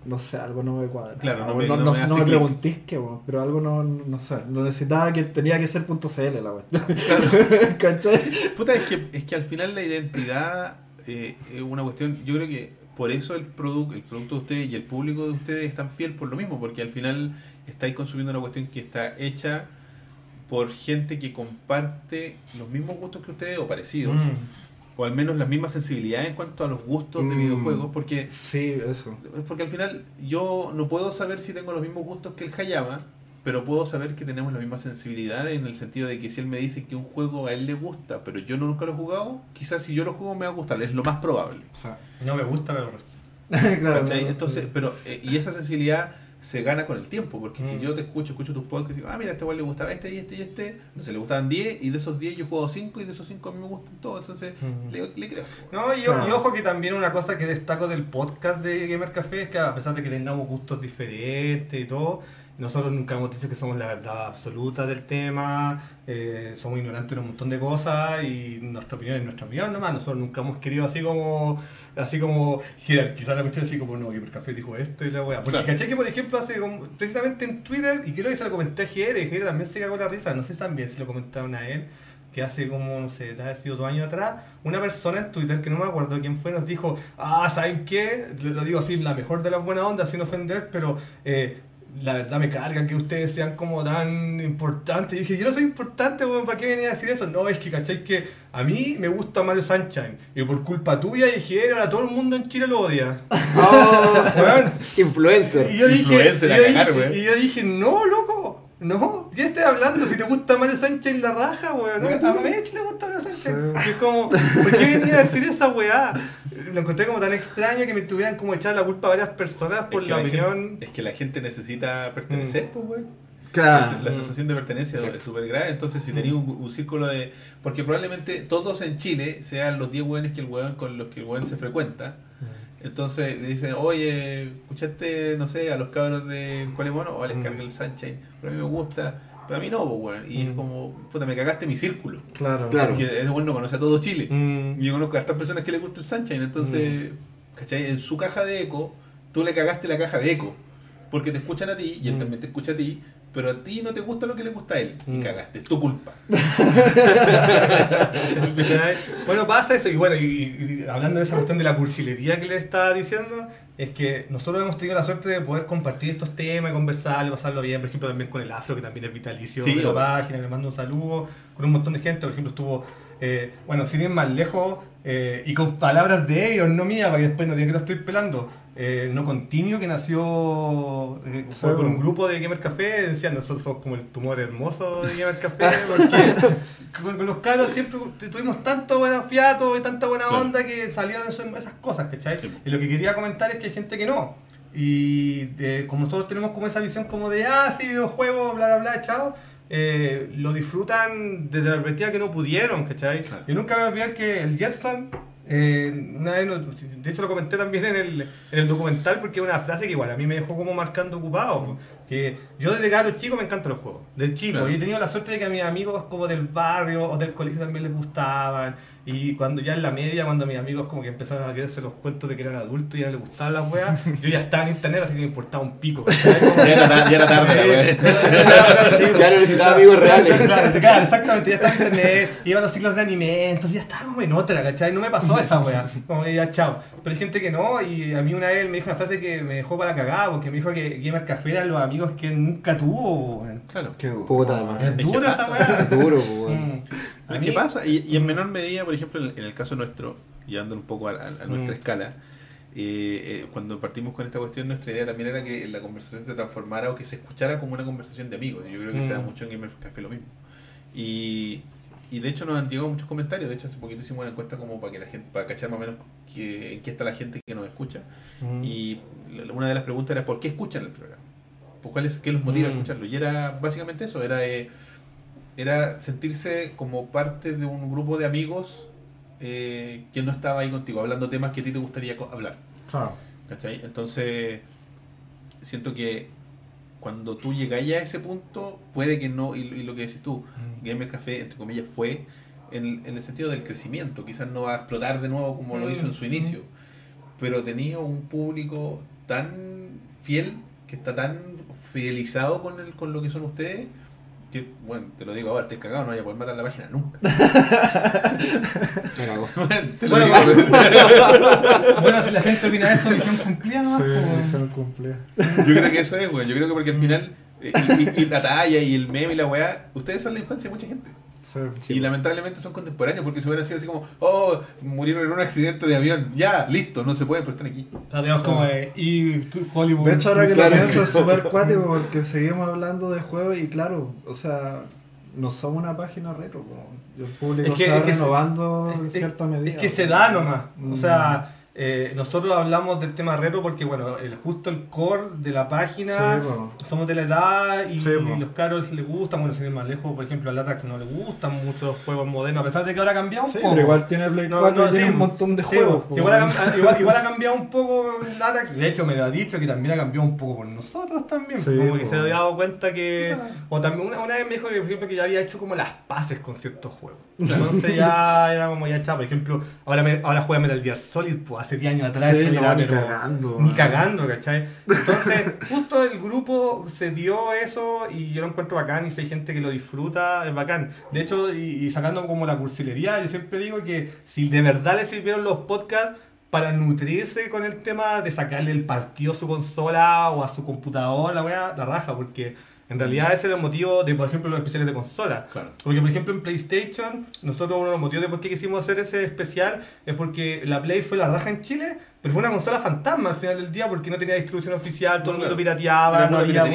no sé, algo no me cuadra. Claro, no me- no, no no me no me preguntéis qué, weón, pero algo no, no sé, lo necesitaba que tenía que ser punto .cl la cuestión. ¿Cachai? Puta, es que, es que al final la identidad eh, es una cuestión, yo creo que por eso el, producto el producto de ustedes y el público de ustedes es tan fiel por lo mismo, porque al final estáis consumiendo una cuestión que está hecha por gente que comparte los mismos gustos que ustedes o parecidos, Mm. o al menos las mismas sensibilidades en cuanto a los gustos de Mm. videojuegos, porque Sí, eso. porque al final yo no puedo saber si tengo los mismos gustos que el Hayama, pero puedo saber que tenemos la misma sensibilidad en el sentido de que si él me dice que un juego a él le gusta, pero yo no nunca lo he jugado, quizás si yo lo juego me va a gustar, es lo más probable. No me gusta, pero. claro, Entonces, pero eh, y esa sensibilidad se gana con el tiempo, porque si Mm. yo te escucho, escucho tus podcasts y digo, ah, mira, a este igual le gustaba este y este y este, no sé, le gustaban 10 y de esos 10 yo he jugado 5 y de esos 5 a mí me gustan todos, entonces Mm. le, le creo. No, y, Claro. y ojo que también una cosa que destaco del podcast de Gamer Café es que a pesar de que tengamos gustos diferentes y todo, nosotros nunca hemos dicho que somos la verdad absoluta del tema, eh, somos ignorantes en un montón de cosas y nuestra opinión es nuestra opinión nomás, nosotros nunca hemos querido así como así como jerarquizar la cuestión así como no, Gamer Café dijo esto y la weá. Porque Claro. caché que por ejemplo hace como, precisamente en Twitter, y creo que se lo comenté a Jere, Jere también se cagó la risa, no sé también si lo comentaron a él, que hace como, no sé, haber sido dos años atrás, una persona en Twitter, que no me acuerdo quién fue, nos dijo, ah, ¿saben qué? Lo digo así, la mejor de las buenas ondas, sin ofender, pero eh, la verdad me carga que ustedes sean como tan importantes. Y dije, yo no soy importante, weón, ¿para qué venía a decir eso? No, es que, ¿cachai? Que a mí me gusta Mario Sunshine, y por culpa tuya dije, ahora todo el mundo en Chile lo odia. Oh, Weón, influencer. y yo dije, Influencer y a yo cagar, dije- weón. y yo dije, no, loco, no, ¿qué estás hablando? Si te gusta Mario Sánchez en la raja, weón, no, a Mech le gusta Mario Sánchez. Sí. Y es como, ¿por qué venía a decir esa weá? Lo encontré como tan extraño que me tuvieran como echar la culpa a varias personas por Es que la la opinión. gente- es que la gente necesita pertenecer, Mm. pues, güey. Claro. La sensación de pertenencia Exacto. es súper grave. Entonces, si tenéis un, un círculo de. Porque probablemente todos en Chile sean los 10 hueones que el hueón con los que el hueón se frecuenta. Entonces le dicen, oye, escuchaste, no sé, a los cabros de Cualemono, o les Mm. carga el Sunshine. Pero a mí me gusta. Pero a mí no, pues, weón. Y es Mm. como, puta, me cagaste mi círculo. Claro. Claro. Porque es bueno conoce a todo Chile. Mm. Y yo conozco a hartas personas que les gusta el Sunshine. Entonces, ¿cachai? En su caja de eco, tú le cagaste la caja de eco. Porque te escuchan a ti y él Mm. también te escucha a ti. Pero a ti no te gusta lo que le gusta a él. Y Mm. cagaste. Es tu culpa. bueno, pasa eso, y bueno, y, y hablando de esa cuestión de la cursilería que le estaba diciendo, es que nosotros hemos tenido la suerte de poder compartir estos temas, y conversarlo, pasarlo bien, por ejemplo, también con el Afro, que también es vitalicio Sí, de la página, le mando un saludo, con un montón de gente, por ejemplo, estuvo, eh, bueno, sin ir más lejos, eh, y con palabras de ellos, no mías, para que después no digan que lo estoy pelando. Eh, no Continuo, que nació eh, Sí, por, un grupo de Gamer Café, decían nosotros somos como el tumor hermoso de Gamer Café, porque con, con los caros siempre tuvimos tanto buen fiato y tanta buena Claro. onda que salieron esas cosas, ¿cachai? Sí. Y lo que quería comentar es que hay gente que no. Y de- como nosotros tenemos como esa visión como de, ah, sí, videojuegos, bla, bla, bla, chao, eh, lo disfrutan desde la perspectiva que no pudieron, ¿cachai? Claro. Yo nunca me voy a olvidar que el Jetson, eh, una vez, lo- de hecho lo comenté también en el, en el documental porque es una frase que igual a mí me dejó como marcando ocupado. Que yo desde caro chico me encantan los juegos, de chico, Claro. y he tenido la suerte de que a mis amigos como del barrio o del colegio también les gustaban. Y cuando ya en la media, cuando mis amigos como que empezaron a quererse los cuentos de que eran adultos y ya les gustaban las weas, yo ya estaba en internet, así que me importaba un pico. Ya era, ya era tarde, la wea. Sí, Ya no necesitaba amigos reales. Claro, claro, exactamente, ya estaba en internet, iba a los ciclos de anime, entonces ya estaba como en otra, ¿cachai? No me pasó esa wea, como que ya chao. Pero hay gente que no, y a mí una vez me dijo una frase que me dejó para cagar, porque me dijo que Gamer Café eran los amigos que nunca tuvo. Claro. Qué duro. Puta, además. Es dura esa wea. Duro, pues, weón. Mm. Es que pasa, y, y en menor medida, por ejemplo, en el, en el caso nuestro, llevando un poco a, a- a nuestra Mm. escala, eh, eh, cuando partimos con esta cuestión, nuestra idea también era que la conversación se transformara o que se escuchara como una conversación de amigos. Y yo creo que se da Mm. mucho en Gamer Café lo mismo. Y, y de hecho nos han llegado muchos comentarios. De hecho, hace poquito hicimos una encuesta como para que la gente, para cachar más o menos que, en qué está la gente que nos escucha. Mm. Y una de las preguntas era ¿por qué escuchan el programa? ¿Por cuál es, ¿Qué los motiva a Mm. escucharlo? Y era básicamente eso, era, eh, era sentirse como parte de un grupo de amigos eh, que no estaba ahí contigo, hablando temas que a ti te gustaría hablar. Claro. ¿Cachai? Entonces, siento que cuando tú llegáis a ese punto, puede que no, y, y lo que decís tú, Mm. Gamer Café, entre comillas, fue en, en el sentido del crecimiento. Quizás no va a explotar de nuevo como lo hizo en su Mm, inicio, pero tenía un público tan fiel, que está tan fidelizado con, el, con lo que son ustedes, que, bueno, te lo digo ahora, estoy cagado, no voy a poder matar la página nunca. Me cagó. Te lo Bueno, digo, Bueno, si la gente opina eso, misión cumplida nomás. Sí, pues. misión cumplida. Yo creo que eso es, weón. Yo creo que porque al final, eh, y, y- y la talla y el meme y la weá, ustedes son la infancia de mucha gente. Sí. y lamentablemente son contemporáneos porque si hubieran sido así como, oh, murieron en un accidente de avión, ya, listo, no se puede, pero están aquí. Sea, digamos como eh, y tú, Hollywood. De hecho, ahora que Claro. lo pienso es súper cuático porque seguimos hablando de juegos y claro, o sea, no somos una página retro. Y el público Es que- se va es que se- renovando en Es- cierta medida. Es que se da nomás. O Mm. Eh, nosotros hablamos del tema retro porque, bueno, el, justo el core de la página, Sí, somos de la edad y, Sí, los caros les gustan, bueno, sin ir más lejos, por ejemplo, a Latax no le gustan mucho los juegos modernos, a pesar de que ahora ha cambiado un Sí, poco. pero igual tiene Play 4 y tiene un montón de sí, juegos. igual, ha, cam- igual, igual ha cambiado un poco Latax. De hecho, me lo ha dicho que también ha cambiado un poco por nosotros también. Sí, como que se ha dado cuenta que. O también una, una vez me dijo que, por ejemplo, que ya había hecho como las paces con ciertos juegos. Entonces ya era como ya está. Por ejemplo, ahora, me, ahora juega Metal Gear Solid, pues hace 10 años atrás. Sí, eso no, era, ni pero- cagando, Ni man. cagando, ¿cachai? Entonces, justo el grupo se dio eso y yo lo encuentro bacán y si hay gente que lo disfruta, es bacán. De hecho, y, y sacando como la cursilería, yo siempre digo que si de verdad le sirvieron los podcasts para nutrirse con el tema de sacarle el partido a su consola o a su computador, la wea, la raja, porque en realidad ese era el motivo de, por ejemplo, los especiales de consola. Claro. Porque, por ejemplo, en PlayStation, nosotros uno de los motivos de por qué quisimos hacer ese especial es porque la Play fue la raja en Chile, pero fue una consola fantasma al final del día porque no tenía distribución oficial, todo el mundo Claro. pirateaba, no había,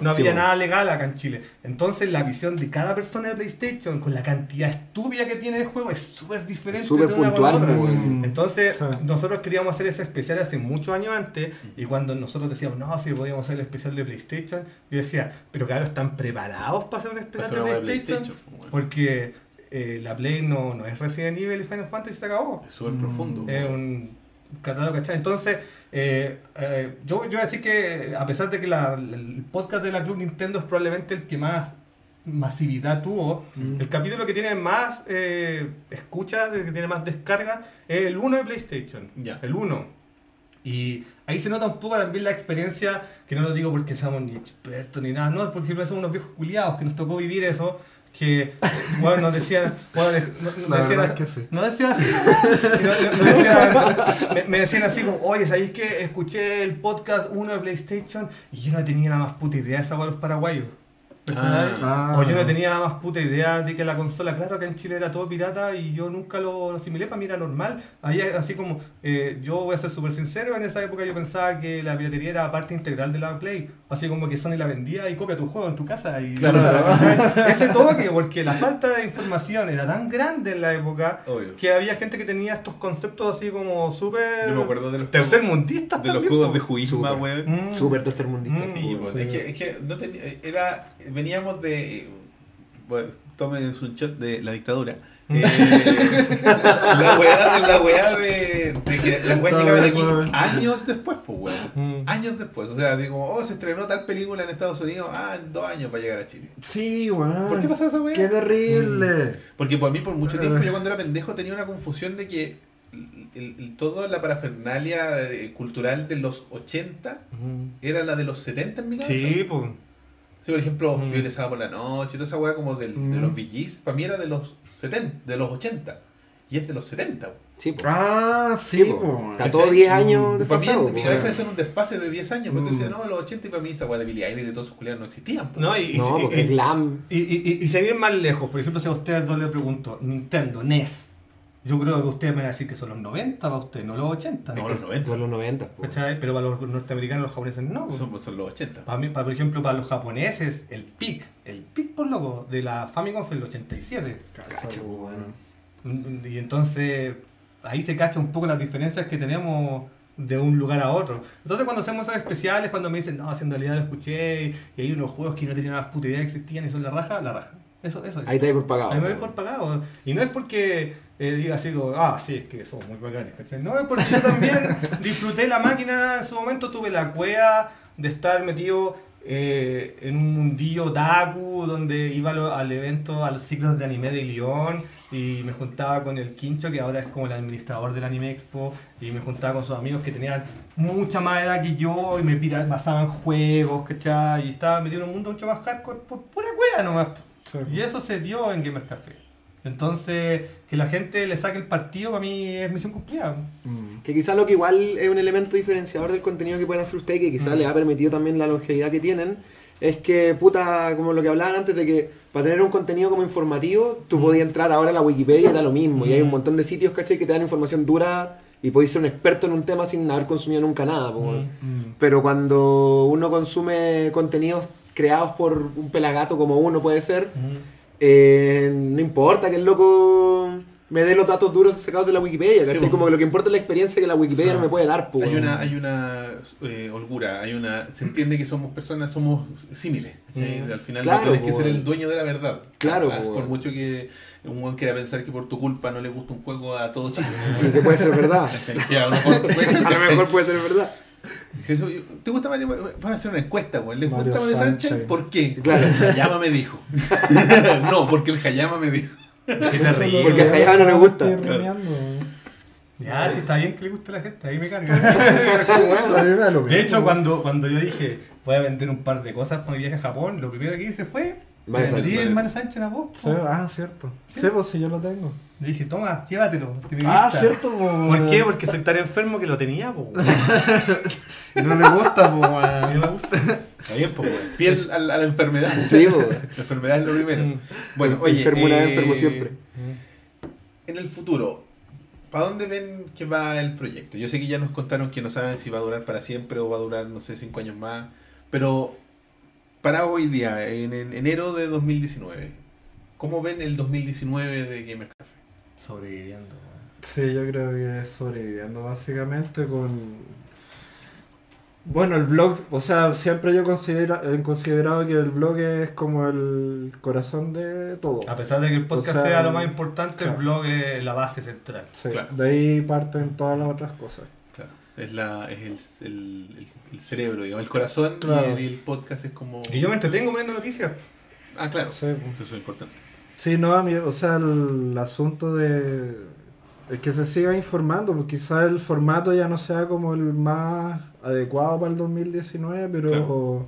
no nada legal acá en Chile. Entonces, la visión de cada persona de PlayStation con la cantidad estúpida que tiene el juego es súper diferente. Es súper de una con puntual, otra. pues. Entonces, Sí. nosotros queríamos hacer ese especial hace muchos años antes, y cuando nosotros decíamos, no, si podíamos hacer el especial de PlayStation, yo decía, pero claro, ¿están preparados para hacer un especial de PlayStation? PlayStation, pues. Porque eh, la Play no, no es Resident Evil y Final Fantasy se acabó. Es súper Mm. profundo. Es weón. un catálogo, ¿cachai? Entonces, eh, eh, yo, yo voy a decir que a pesar de que la- el podcast de la Club Nintendo es probablemente el que más masividad tuvo, Mm. el capítulo que tiene más eh, escuchas, el que tiene más descargas, es el 1 de PlayStation. Ya. El 1. Y ahí se nota un poco también la experiencia, que no lo digo porque seamos ni expertos ni nada, no, es porque siempre somos unos viejos culiados que nos tocó vivir eso, que bueno, nos decían, bueno, no- no- La decían- verdad es que sí. no decían así, no- decían- me, me decían así como, oye, ¿sabéis que escuché el podcast 1 de PlayStation y yo no tenía nada más puta idea de esa para los paraguayos? ¿Cachai? Ah. O yo no tenía más puta idea de que la consola, claro que en Chile era todo pirata y yo nunca lo, lo asimilé, para mí era normal. Ahí así como, eh, yo voy a ser súper sincero, en esa época yo pensaba que la piratería era parte integral de la Play. Así como que Sony la vendía y copia tu juego en tu casa. Y Claro. Ese toque, porque la falta de información era tan grande en la época Obvio. que había gente que tenía estos conceptos así como súper... Yo me acuerdo de los Tercer mundistas de los juegos de juisma, Súper. weón. Mm. Súper tercermundista. Mm. Sí, Sí. es que, es que no tenía, era, veníamos de, bueno, tomen su shot de la dictadura. Eh, la weá de la weá de, de que las weas llegaban aquí años después, pues weón. Años después, o sea, así como, oh, se estrenó tal película en Estados Unidos, ah, en dos años va a llegar a Chile. Sí, weón. ¿Por qué pasa esa weá? Qué terrible. Porque por mí, por mucho tiempo, yo cuando era pendejo tenía una confusión de que el- el- toda la parafernalia eh, cultural de los 80 era la de los 70 en mi cabeza. Sí, pues. Sí, por ejemplo, Mm. Fiebre Sábado por la Noche, toda esa weá como del- de Mm. los VGs, para mí era de los 70, de los 80. Y es de los 70. po. Sí, po. Ah, sí, Sí, po. Está todo 10 años Para mí, desfasado. en mi cabeza eso era un desfase de 10 años, pero tú Mm. decías, no, los 80 y para mí esa weá de Billy Idol y todos sus culiados no existían. po. No, y, y- No, y- porque y- es glam. Y, y, y, y sin ir más lejos, por ejemplo, si a ustedes dos le pregunto, Nintendo, NES, yo creo que ustedes me van a decir que son los 90 para ustedes, no los 80. No, los 90. Son los 90. po. ¿Cachai? Pero para los norteamericanos, los japoneses no. pues. Son, son los 80. Para mí, para, por ejemplo, para los japoneses, el pic, el pic por loco, de la Famicom fue el 87. Cacha, po, bueno. Y entonces ahí se cacha un poco las diferencias que tenemos de un lugar a otro. Entonces cuando hacemos esos especiales, cuando me dicen, no, si en realidad lo escuché y hay unos juegos que no tenían más puta idea que existían y son la raja, la raja. Eso, eso es. Ahí está ahí por pagado. Ahí me por pagado. Y no es porque eh, diga así, como, ah, sí, es que somos muy bacanes, ¿cachai? No, es porque yo también disfruté la máquina en su momento, tuve la cueva de estar metido eh, en un mundillo otaku donde iba lo- al evento, a los ciclos de anime de Lyon y me juntaba con el Quincho que ahora es como el administrador del Anime Expo y me juntaba con sus amigos que tenían mucha más edad que yo y me pasaban juegos, ¿cachai? Y estaba metido en un mundo mucho más hardcore por pura cueva nomás. Sí. Y eso se dio en Gamer Café. Entonces, que la gente le saque el partido para mí es misión cumplida. Mm. Que quizás lo que igual es un elemento diferenciador del contenido que pueden hacer ustedes, que quizás Mm. les ha permitido también la longevidad que tienen, es que, puta, como lo que hablaban antes de que para tener un contenido como informativo, tú Mm. podías entrar ahora a la Wikipedia y da lo mismo. Y hay un Mm. montón de sitios, ¿cachai? Que te dan información dura y podéis ser un experto en un tema sin haber consumido nunca nada. Mm. Pero cuando uno consume contenidos creados por un pelagato como uno puede ser, eh, no importa que el loco me dé los datos duros sacados de la Wikipedia, ¿cachai? Sí, como que lo que importa es la experiencia que la Wikipedia Sí. no me puede dar, po, Hay una, hay una eh, holgura, hay una. Se entiende que somos personas, somos símiles. Mm. Al final Claro, no tienes que ser el dueño de la verdad. Claro, Ah, po, Por mucho que un weón quiera pensar que por tu culpa no le gusta un juego a todo Chile. Y que puede ser verdad. A lo mejor puede ser verdad. Jesús, ¿Te gusta Mario? Van a hacer una encuesta. ¿Les Mario gusta Mario Sánchez? Sánchez. ¿Por qué? Claro. El Hayama me dijo. no, porque el Hayama me dijo. Porque a Hayama no le gusta. Ya, si está bien que le guste a la gente, ahí me carga. A me De hecho, cuando, cuando yo dije voy a vender un par de cosas para mi viaje a Japón, lo primero que hice fue Mario vendí Sánchez. el Mario Sánchez voz. Sí, ah, cierto. Sí, pues si yo lo tengo. Le dije, toma, llévatelo. me Ah, cierto, po. ¿Por qué? Porque soy tan enfermo que lo tenía, po. Y no le gusta, po, A mí weón. me gusta. Está bien, pues, weón. Fiel a la, a la enfermedad. Sí, po. La enfermedad es lo primero. Mm. Bueno, oye. Enfermo una vez, eh, enfermo siempre. En el futuro, ¿para dónde ven que va el proyecto? Yo sé que ya nos contaron que no saben si va a durar para siempre o va a durar, no sé, cinco años más. Pero para hoy día, en, en enero de 2019, ¿cómo ven el 2019 de Gamer Café? Sobreviviendo. Sí, yo creo que es sobreviviendo básicamente con... Bueno, el blog, o sea, siempre yo considera, he considerado que el blog es como el corazón de todo. A pesar de que el podcast O sea, sea lo más importante, claro. el blog es la base central. Sí, Claro. de ahí parten todas las otras cosas. Claro, es, la, es el, el- el- el cerebro, digamos, el corazón Claro. y el, el podcast es como... Y yo me entretengo poniendo noticias. Ah, claro, Sí, pues. eso es importante. Sí, no, a mí, o sea, el, asunto de es que se siga informando, porque quizás el formato ya no sea como el más adecuado para el 2019, pero Claro.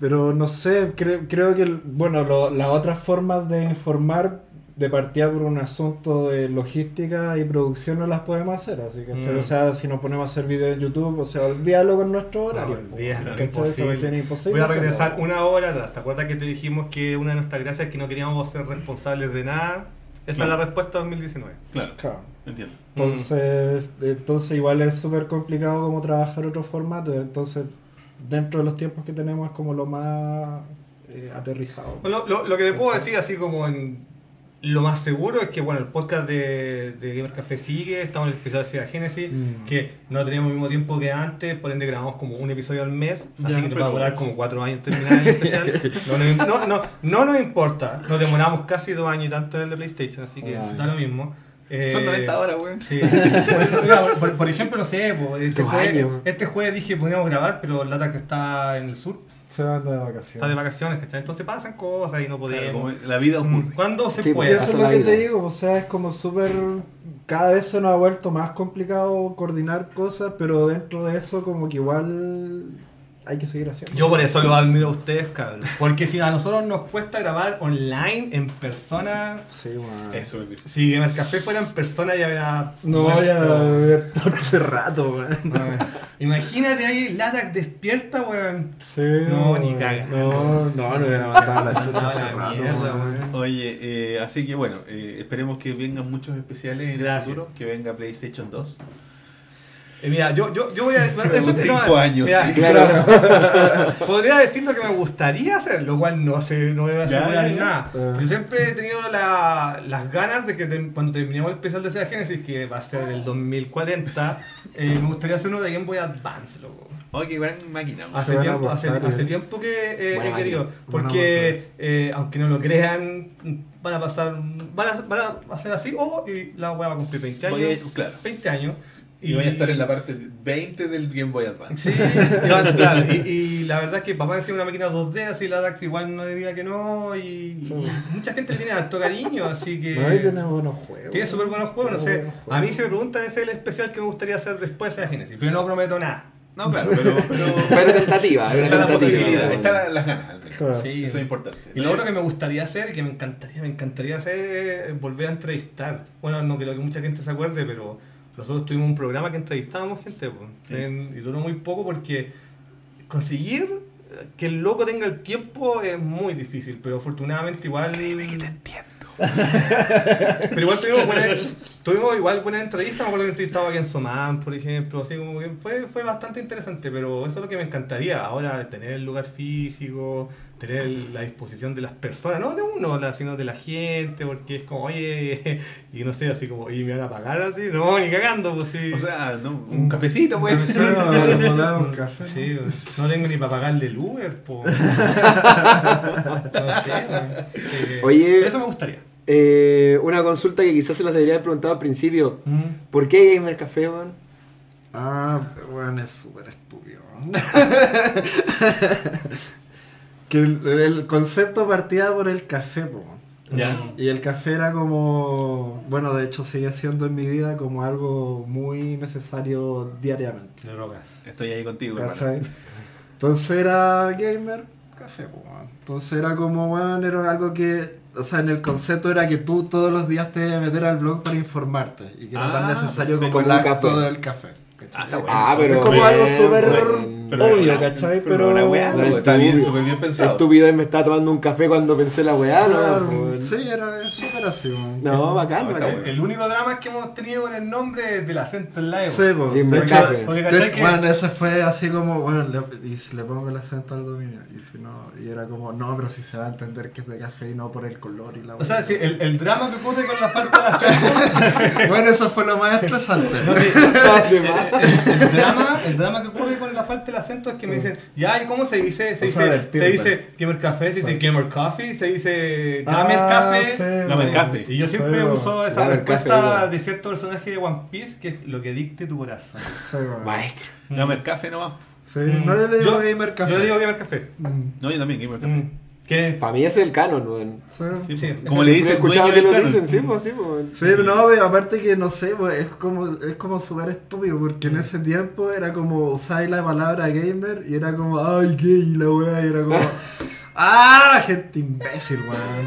pero no sé, cre- creo que el- bueno, lo- las otras formas de informar de partida por un asunto de logística y producción no las podemos hacer, así que Mm. o sea, si nos ponemos a hacer videos en YouTube, o sea, olvídalo con nuestro horario. No, imposible. imposible Voy a hacerlo. regresar una hora atrás. ¿Te acuerdas que te dijimos que una de nuestras gracias es que no queríamos ser responsables de nada? Esa Claro. es la respuesta 2019. Claro, Claro. entiendo. Entonces, entonces igual es súper complicado como trabajar otro formato. Entonces, dentro de los tiempos que tenemos es como lo más eh, aterrizado. Bueno, lo, lo que te puedo decir así como en lo más seguro es que bueno el podcast de, de Gamer Café sigue, estamos en el especial de Sega Genesis, Mm. que no tenemos el mismo tiempo que antes, por ende grabamos como un episodio al mes, así Ya, que nos va a durar como cuatro años terminar el especial. No, nos- no, no, no nos importa, nos demoramos casi dos años y tanto en el de PlayStation, así que da lo mismo. Eh, Son 90 horas, weón. Sí. Por, mira, por- por ejemplo, no sé, este, jueves, este jueves dije podríamos grabar, pero Latax está en el sur, Se van de está de vacaciones. vacaciones, ¿cachai? Entonces pasan cosas y no podemos. la vida ocurre. Mm, ¿Cuándo se Sí, puede? eso es lo que vida. te digo, o sea, es como súper... Cada vez se nos ha vuelto más complicado coordinar cosas, pero dentro de eso como que igual hay que seguir haciendo. Yo por eso lo admiro a ustedes, cabrón. Porque si a nosotros nos cuesta grabar online, en persona. Sí, man. Eso. Si Gamer Café fuera en persona ya hubiera. No voy a muerto. ver todo ese rato, man. Weón. Imagínate ahí Latac despierta, weón. Sí, No, ni man. caga. No, no, no hubiera la chucha hace rato, mierda, man. Oye, eh, así que bueno, eh, esperemos que vengan muchos especiales en Gracias. el futuro, que venga PlayStation 2. Eh, mira, yo, yo, yo voy a. eso- Tenemos no, cinco años, mira, sí. Claro. Podría decir lo que me gustaría hacer, lo cual no sé, no me va a Ya, asegurar ya, ni ya. nada. Ah. Yo siempre he tenido la- las ganas de que te- cuando terminemos el especial de Sega Genesis, que va a ser el 2040, eh, me gustaría hacer uno de Game Boy Advance, loco. Oye, qué gran máquina. Hace tiempo, hace, hace eh. tiempo que eh, he querido. máquina. Porque, eh, aunque no lo crean, van a pasar. Van a, van a hacer así, o y la weá va a cumplir 20 años. Oye, claro. 20 años. Y voy a estar en la parte 20 del Game Boy Advance. Sí, claro, claro. Y, y la verdad es que papá decía una máquina 2D, así la DAX igual no diría que no. Y, Sí. y mucha gente le tiene harto cariño, así que. No, ahí tiene buenos juegos. Tiene súper buenos juegos, no sé. Juegos. A mí se me preguntan ese es el especial que me gustaría hacer después de la Genesis, pero no prometo nada. No, claro, pero, pero Pero tentativa, está la tentativa. posibilidad, están la- las ganas. Claro. Sí. Eso es importante. Y lo otro que me gustaría hacer, que me encantaría, me encantaría hacer, es volver a entrevistar. Bueno, no creo que mucha gente se acuerde, pero nosotros tuvimos un programa que entrevistábamos gente, pues, Sí. en- y duró muy poco porque conseguir que el loco tenga el tiempo es muy difícil, pero afortunadamente igual... Créeme que te entiendo. pero igual tuvimos buenas, tuvimos igual buenas entrevistas, me acuerdo que entrevistaba a Ken Soman, por ejemplo, así como que fue, fue bastante interesante, pero eso es lo que me encantaría, ahora tener el lugar físico, tener la disposición de las personas, no de uno, sino de la gente, porque es como, oye, y no sé, así como, y me van a pagar así, no, ni cagando, pues sí. O sea, no, un cafecito, pues. Nos daba un café. Sí, pues, no tengo ni para pagarle el Uber, po. No sé, man. Eh, Oye. Eso me gustaría. Eh, una consulta que quizás se las debería haber preguntado al principio. ¿Por qué Gamer Café, weón? Ah, bueno, es súper estúpido. que el, el concepto partía por el café, po. Ya. Y el café era como, bueno, de hecho sigue siendo en mi vida como algo muy necesario diariamente. Drogas. Estoy ahí contigo, hermano. ¿Cachai? Entonces era gamer, café, po. Entonces era como, bueno, era algo que, o sea, en el concepto era que tú todos los días te ibas a meter al blog para informarte y que era tan Ah, necesario como el acto café. del café. Ah, está bueno. Ah, pero es como bien, algo súper bueno. Pero obvio, una- ¿cachai? pero Pero, una weá, No, no, está bien, súper bien pensado. Estúpido, me estaba tomando un café cuando pensé la weá, ¿no? weón? sí, era súper así. weón. No, bacán, No, bacán. El único drama que hemos tenido con el nombre es del acento en la. Sí, po. Gamer de hecho, Café. Porque de- cachai que- bueno, ese fue así como, bueno, le- y si le pongo el acento al dominio, y si no, y era como, no, pero si se va a entender que es de café y no por el color y la O sea, weá. sí, el, el drama que ocurre con la falta de acento. Bueno, eso fue lo más estresante. No, sí, el, el drama, el drama que ocurre con la falta acento es que me dicen, ya, ¿y cómo se dice? Se dice, se dice Gamer Café, se dice Sí. Gamer Coffee, se dice Gamer Ah, Café. sí, Gamer. Café. Y yo siempre Sí, uso esa Gamer respuesta de cierto personaje de One Piece, que es lo que dicte tu corazón. Maestro. Gamer Café nomás. Sí, no, yo le digo Gamer Café. Yo le digo Gamer Café. Mm, No, yo también, Gamer Café. ¿Qué? Para mí ese es el canon, weón. Sí. Sí, Sí. Como le dice He escuchado que lo canon. dicen, sí, pues sí, pues. Sí, pero no, pero aparte que no sé, pues, es como es como súper estúpido porque en ese tiempo era como usáis la palabra gamer y era como, ay, gay, la weá, y era como, ah, gente imbécil, weón.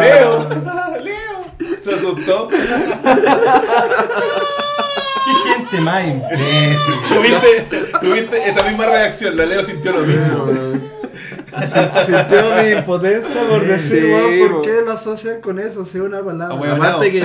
Leo. Leo. Se asustó. ¿Qué gente más imbécil? ¿Tuviste, tuviste esa misma reacción. La Leo sintió lo mismo. Sintió mi impotencia por decir, sí, weón, ¿por po. qué lo asocian con eso? Si es una palabra. Ah, Aparte no. que,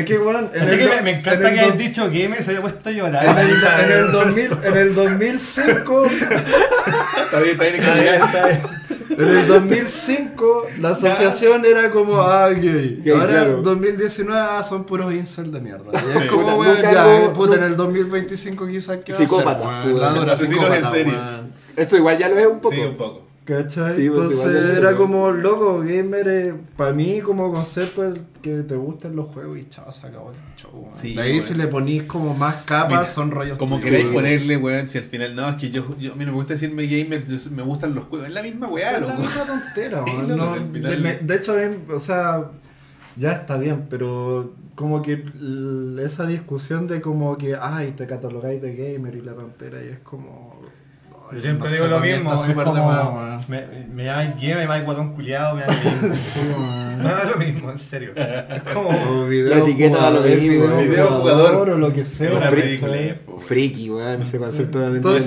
es que, weón, que me, me en encanta que hayas dicho gamer se haya puesto a llorar. En el, en el 2000, en el 2005 Está bien, está bien Está bien, está bien. En el 2005 la asociación era como, ah, gay. Gay, Ahora claro. en 2019 ah, son puros incel de mierda. Y Sí. es como, Puta, ya, algo- puta, en nu- el 2025 quizás que Psicópatas, Asesinos en psicópata, serie. Esto igual ya lo es un poco. Sí, un poco. ¿Cachai? Sí, pues, Entonces era como, loco, gamer, para mí como concepto el que te gusten los juegos y chao, se acabó el show. weón. Sí, de ahí si le ponís como más capas Mira, son rollos Como queréis ponerle, weón, si al final no, es que yo, yo a mí no me gusta decirme gamer, yo- me gustan los juegos, es la misma weá, Es la loco. misma tontera, Sí, no, final- de, me- de hecho, o sea, ya está bien, pero como que esa discusión de como que, ay, te catalogáis de gamer y la tontera, y es como... Yo siempre no digo sé, lo mismo. está es súper de como, weón. me, me llamáis gamer, me llamáis guatón culiado, me llamáis. No es lo mismo, en serio. Es como. O video La etiqueta da lo jugador, mismo, video jugador. o lo que sea. Una friki, película. Friki, weón, ese concepto no lo Entonces.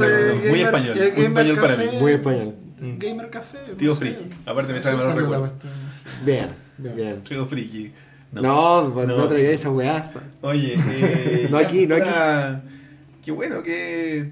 Muy gamer- español, muy español para mí. Muy español. Gamer café. no Tío friki. Aparte me trae malos la recuerdos. Bien, Bien. bien. Tío friki. No, no, No. traigáis esa weá. Oye, eh, No aquí, no aquí. Qué bueno que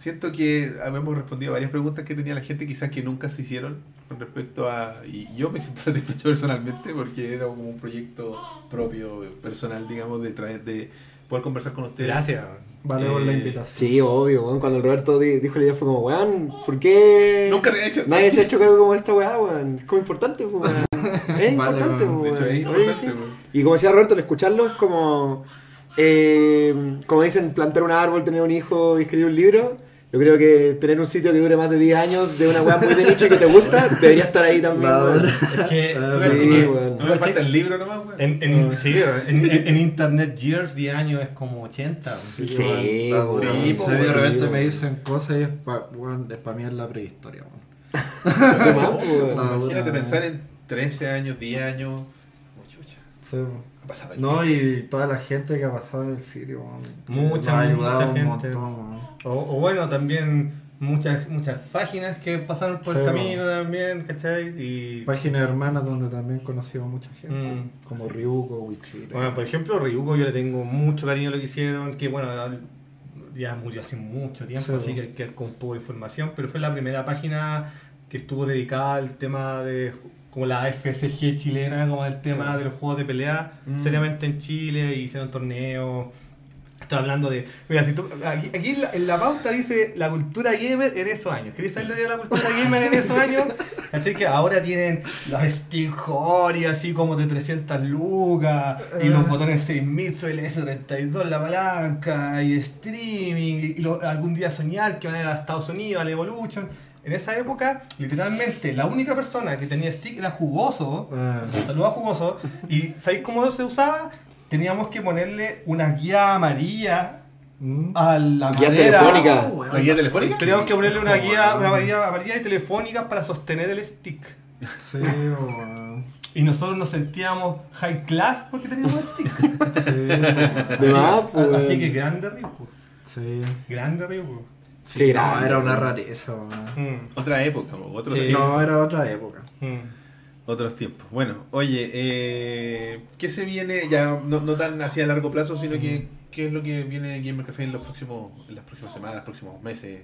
siento que habíamos respondido a varias preguntas que tenía la gente quizás que nunca se hicieron con respecto a... Y yo me siento satisfecho personalmente porque era como un proyecto propio, personal, digamos, de traer, de, poder conversar con ustedes. Gracias. Vale por la Eh, invitación. Sí, obvio, weón. Cuando Roberto di- dijo la idea fue como, weón, ¿por qué? Nunca se ha hecho. Nadie se ha hecho cargo como esta weá, weón. Es como importante, weón. Es Vale, importante, weón. De hecho, es importante, sí. weón. Y como decía Roberto, al escucharlo es como. eh, como dicen, plantar un árbol, tener un hijo y escribir un libro. Yo creo que tener un sitio que dure más de 10 años de una weá muy de nicho que te gusta, debería estar ahí también, verdad. Es que, Ah, sí, que- weón. No me falta el libro nomás, weón. En, en, sí, en, en- en Internet Years 10 años es como 80. Sí, Sí, weón. sí, En po, de repente Sí, me dicen cosas y es para pa mí es la prehistoria. weón. Ah, Imagínate pensar en 13 años, 10 años. Oh, chucha. Sí, weón. Ha pasado el No, tiempo. y toda la gente que ha pasado en el sitio. Mucha, ha ayudado mucha un gente. montón. weón. O, o bueno, también muchas muchas páginas que pasaron por el camino también, ¿cachai? Y Páginas hermanas donde también conocimos mucha gente. Mm. Como Ryuko, Wichire. bueno, por ejemplo, Ryuko yo le tengo mucho cariño a lo que hicieron, que bueno, ya murió hace mucho tiempo, Sí, así bueno. que hay que con un poco de información, pero fue la primera página que estuvo dedicada al tema de como la FSG chilena, como el tema de los juegos de pelea, Mm. seriamente en Chile, hicieron torneos. Estoy hablando de. Mira, si tú, aquí, aquí en, la, en la pauta dice la cultura gamer en esos años. ¿Queréis saber lo que era la cultura gamer en esos años? Así que ahora tienen los Steam Hori así como de 300 lucas y los botones 6000 LS32 la palanca y streaming y, lo- algún día soñar que van a ir a Estados Unidos al Evolution. En esa época, literalmente, la única persona que tenía stick era jugoso. Ah. Saludos a Jugoso. ¿Y sabéis cómo se usaba? Teníamos que ponerle una guía amarilla Mm. a la Guía madera. telefónica. Oh, weón. ¿La guía telefónica? Teníamos que ponerle una Oh, guía, una guía amarilla y telefónica para sostener el stick. Sí, weón. Y nosotros nos sentíamos high class porque teníamos stick. Sí, weón. De más, pues, Así que grande Ryuko. Sí. Grande Ryuko. Qué No, era una rareza. Mm, Otra época, po, otros Sí. tiempos. No, era otra época. mm. Otros tiempos. Bueno, oye, eh, ¿qué se viene? Ya no, no tan así a largo plazo, sino que qué es lo que viene de Gamer Café en los próximos, en las próximas semanas, los próximos meses.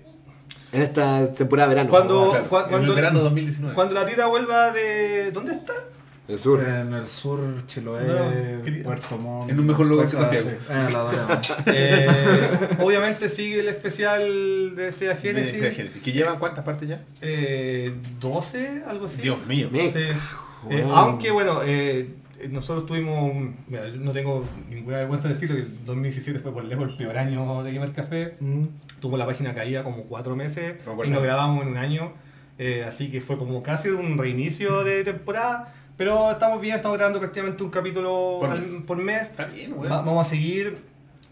En esta temporada de verano. Cuando- Claro, cua- en cuando- el verano 2019. Cuando la tita vuelva de. ¿Dónde está? El sur. En el sur, Chiloé, No, Puerto Montt. En un mejor lugar que Santiago. así. Eh. Eh, obviamente sigue el especial de Sega Genesis. Genesis. ¿Que llevan cuántas partes ya? Eh, 12, algo así. Dios mío. Sí. Eh, Wow. aunque bueno, eh, nosotros tuvimos, un- mira, yo no tengo ninguna vergüenza de decirlo, que el 2017 fue por lejos el peor año de Gamer Café. Mm. Tuvo la página caída como cuatro meses Me acuerdo. y nos grabamos en un año. eh, así que fue como casi un reinicio de temporada. Pero estamos bien, estamos grabando prácticamente un capítulo Por al- mes. por mes. Está bien, Va- weón. vamos a seguir.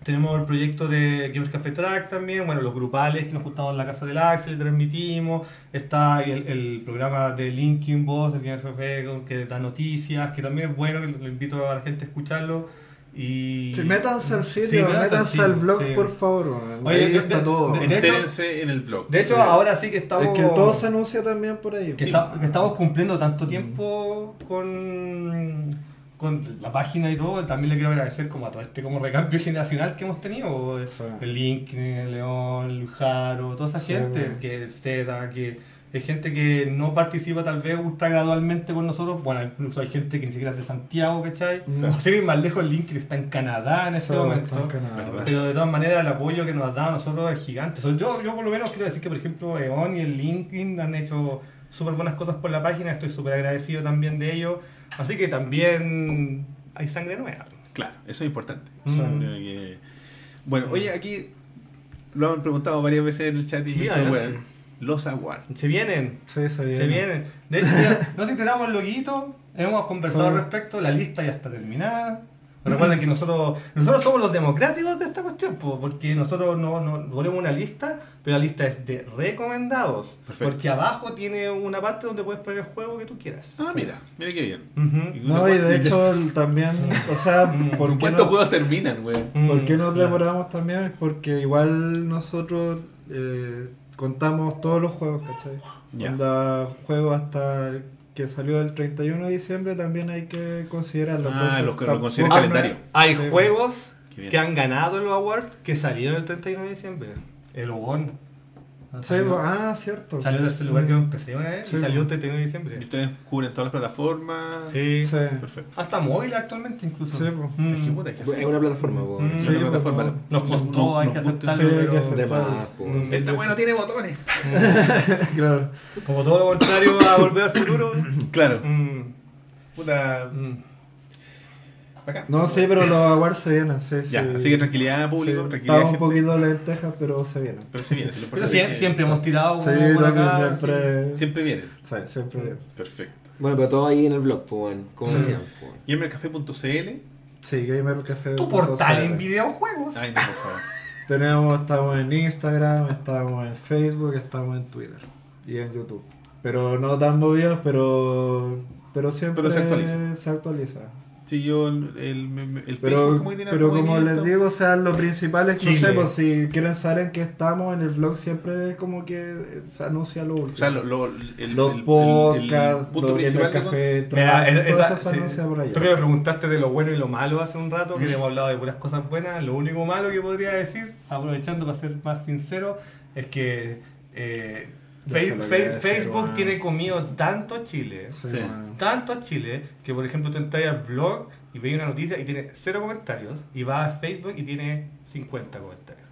Tenemos el proyecto de Gamers Café Track también, bueno, los grupales que nos juntamos en la casa del Axel y transmitimos. Está el, el programa de Linkin Boss del Gamers Café que da noticias, que también es bueno, lo invito a la gente a escucharlo. Y... Sí, métanse al Sí, sitio, métanse al métanse al blog, sí. por favor. Oye, Ahí está de- todo. de- de- hecho- Entérense en el blog. De hecho, Sí. ahora sí que estamos... Es que todo se anuncia también por ahí. que, Sí. está- que estamos cumpliendo tanto tiempo con, con la página y todo, también le quiero agradecer como a todo este como recambio generacional que hemos tenido, Sí. el Link, el León, el Jaro, toda esa Sí, gente, que que es gente que no participa tal vez ultra gradualmente con nosotros, bueno, incluso hay gente que ni siquiera es de Santiago, ¿cachai? Mm. O sin ir más lejos, el Link está en Canadá en este Eso momento. Pero de todas maneras el apoyo que nos ha dado a nosotros es gigante. So, yo, yo por lo menos quiero decir que por ejemplo EON y el LinkedIn han hecho súper buenas cosas por la página, estoy súper agradecido también de ello. Así que también hay sangre nueva. Claro, eso es importante. Mm. Que- Bueno, oye, aquí lo han preguntado varias veces en el chat y Sí, me he dicho, adelante. weón, los awards. Se vienen, Sí, se viene. se vienen. De hecho, ya nos enteramos el loguito, hemos conversado Sí. al respecto, la lista ya está terminada. Recuerden que nosotros nosotros somos los democráticos de esta cuestión, po, porque nosotros no, no ponemos una lista, pero la lista es de recomendados. Perfecto. Porque abajo tiene una parte donde puedes poner el juego que tú quieras. Ah, mira, mira qué bien. Ujú. No, y de hecho también, o sea, ¿por qué, ¿Cuántos no- juegos terminan, weón? por qué Mm, nos claro. demoramos también? Es porque igual nosotros eh, contamos todos los juegos, ¿cachai? Ya. Onda, juegos hasta el que salió el 31 de diciembre también hay que considerarlo. Ah, Entonces, los que lo consideran Ah, calendario. Hay Sí. juegos que han ganado los awards que salieron el 31 de diciembre. El Ogón. Sí, pues, ah, cierto. Salió tercer lugar que yo empecé una vez Sí, y salió el pues. 31 de diciembre. Y ustedes cubren todas las plataformas. Sí. Sí. Perfecto. Hasta móvil actualmente incluso. Sí, pues. Mm. Es que hay que Es hacer. una plataforma, po. Mm. Sí, una plataforma. no. Nos costó, No- hay nos que aceptarlo. Sí, hay que pero- aceptarlo. De. Mm. Esta tiene botones. claro. Como todo lo contrario a volver al futuro. Claro. Mm. Puta. No, sí, pero los awards se vienen, sí, sí. Ya, así que tranquilidad Sí, público, tranquilidad Estamos un poquito lentejas, pero se vienen. Pero se viene, si lo Pero importante es sie- que- siempre hemos tirado Sí, por sí, acá. siempre. Siempre vienen. Sí, siempre vienen. Perfecto. Bueno, pero todo ahí en el blog, pues, bueno, como Sí. decían, po, bueno. Gamercafé.cl. Sí, Gamer Café. Tu portal en videojuegos. Ay, no, por favor. Tenemos, estamos en Instagram, estamos en Facebook, estamos en Twitter y en YouTube. Pero no tan movidos, pero, pero siempre Pero se actualiza. se actualiza. Sí, yo el, el, el Facebook Pero, como que tiene pero como les digo, o sea, lo principal es que, no Chile. sé, pues si quieren saber en qué estamos, en el blog siempre como que se anuncia lo último. O sea, lo, lo- el, los el- el- podcasts, el punto principal de Café, Mira, trabajo, esa- todo eso se sí. anuncia por allá. Tú que me preguntaste de lo bueno y lo malo hace un rato, que hemos hablado de puras cosas buenas. Lo único malo que podría decir, aprovechando para ser más sincero, es que eh, Fe- Fe- Facebook bueno. tiene comido tanto a Chile, Sí, Sí. bueno. tanto a Chile, que por ejemplo tú entras al blog y veis una noticia y tiene cero comentarios, y vas a Facebook y tiene 50 comentarios.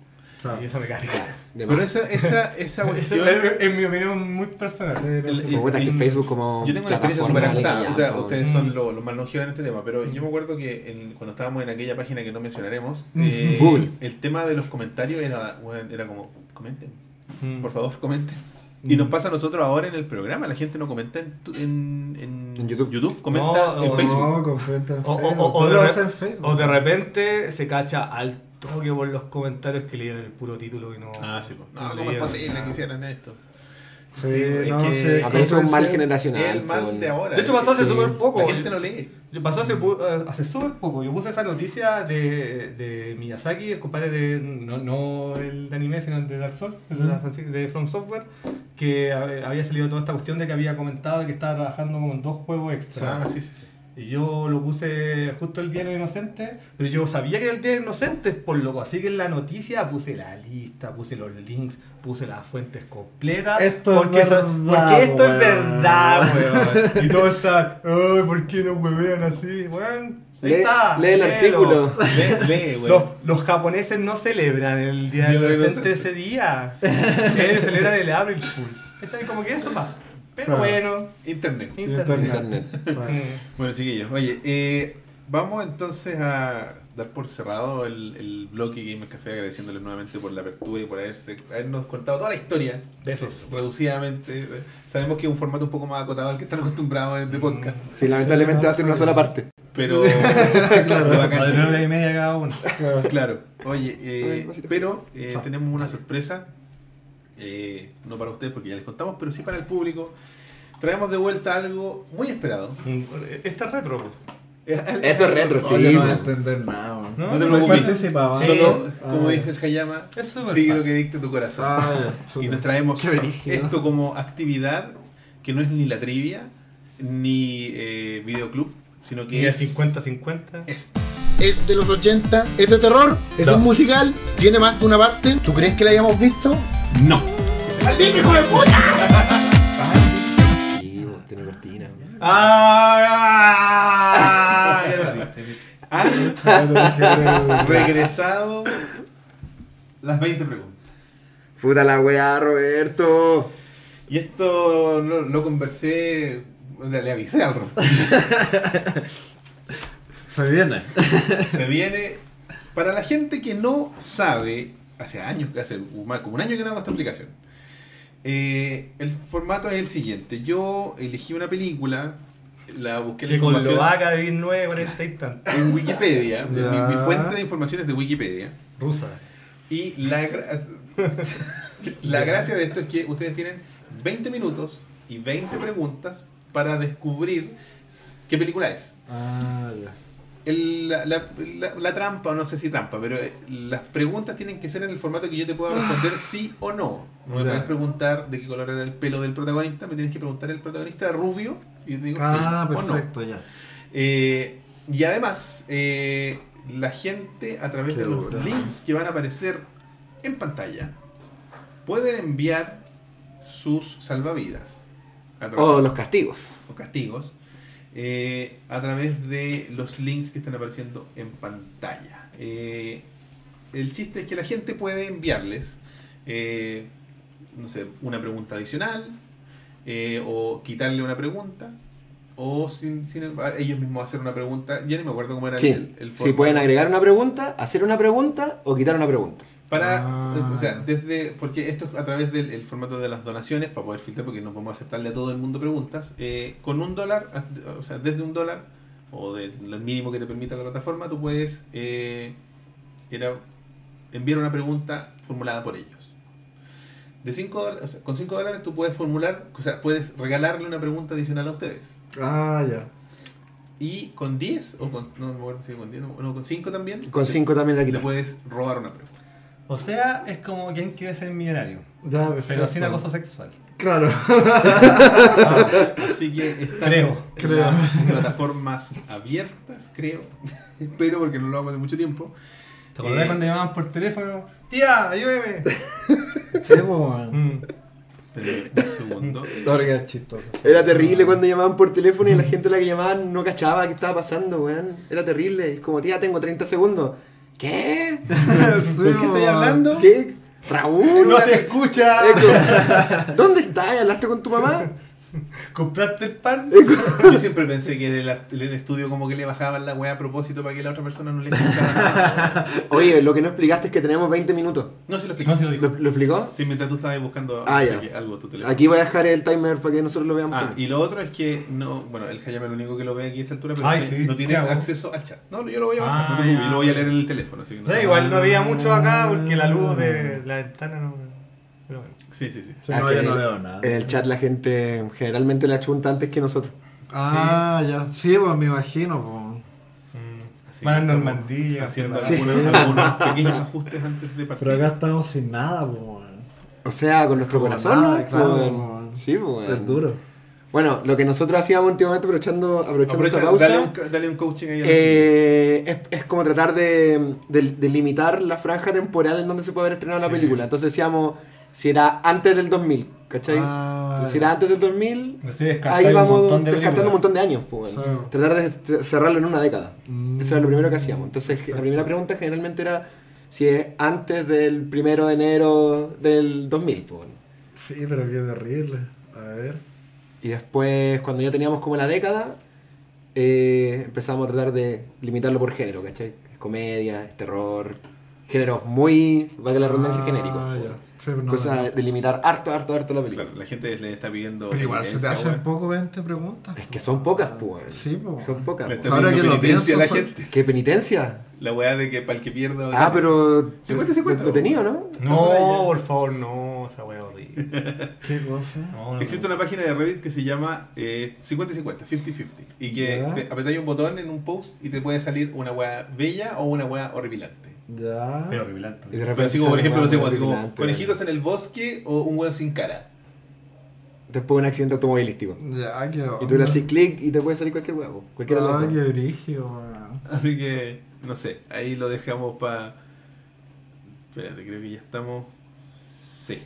Claro. Y eso me carga. De Pero esa, esa, esa cuestión. es, es mi opinión muy personal. Sí, el- no sé. el- Como puta, que el- Facebook como Yo tengo una experiencia súper legal, O sea, ustedes Mm. son los, los más longevos en este tema. Pero yo me acuerdo que en- cuando estábamos en aquella página que no mencionaremos, eh, Google. el tema de los comentarios era, bueno, era como: comenten, Mm. por favor, comenten. Y nos pasa a nosotros ahora en el programa. La gente no comenta en, tu- en, en, En YouTube. comenta No, en o Facebook. No, en O, o- Facebook. o- de en Facebook. o de repente se cacha al toque por los comentarios que leían el puro título y no. Ah, sí, pues. No, no ¿cómo es posible nada. que hicieran esto? Sí, no, que- es un mal generacional. El mal de ahora. De hecho, pasó hace Sí. súper poco. La gente no lee. Pasó hace, eh, hace súper poco. Yo puse esa noticia de, de Miyazaki, el compadre de. No, no el de anime, sino el de Dark Souls, el de From Software, que hab- había salido toda esta cuestión de que había comentado que estaba trabajando como en dos juegos extra. Ah, sí, sí, sí. Y yo lo puse justo el Día de los Inocentes, pero yo sabía que era el Día de los Inocentes, por loco. Así que en la noticia puse la lista, puse los links, puse las fuentes completas. Esto es porque, eso- verdad, porque esto weón. es verdad, weón. Y todo está, ay, ¿por qué nos huevean así? Bueno, ahí Lee- está. lee el léelo. artículo. Lee, lee, güey. Los, los japoneses no celebran el Día de los Inocentes ese día. Ellos celebran el April Fool. Está bien, Como que eso pasa. Pero Claro. bueno, Internet. internet. Internet. Mm. Bueno, chiquillos, oye, eh, vamos entonces a dar por cerrado el, el bloque Gamer Café, agradeciéndoles nuevamente por la apertura y por haberse, habernos contado toda la historia. Besos. Reducidamente. Sabemos que es un formato un poco más acotado al que están acostumbrados de podcast. Sí, lamentablemente va a ser una sola parte. Pero. Claro. De hora y media cada uno. Claro. Claro, oye, eh, pero eh, tenemos una sorpresa, eh, no para ustedes porque ya les contamos, pero sí para el público. Traemos de vuelta algo muy esperado. Este es retro. Esto es retro, sí. Oye, no a po. entender nada. No, No te no preocupes. Sí. Solo, Ah, como ya. dice el Hayama, sigue lo que dicte tu corazón. Ah, ya, y nos traemos esto como actividad que no es ni la trivia ni eh, videoclub, sino que es 50-50. esto. Es de los 80, es de terror, es No. un musical, tiene más de una parte. ¿Tú crees que la hayamos visto? No. ¡Maldito hijo de puta! Sí, tiene cortina. ¡Ah! Ya lo viste. Ah, regresado las 20 preguntas. Puta la weá, Roberto. Y esto lo, lo conversé, le avisé al Rob. Se viene. Se viene, para la gente que no sabe, hace años, hace como un año que no hago esta aplicación, eh, el formato es el siguiente. Yo elegí una película, la busqué la información Checoslovaca de 1940 y tanto. en Wikipedia, mi, mi fuente de información es de Wikipedia. Rusa. Y la, la gracia de esto es que ustedes tienen 20 minutos y 20 preguntas para descubrir qué película es. Ah, ya. El- la, la- la- la trampa, o no sé si trampa, pero eh, las preguntas tienen que ser en el formato que yo te pueda responder sí o no. No me puedes preguntar de qué color era el pelo del protagonista, me tienes que preguntar el protagonista rubio y yo te digo Ah, sí o no. ya. Eh, y además, eh, la gente a través Qué de los links que van a aparecer en pantalla pueden enviar sus salvavidas O los castigos. o castigos eh, a través de los links que están apareciendo en pantalla. Eh, el chiste es que la gente puede enviarles, eh, no sé, una pregunta adicional eh, o quitarle una pregunta o sin, sin embargo, ellos mismos hacer una pregunta. Yo ni me acuerdo cómo era Sí, el, el sí, formato. pueden agregar una pregunta, hacer una pregunta o quitar una pregunta. Para, Ah. o sea, desde, porque esto es a través del el formato de las donaciones, para poder filtrar, porque no podemos aceptarle a todo el mundo preguntas, eh, con un dólar, o sea, desde un dólar, o del el mínimo que te permita la plataforma, tú puedes eh, era enviar una pregunta formulada por ellos. De cinco dólares, o sea, con 5 dólares tú puedes formular, o sea, puedes regalarle una pregunta adicional a ustedes. Ah, ya. Y con 10, o con, no me acuerdo si con 10, no, no, con 5 también, Con 5 también la te quitas. puedes robar una pregunta. O sea, es como quien quiere ser millonario. Ya. Pero sin acoso sexual. Claro. Así que están Creo. en Creo. las plataformas abiertas, creo. Espero porque no lo hago de mucho tiempo. ¿Te acordás Eh. cuando llamaban por teléfono? Tía, ayúdeme. Pues, weón. Mm. Esperen un segundo. Es chistoso. Era terrible cuando llamaban por teléfono y la gente a la que llamaban no cachaba qué estaba pasando, weón. Era terrible. Es como, tía, tengo 30 segundos. ¿Qué? Sí, ¿De qué estoy hablando? ¿Qué? Raúl. No se escucha. ¿Dónde estás? ¿Hablaste con tu mamá? ¿Compraste el pan? Yo siempre pensé que en el, en el estudio como que le bajaban la weá a propósito para que la otra persona no le escuchara nada. Oye, lo que no explicaste es que tenemos 20 minutos. No se lo explico. No se lo ¿Lo, dijo. lo explicó? Sí, mientras tú estabas buscando Ah, no sé algo a tu teléfono. Aquí voy a dejar el timer para que nosotros lo veamos. Ah, y lo otro es que no, bueno, el Hayame es el único que lo ve aquí a esta altura, pero Ay, no, sí, no tiene acceso al chat. No, yo lo voy a bajar, Ah, no yo lo voy a leer en el teléfono, así que no O sea, sé. igual no había mucho acá porque la luz de la ventana no. Sí, sí, sí. Ah, no, que yo no veo nada. En el chat la gente generalmente la chunta antes que nosotros. Ah, ya. Sí, pues me imagino, pues. Así Van a Normandía. Haciendo Sí. algunos, algunos pequeños ajustes antes de partir. Pero acá estamos sin nada, pues. O sea, con nuestro corazón, nada, claro, Pues. Sí, pues. Es duro. Bueno, lo que nosotros hacíamos últimamente, aprovechando, aprovechando Aprovecha, esta pausa, dale, un, ca- dale un coaching ahí eh, es, es como tratar de, de, de limitar la franja temporal en donde se puede haber estrenado la película. Entonces decíamos, si era antes del 2000, ¿cachai? Ah, Entonces, si era antes del 2000, Así descartáis ahí vamos descartando un montón de años. Pues. Sí. Tratar de cerrarlo en una década. Mm. Eso era lo primero que hacíamos. Entonces, la primera pregunta generalmente era si es antes del primero de enero del 2000. Pues, bueno. Sí, pero qué terrible. A ver. Y después, cuando ya teníamos como la década, eh, empezamos a tratar de limitarlo por género, ¿cachai? Es comedia, es terror, géneros muy, valga la redundancia, Ah, genéricos. ya. Sí, no- Cosa de limitar harto, harto, harto la película. Claro, la gente le está pidiendo. Pero igual se te hacen weón. poco 20 preguntas. Es que son pocas, pues. Sí, pues. Son pocas. Ahora que lo la pienso, son- gente. ¿Qué penitencia? La weá de que para el que pierda. Ah, pero. 50-50, Lo, lo tenía, ¿no? No, por favor, no. Esa wea horrible. ¿Qué cosa? No, no, Existe no. una página de Reddit que se llama eh, 50-50, 50-50. Y que apretáis un botón en un post y te puede salir una weá bella o una weá horripilante. Ya. Pero horripilante. Y de Pero repente así como, por ejemplo, no sé, así como conejitos en el bosque o un weón sin cara. Después un accidente automovilístico. Ya, qué Y tú le haces clic y te puede salir cualquier huevo. Cualquiera de Ah, qué brígido. Así que, no sé, ahí lo dejamos para... Espérate, creo que ya estamos... Sí.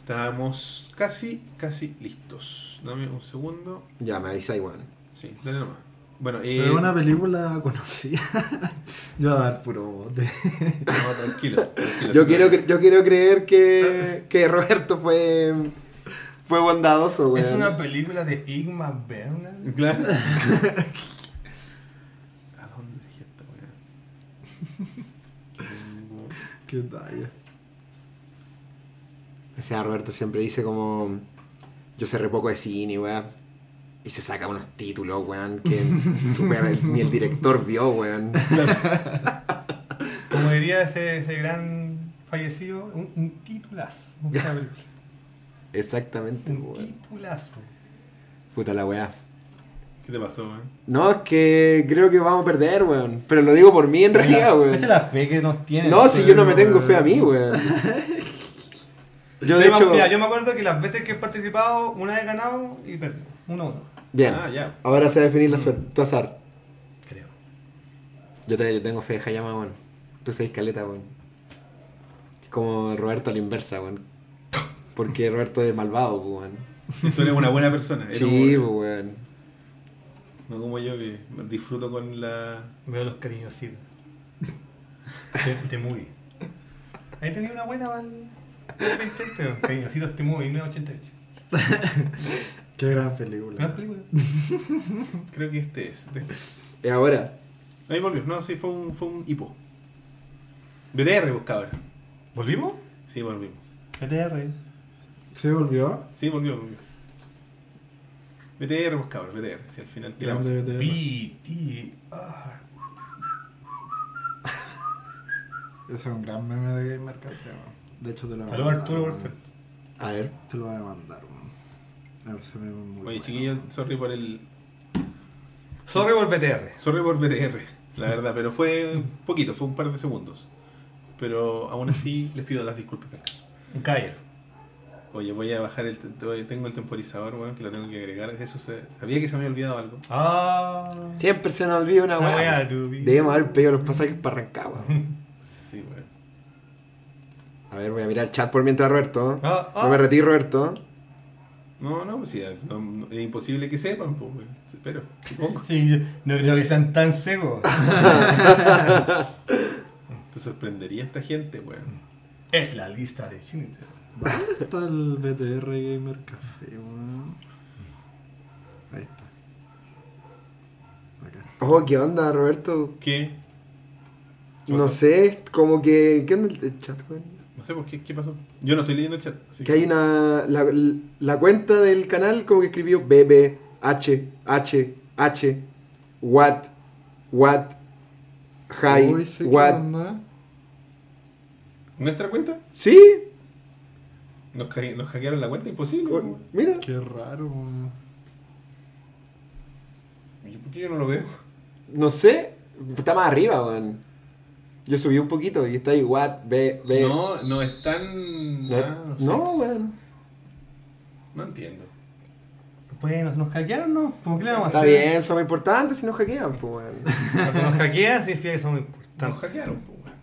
Estamos casi, casi listos. Dame un segundo. Ya, me avisa igual. Sí, dale nomás. Bueno, eh, Pero es una película conocida. Yo voy a dar puro bote. no, tranquilo. tranquilo. Yo quiero, cre- yo quiero creer que, que Roberto fue, fue bondadoso, güey. Es una película de Igma Bernal. Claro. ¿A dónde dejé esta? Tengo- Qué talla. O sea, Roberto siempre dice como... Yo sé re poco de cine, weón. Y se saca unos títulos, weón, que supera el- ni el director vio, weón. Como diría ese, ese gran fallecido, un, un titulazo. Exactamente, un weón. titulazo. Puta la weá. ¿Qué te pasó, weón? No, es que creo que vamos a perder, weón. Pero lo digo por mí en realidad, weón. Cacha la fe que nos tiene. No, si yo no me tengo fe a mí, weón. Yo de hecho... mira, yo me acuerdo que las veces que he participado, una vez he ganado y perdí. Uno a uno. Bien. Ah, ya. Ahora se va a definir la suerte. Tu azar. Creo. Yo, te, yo tengo fe de Hayama, weón. Tú seis caleta, weón. Es como Roberto a la inversa, weón. Porque Roberto es malvado, pues, weón. Tú eres una buena persona. eres Sí, un- pues, weón. No como yo que disfruto con la. Veo los cariñositos. Te, te movie. Ahí tenía una buena 2020. Cariñositos te movie, 988. Qué gran película. Gran película. Creo que este es. este. Y ahora, Ahí volvió. No, sí, fue un, fue un hipo. BTR, pues cabrón. ¿Volvimos? Sí, volvimos. PTR. ¿Sí volvió? Sí, volvió, volvió. BTR, cabrón, BTR. Si al final tiramos. BTR. Ese es un gran meme de Gamer Café. De hecho, te lo voy a Saludos mandar, Arturo, por weón. favor. a ver. Te lo voy a mandar, weón. A ver, ese meme es muy Oye, bueno. chiquillos, sorry por el. Sorry por PTR. Sorry por BTR, la verdad, pero fue poquito, fue un par de segundos. Pero aún así les pido las disculpas del caso. Un caballero. Oye, voy a bajar el. te- Tengo el temporizador, weón, que lo tengo que agregar. Eso se- sabía que se me había olvidado algo. Ah. Siempre se nos olvida una weá. Debemos haber pedido los pasajes para arrancar, weón. Sí, weón. A ver, voy a mirar el chat por mientras, Roberto. Ah, ah. No me retiro, Roberto. No, no, pues sí, no- no- es imposible que sepan, pues, weón. Pero, supongo. Sí, yo no creo que sean tan ciegos. Te sorprendería esta gente, weón. es la lista de Schindler. ¿Dónde está el BTR Gamer Café, weón? Ahí está. Acá. Oh, ¿qué onda, Roberto? ¿Qué? ¿Qué No sé, como que. ¿Qué onda el- el chat, weón? No sé por qué, ¿qué pasó? Yo no estoy leyendo el chat. así Que hay una. La, la cuenta del canal como que escribió BB, H, H, H, What, What, Hi, Uy, sí, ¿qué What. ¿Nuestra cuenta? ¿Sí? ¿Nos, nos hackearon la cuenta? Imposible. Oh. Mira. Qué raro, weón. ¿Y ¿Por qué yo no lo veo? No sé. Está más arriba, weón. Yo subí un poquito y está ahí, What, B, B. No, no están. No, Ah, no, sé. no, weón. No entiendo. Bueno, ¿nos hackearon no? ¿Cómo que le vamos a Está hacer? bien, somos importantes si nos hackean, pues, weón. Cuando nos hackean significa que somos Nos importantes. hackearon, pues, weón.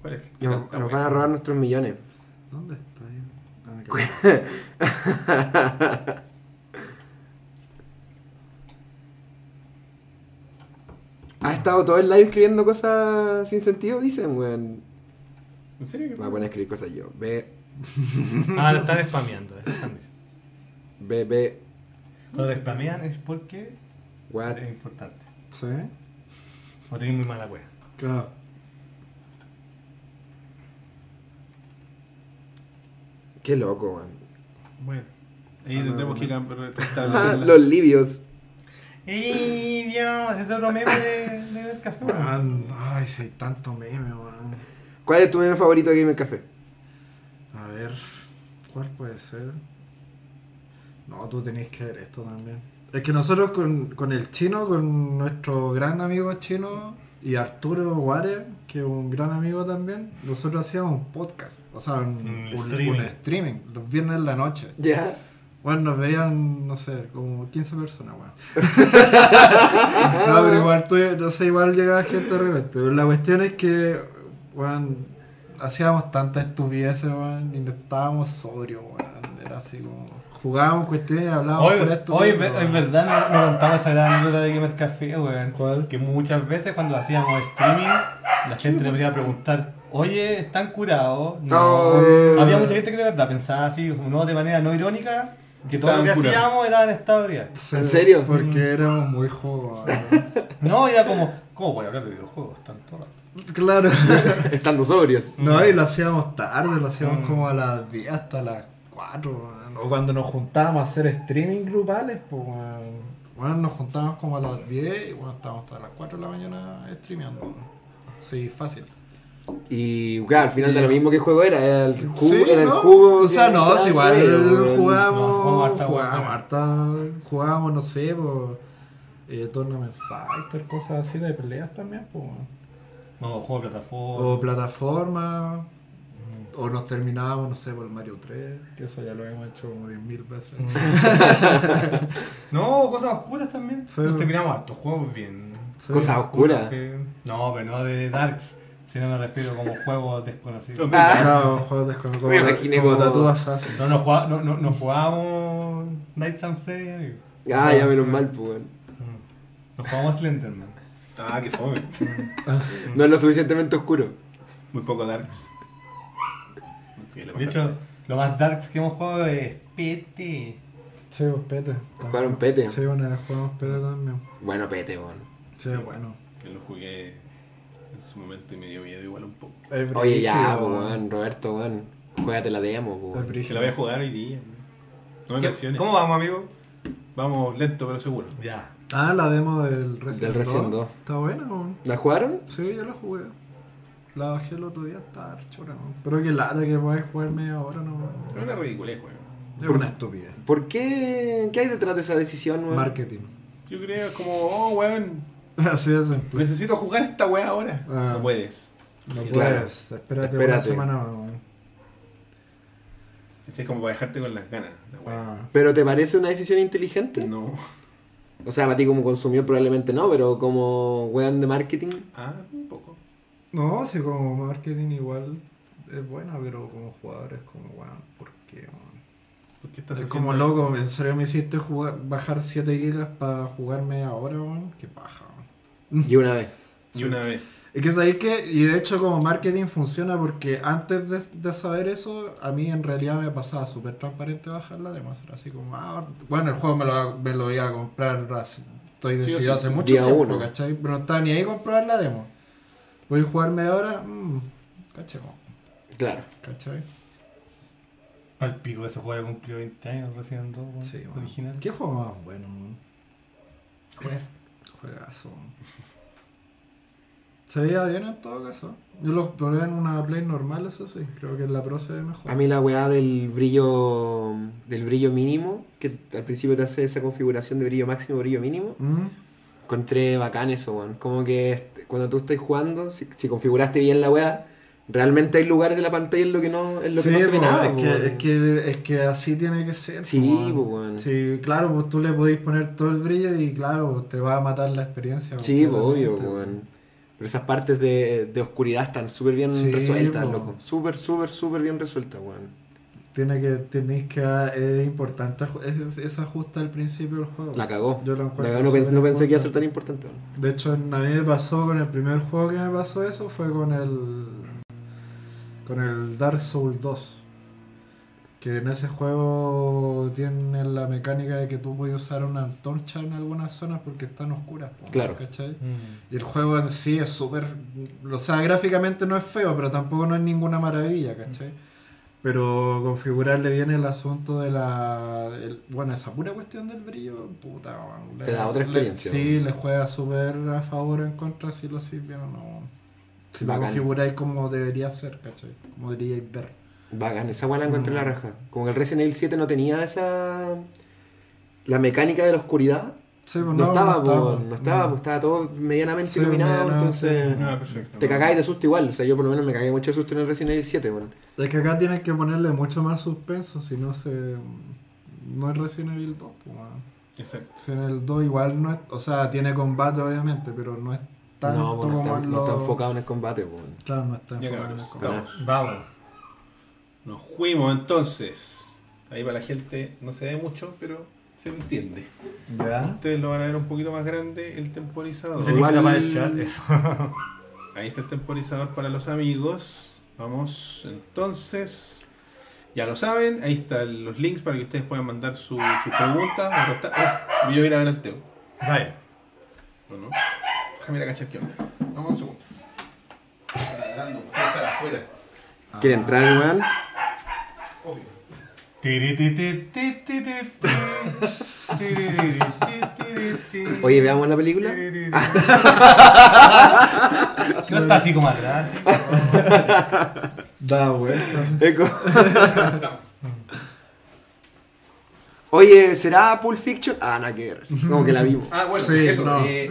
¿Cuál es? ¿Qué Nos, nos van a robar nuestros millones. ¿Dónde está ahí? Ah, Ha estado todo el live escribiendo cosas sin sentido, dicen, weón. ¿En serio? Me voy a poner a escribir cosas yo. B, Ah, lo están spameando. diciendo. B, B, Cuando te spamean es porque what. es importante. ¿Sí? O tenés muy mala wea. Claro. Qué loco, weón. Bueno. Ahí Ah, tendremos no, que no. Ah, restablecer los libios. Y ya, ese es otro meme de, de café. weón. Man, ay, si hay tanto meme, weón. ¿Cuál es tu meme favorito de Gamer Café? A ver, ¿cuál puede ser? No, tú tenés que ver esto también. Es que nosotros con, con el chino, con nuestro gran amigo chino y Arturo Guare, que es un gran amigo también, nosotros hacíamos un podcast, o sea, un, Un un- streaming. un streaming, los viernes en la noche. Ya. Bueno, nos veían, no sé, como 15 personas, weón. no, pero igual, tú, no sé, igual llegaba gente de repente. Pero la cuestión es que, weón, hacíamos tantas estupideces, weón, y no estábamos sobrios, weón. Era así como, jugábamos cuestiones y hablábamos Hoy, por esto. hoy, es verdad, me, me contaba esa gran anécdota de Gamer Café, weón. ¿Cuál? Que muchas veces cuando hacíamos streaming, la gente nos iba a preguntar, oye, ¿están curados? No. Había mucha gente que de verdad pensaba así, no de manera no irónica, que todo lo que curados. hacíamos era en ebriedad. Sí, ¿En serio? Porque éramos muy juegos. No, era como, ¿cómo voy a hablar de videojuegos tanto rato? claro. Estando sobrios. No, y lo hacíamos tarde, lo hacíamos Mm. como a las 10 hasta las 4. weón. O cuando nos juntábamos a hacer streaming grupales, pues weón. Bueno, nos juntábamos como a las 10 y bueno, estábamos hasta las 4 de la mañana streameando. Sí, fácil. Y claro, al final de lo mismo que juego era, era el jugo, Sí, era el ¿no? jugo. O sea, no, daba igual jugábamos, harta jugábamos harta, jugábamos, no sé, pues, eh, Tournament Fighter, cosas así de peleas también, pues. No, juego de plataforma. O plataforma, o nos terminábamos, no sé, por el Mario 3, que eso ya lo hemos hecho como 10.000 veces. No, cosas oscuras también. Sí. Nos terminamos hartos juegos bien. Sí. Cosas oscuras. Que- No, pero no de Darks, Si no me refiero como juegos desconocidos. Ah. Claro, juegos desconocidos. Me imaginé como como- Tattoo Assassin. No, no, jugá- no, no, no jugábamos Nights and Freddy, amigo. Ah, ya menos mal, pues, weón. Mm. No jugamos Slenderman. Ah, qué fome. No es lo suficientemente oscuro. Muy poco darks. De hecho, lo más darks que hemos jugado es PT. Sí, pues pete. Jugaron pete. Sí, vez jugamos pete también. Bueno, pete, weón. Sí, bueno. Yo lo jugué su momento y me dio miedo igual un poco. Oye, ya, weón. Roberto, weón. Juégate la demo, pues, weón. Que la voy a jugar hoy día. No me ¿Qué- presiones. ¿Cómo vamos, amigo? Vamos lento pero seguro. Ya. Ah, la demo del Resident, Del Resident 2. Está buena, weón. ¿La jugaron? Sí, yo la jugué. La bajé el otro día, está chora, weón. Pero que lata que puedes jugar media hora, no. Es una ridiculez, weón. Es una estupidez. ¿Por qué? ¿Qué hay detrás de esa decisión, weón? Marketing. Yo creo como, oh, weón, Así simple. necesito jugar esta weá ahora. Ah. No puedes. No Sí, claro. puedes. Espérate, Espérate. una semana weón. Es como para dejarte con las ganas. La weá. Ah. ¿Pero te parece una decisión inteligente? No. O sea, para ti como consumidor probablemente no, pero como weón de marketing. Ah, un poco. No, sí, como marketing igual es buena, pero como jugador es como, weón, ¿por qué, weón? ¿Por qué estás Es haciendo- como loco, en serio me hiciste jugar, bajar 7 gigas para jugar media hora, weón. Qué paja, weón. Y una vez. Y una vez. Es que sabéis que, y de hecho como marketing funciona porque antes de, de saber eso, a mí en realidad me pasaba súper transparente bajar la demo. Era así como, ah, bueno, el juego me lo, me lo iba a comprar, hace- estoy decidido sí. hace mucho Día tiempo, uno. ¿cachai? Pero no estaba ni ahí comprar la demo. Voy a jugar media hora, mmm, ¿cachai? Claro. ¿Cachai? Al pico, ese juego ya cumplió 20 años, 2, weón, Sí, original. ¿Qué juego más bueno, weón? Juegas. Juegazo. Se veía bien en todo caso. Yo lo probé en una Play normal, eso sí. Creo que en la Pro se ve mejor. A mí la weá del brillo del brillo mínimo, que al principio te hace esa configuración de brillo máximo, brillo mínimo, Mm. encontré bacán eso, weón. Como que cuando tú estás jugando, si, si configuraste bien la weá, realmente hay lugares de la pantalla en lo que no, en lo que no se ve nada, es, po, que, es, que, es que así tiene que ser. Sí, weón. Sí, claro, pues tú le podéis poner todo el brillo y claro, pues, te va a matar la experiencia. Sí, obvio, weón. Pero esas partes de, de oscuridad están súper bien Sí, resueltas, loco. Súper, súper, súper bien resueltas, weón. Tiene que, tenéis que, es importante es- ese ajuste al principio del juego. La cagó. Yo lo La cagó, no, no pensé que iba a ser tan importante. De hecho, a mí me pasó con el primer juego que me pasó eso, fue con el. Con el Dark Souls 2. Que en ese juego tiene la mecánica de que tú puedes usar una antorcha en algunas zonas porque están oscuras. Claro. ¿cachai? Mm. Y el juego en sí es súper. O sea, gráficamente no es feo, pero tampoco no es ninguna maravilla, ¿cachai? Pero configurarle bien el asunto de la. el- bueno, esa pura cuestión del brillo, puta. weón, Te da otra le- experiencia, sí, le juega súper a favor o en contra si lo hacéis bien o no. Si lo configuráis como debería ser, ¿cachai? Como deberíais ver. Bacán, esa weá la encontré en la Mm. raja. Como el Resident Evil 7 no tenía esa. La mecánica de la oscuridad. Sí, pues No, estaba, po, estaba. no estaba, Mm. pues estaba todo medianamente Sí, iluminado, entonces. Ah, perfecto. Te cagáis de susto igual. O sea, yo por lo menos me cagué mucho de susto en el Resident Evil 7, weón. Es que acá tienes que ponerle mucho más suspenso, si no se. No es Resident Evil 2, pues. Exacto. Si en el 2 igual no es, o sea, tiene combate obviamente, pero no es tanto No, pues no, como está, en no está los... enfocado en el combate. Claro, no está Ya enfocado en el combate. Vamos. Nos fuimos entonces. Ahí para la gente no se ve mucho, pero se entiende. ¿Ya? Ustedes lo van a ver un poquito más grande el temporizador. Igual- tapar el chat, eso. Ahí está el temporizador para los amigos. Vamos, entonces. Ya lo saben, ahí están los links para que ustedes puedan mandar su- sus preguntas. Oh, voy a ir a ver al Teo. Vaya. ¿O no? Déjame ir a cachar qué onda. Vamos un segundo. Está ladrando, puede estar afuera. ¿Quiere entrar, weón? Obvio. Oye, veamos la película. No está así como atrás. Da vuelta. Eco. Oye, ¿será Pulp Fiction? Ah, nada que ver. Como que la vimos. Ah, bueno, Sí, eso. no. eh,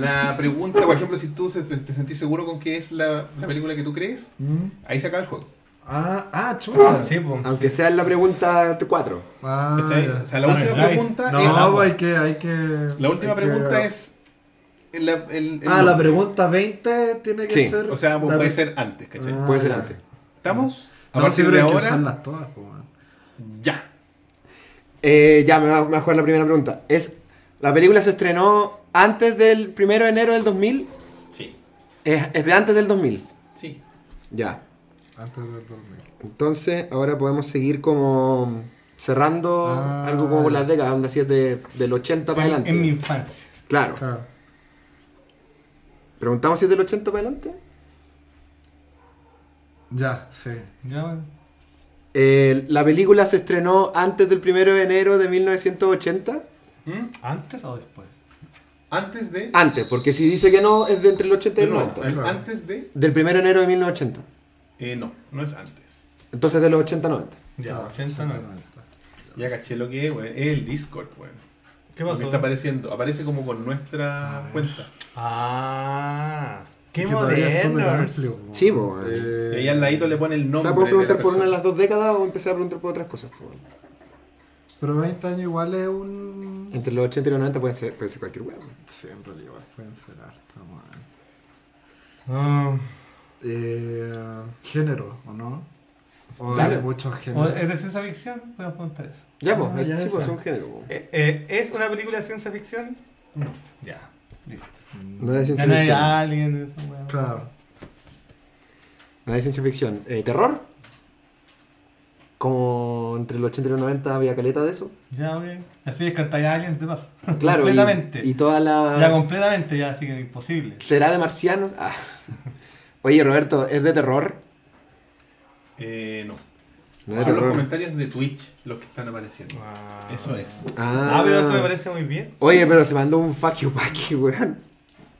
la pregunta, por ejemplo, si tú se- te, te sentís seguro con que es la, la película que tú crees, ¿Mm? ahí se acaba el juego. Ah, ah, chucha. Sí, pues. Aunque sea en la pregunta 4. Ah. O sea, la última pregunta No, es. pues hay que, hay que... La última que- pregunta es. la- el- el Ah, la pregunta 20 tiene que Sí, ser. O sea, pues la- puede ser antes, ¿cachai? Ah, Puede ser antes. ¿Estamos? A No, partir de ahora, usarlas todas, pues, ya. Eh, ya, me va a jugar la primera pregunta. Es, ¿La película se estrenó antes del 1 de enero del 2000? Sí, Es, es de antes del 2000. sí. Ya. Antes del dormir. Entonces, ahora podemos seguir como cerrando Ah, algo como con las décadas, donde así es de, del 80 para adelante. en mi infancia. Claro. Claro. ¿Preguntamos si es del 80 para adelante? Ya, sí. Ya, bueno. Eh, ¿La película se estrenó antes del 1 de enero de 1980? ¿Mm? ¿Antes o después? Antes de. Antes, porque si dice que no, es de entre el 80 y el no, 90. el- claro. antes de. Del 1 de enero de 1980. eh, no, no es antes. Entonces de los 80-90. Ya, Claro, 80, 90. Ya caché lo que es, weón. Es el Discord, weón. ¿Qué pasó? está apareciendo. Aparece como con nuestra cuenta. Ah, qué amplio, weón. Sí, weón. Eh, Y ahí al ladito le pone el O nombre. sea, ¿podemos de la preguntar por una de las dos décadas o empezar a preguntar por otras cosas? Pero 20 años igual es un. Entre los 80 y los 90 puede ser, puede ser cualquier huevo. Sí, en realidad igual pueden ser harta, man. Ah, Eh, género, ¿o no? O hay muchos ¿o géneros. ¿Es de ciencia ficción? Podemos preguntar eso. Ya, Ah, pues, sí, pues, es un género. Eh, eh, ¿Es una película de ciencia ficción? No. Ya, listo. No es de ciencia hay ficción. alien, esa weá. Claro. No es de ciencia ficción. Eh, ¿Terror? Como entre los 80 y los 90 había caleta de eso. Ya, ok. Así descartáis a aliens de paso. Claro, y, completamente. y toda la... Ya completamente, ya, así que imposible. ¿Será de marcianos? Ah. Oye, Roberto, ¿es de terror? Eh, no. No Son los comentarios de Twitch los que están apareciendo. Ah. Eso es. Ah, pero eso me parece muy bien. Oye, pero se mandó un fuck you packy, weón.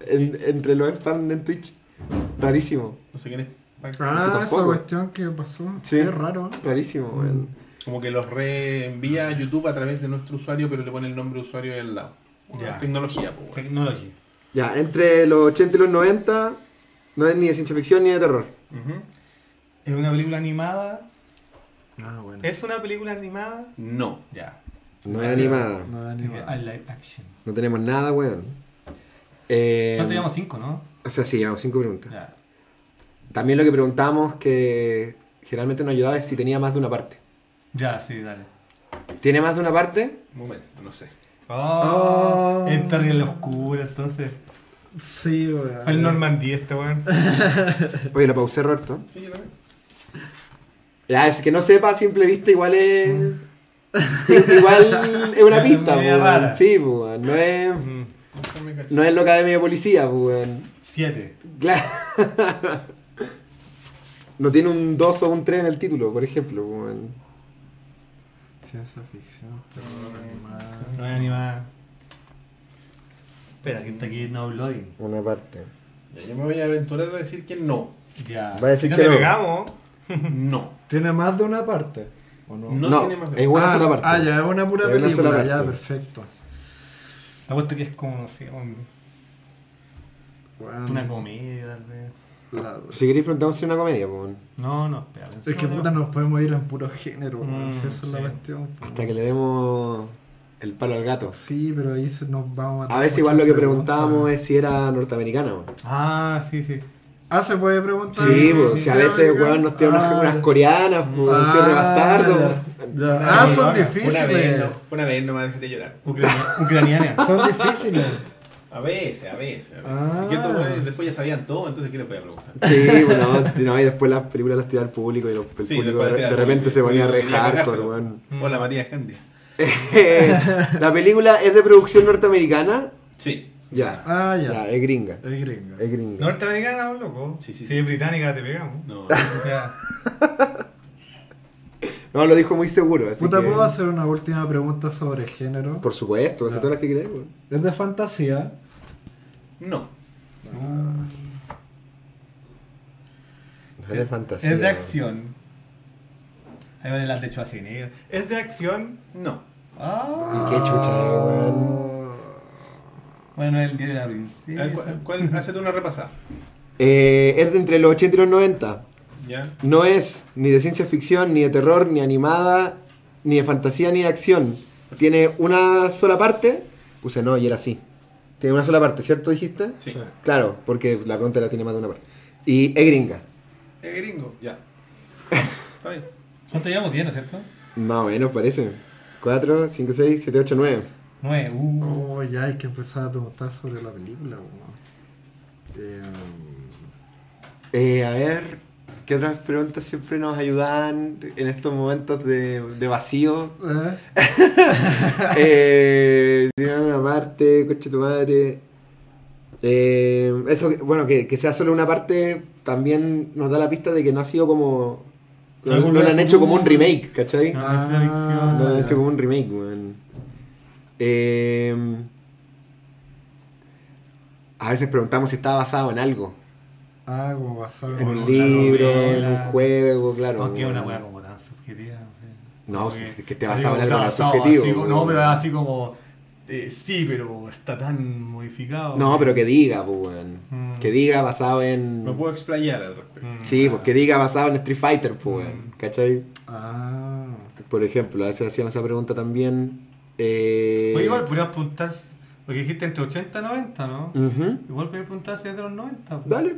En- entre los spam en Twitch. Rarísimo. No sé quién es. Ah, esa cuestión que pasó. Sí. Es raro. Rarísimo, weón. Como que los reenvía a YouTube a través de nuestro usuario, pero le pone el nombre de usuario ahí al lado. Ya. Tecnología, pues, weón. Technology. Ya, entre los 80 y los 90 no es ni de ciencia ficción ni de terror. ¿Es una película animada? Ah, bueno. ¿Es una película animada? No. Ya. No es animada. No es A animado. live action. No tenemos nada, weón. Eh, ¿Cuánto llevamos? Cinco, ¿no? o sea, sí, llevamos cinco preguntas. Ya. También lo que preguntamos que generalmente nos ayudaba es si tenía más de una parte. Ya, sí, dale. ¿Tiene más de una parte? Un momento, no sé. Oh, Oh. Es terrible oscura, entonces. Sí, weón. El Normandy este, weón. Oye, lo pausé, Roberto. Sí, yo también. Ya, es que no sepa a simple vista igual es... igual es una pista, weón. Sí, pues, weón. No es... Mm, No es la academia de policía, pues, weón. Siete. Claro. No tiene un 2 o un 3 en el título, por ejemplo, pues, weón. Ciencia ficción, terror animada. No es animada. Espera, que está aquí no loading. Una parte. Ya, yo me voy a aventurar a decir que no. Ya. Va a decir Si no que te no. pegamos. No. ¿Tiene más de una parte? ¿O no? No, No, tiene más de es una sola parte. Ah, ya, es una pura Es una sola película. Ya, perfecto. Te apuesto que es como, no sé, un- Bueno, una comedia, tal vez. la- Si queréis preguntamos si es una comedia, pues. No, no, espera. Es que puta nos podemos ir en puro género, Mm, si esa es la cuestión. Hasta que le demos el palo al gato. Sí, pero ahí se nos vamos A veces igual lo que preguntábamos es si era norteamericana, weón. Ah, sí, sí. Ah, se puede preguntar. Sí, pues, si a veces, weón, nos tiene unas, Ah, unas coreanas, pues, Ah, cierre bastardo. ya, ya. Una Ah, son difíciles. Una vez, no, una vez nomás déjate llorar. Ucrania- Ucraniana. Son difíciles. A veces, a veces, a veces. Ah. Y que después ya sabían todo, entonces ¿qué les voy a preguntar? Sí, bueno, no, y después las películas las tira al público y los- el Sí, público de, repente se ponía el re público quería hardcore, cagárselo. weón. Mm. Hola Matías Candia. La película es de producción norteamericana. Sí. Ya. Ah, ya. Ya, es gringa. Es gringa. Es gringa. Norteamericana, vos, loco. Sí, sí, Si sí, es sí, británica, te pegamos. No. No, lo dijo muy seguro. Así Puta, que- ¿puedo hacer una última pregunta sobre género? Por supuesto, hace Ya. todas las que weón. Es de fantasía. No. Es de fantasía. Es de acción. Ahí va delante de Schwarzenegger. Es de acción. No. Ah. Y qué chucha, weón. Bueno, el diario de la ver. ¿cuál- cuál- Hacete una repasada. Eh, es de entre los 80 y los 90. ¿Ya? No es ni de ciencia ficción, ni de terror, ni animada, ni de fantasía, ni de acción. Tiene una sola parte. Puse no y era así. Tiene una sola parte, ¿cierto dijiste? Sí. Sí. Claro, porque la pregunta la tiene más de una parte. Y es gringa. Es gringo, ya. Está bien. ¿Cuánto llevamos? 10, ¿no es cierto? Más o menos parece. 4, 5, 6, 7, 8, 9. 9. Uh. Oh, ya hay que empezar a preguntar sobre la película, weón. Eh, Eh, a ver, ¿qué otras preguntas siempre nos ayudan en estos momentos de, de vacío? ¿eh? eh, una parte, coche tu madre. Eh, eso, que- bueno, que, que sea solo una parte también nos da la pista de que no ha sido como. No, lo han hecho como un remake, ¿cachai? No, Ah. No lo han hecho como un remake, weón. Eh, a veces preguntamos si está basado en algo. Ah, como basado En un libro, en un juego, claro. Aunque es una weá como tan subjetiva, no sé. No, que- que esté basado en algo no basado, subjetivo, así no, pero así como. eh, sí, pero está tan modificado. No, pero que diga, pues, weón. Mm. Que diga basado en. Me puedo explayar al respecto. Mm, Sí, pues ah. que diga basado en Street Fighter, pues, weón. Mm. ¿Cachai? Ah, Por ejemplo, a veces hacíamos esa pregunta también. Eh... Oye, igual podríamos preguntar. Porque dijiste entre 80 y 90, ¿no? Igual podríamos preguntar si es de los 90. pues. Dale.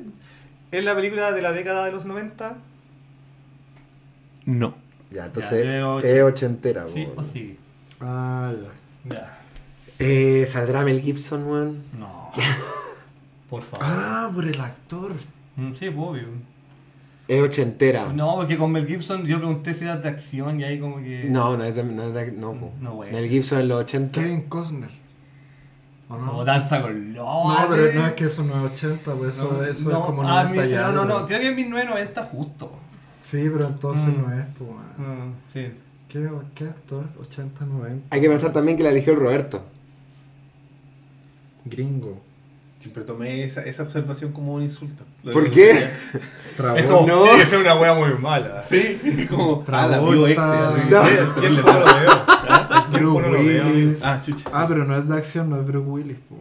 ¿Es la película de la década de los 90? No. Ya, entonces Ya, es ochentera, Sí o sí. ah, ya. Ya. Eh, ¿Saldrá Mel Gibson, weón? No. Por favor. Ah, por el actor. Mm, Sí, pues, obvio. Es ochentera. No, porque con Mel Gibson yo pregunté si era de acción y ahí como que. No, no es de, no, es de- no. No, güey. Mel Gibson en los 80. Kevin Costner. ¿O no? Como danza con No, pero no es que eso no es 80, pues eso, eso no, es como ah, 90 mi- y no, algo. no, no, creo que en 1990 justo. Sí, pero entonces Mm. no es, pues. Mm, sí. ¿Qué, ¿Qué actor? 80, 90. Hay que pensar también que la eligió el Roberto. Gringo. Siempre tomé esa, esa observación como un insulto. Lo ¿Por qué? Travolta. Es como, No. tiene que ser una wea muy mala. Sí, como, ah, la vio este. Travolta. No. El tiempo no lo veo. ¿ah? Bruce no lo veo. Willis. Ah, chucha. Ah, pero no es de acción, no es Bruce Willis, pues.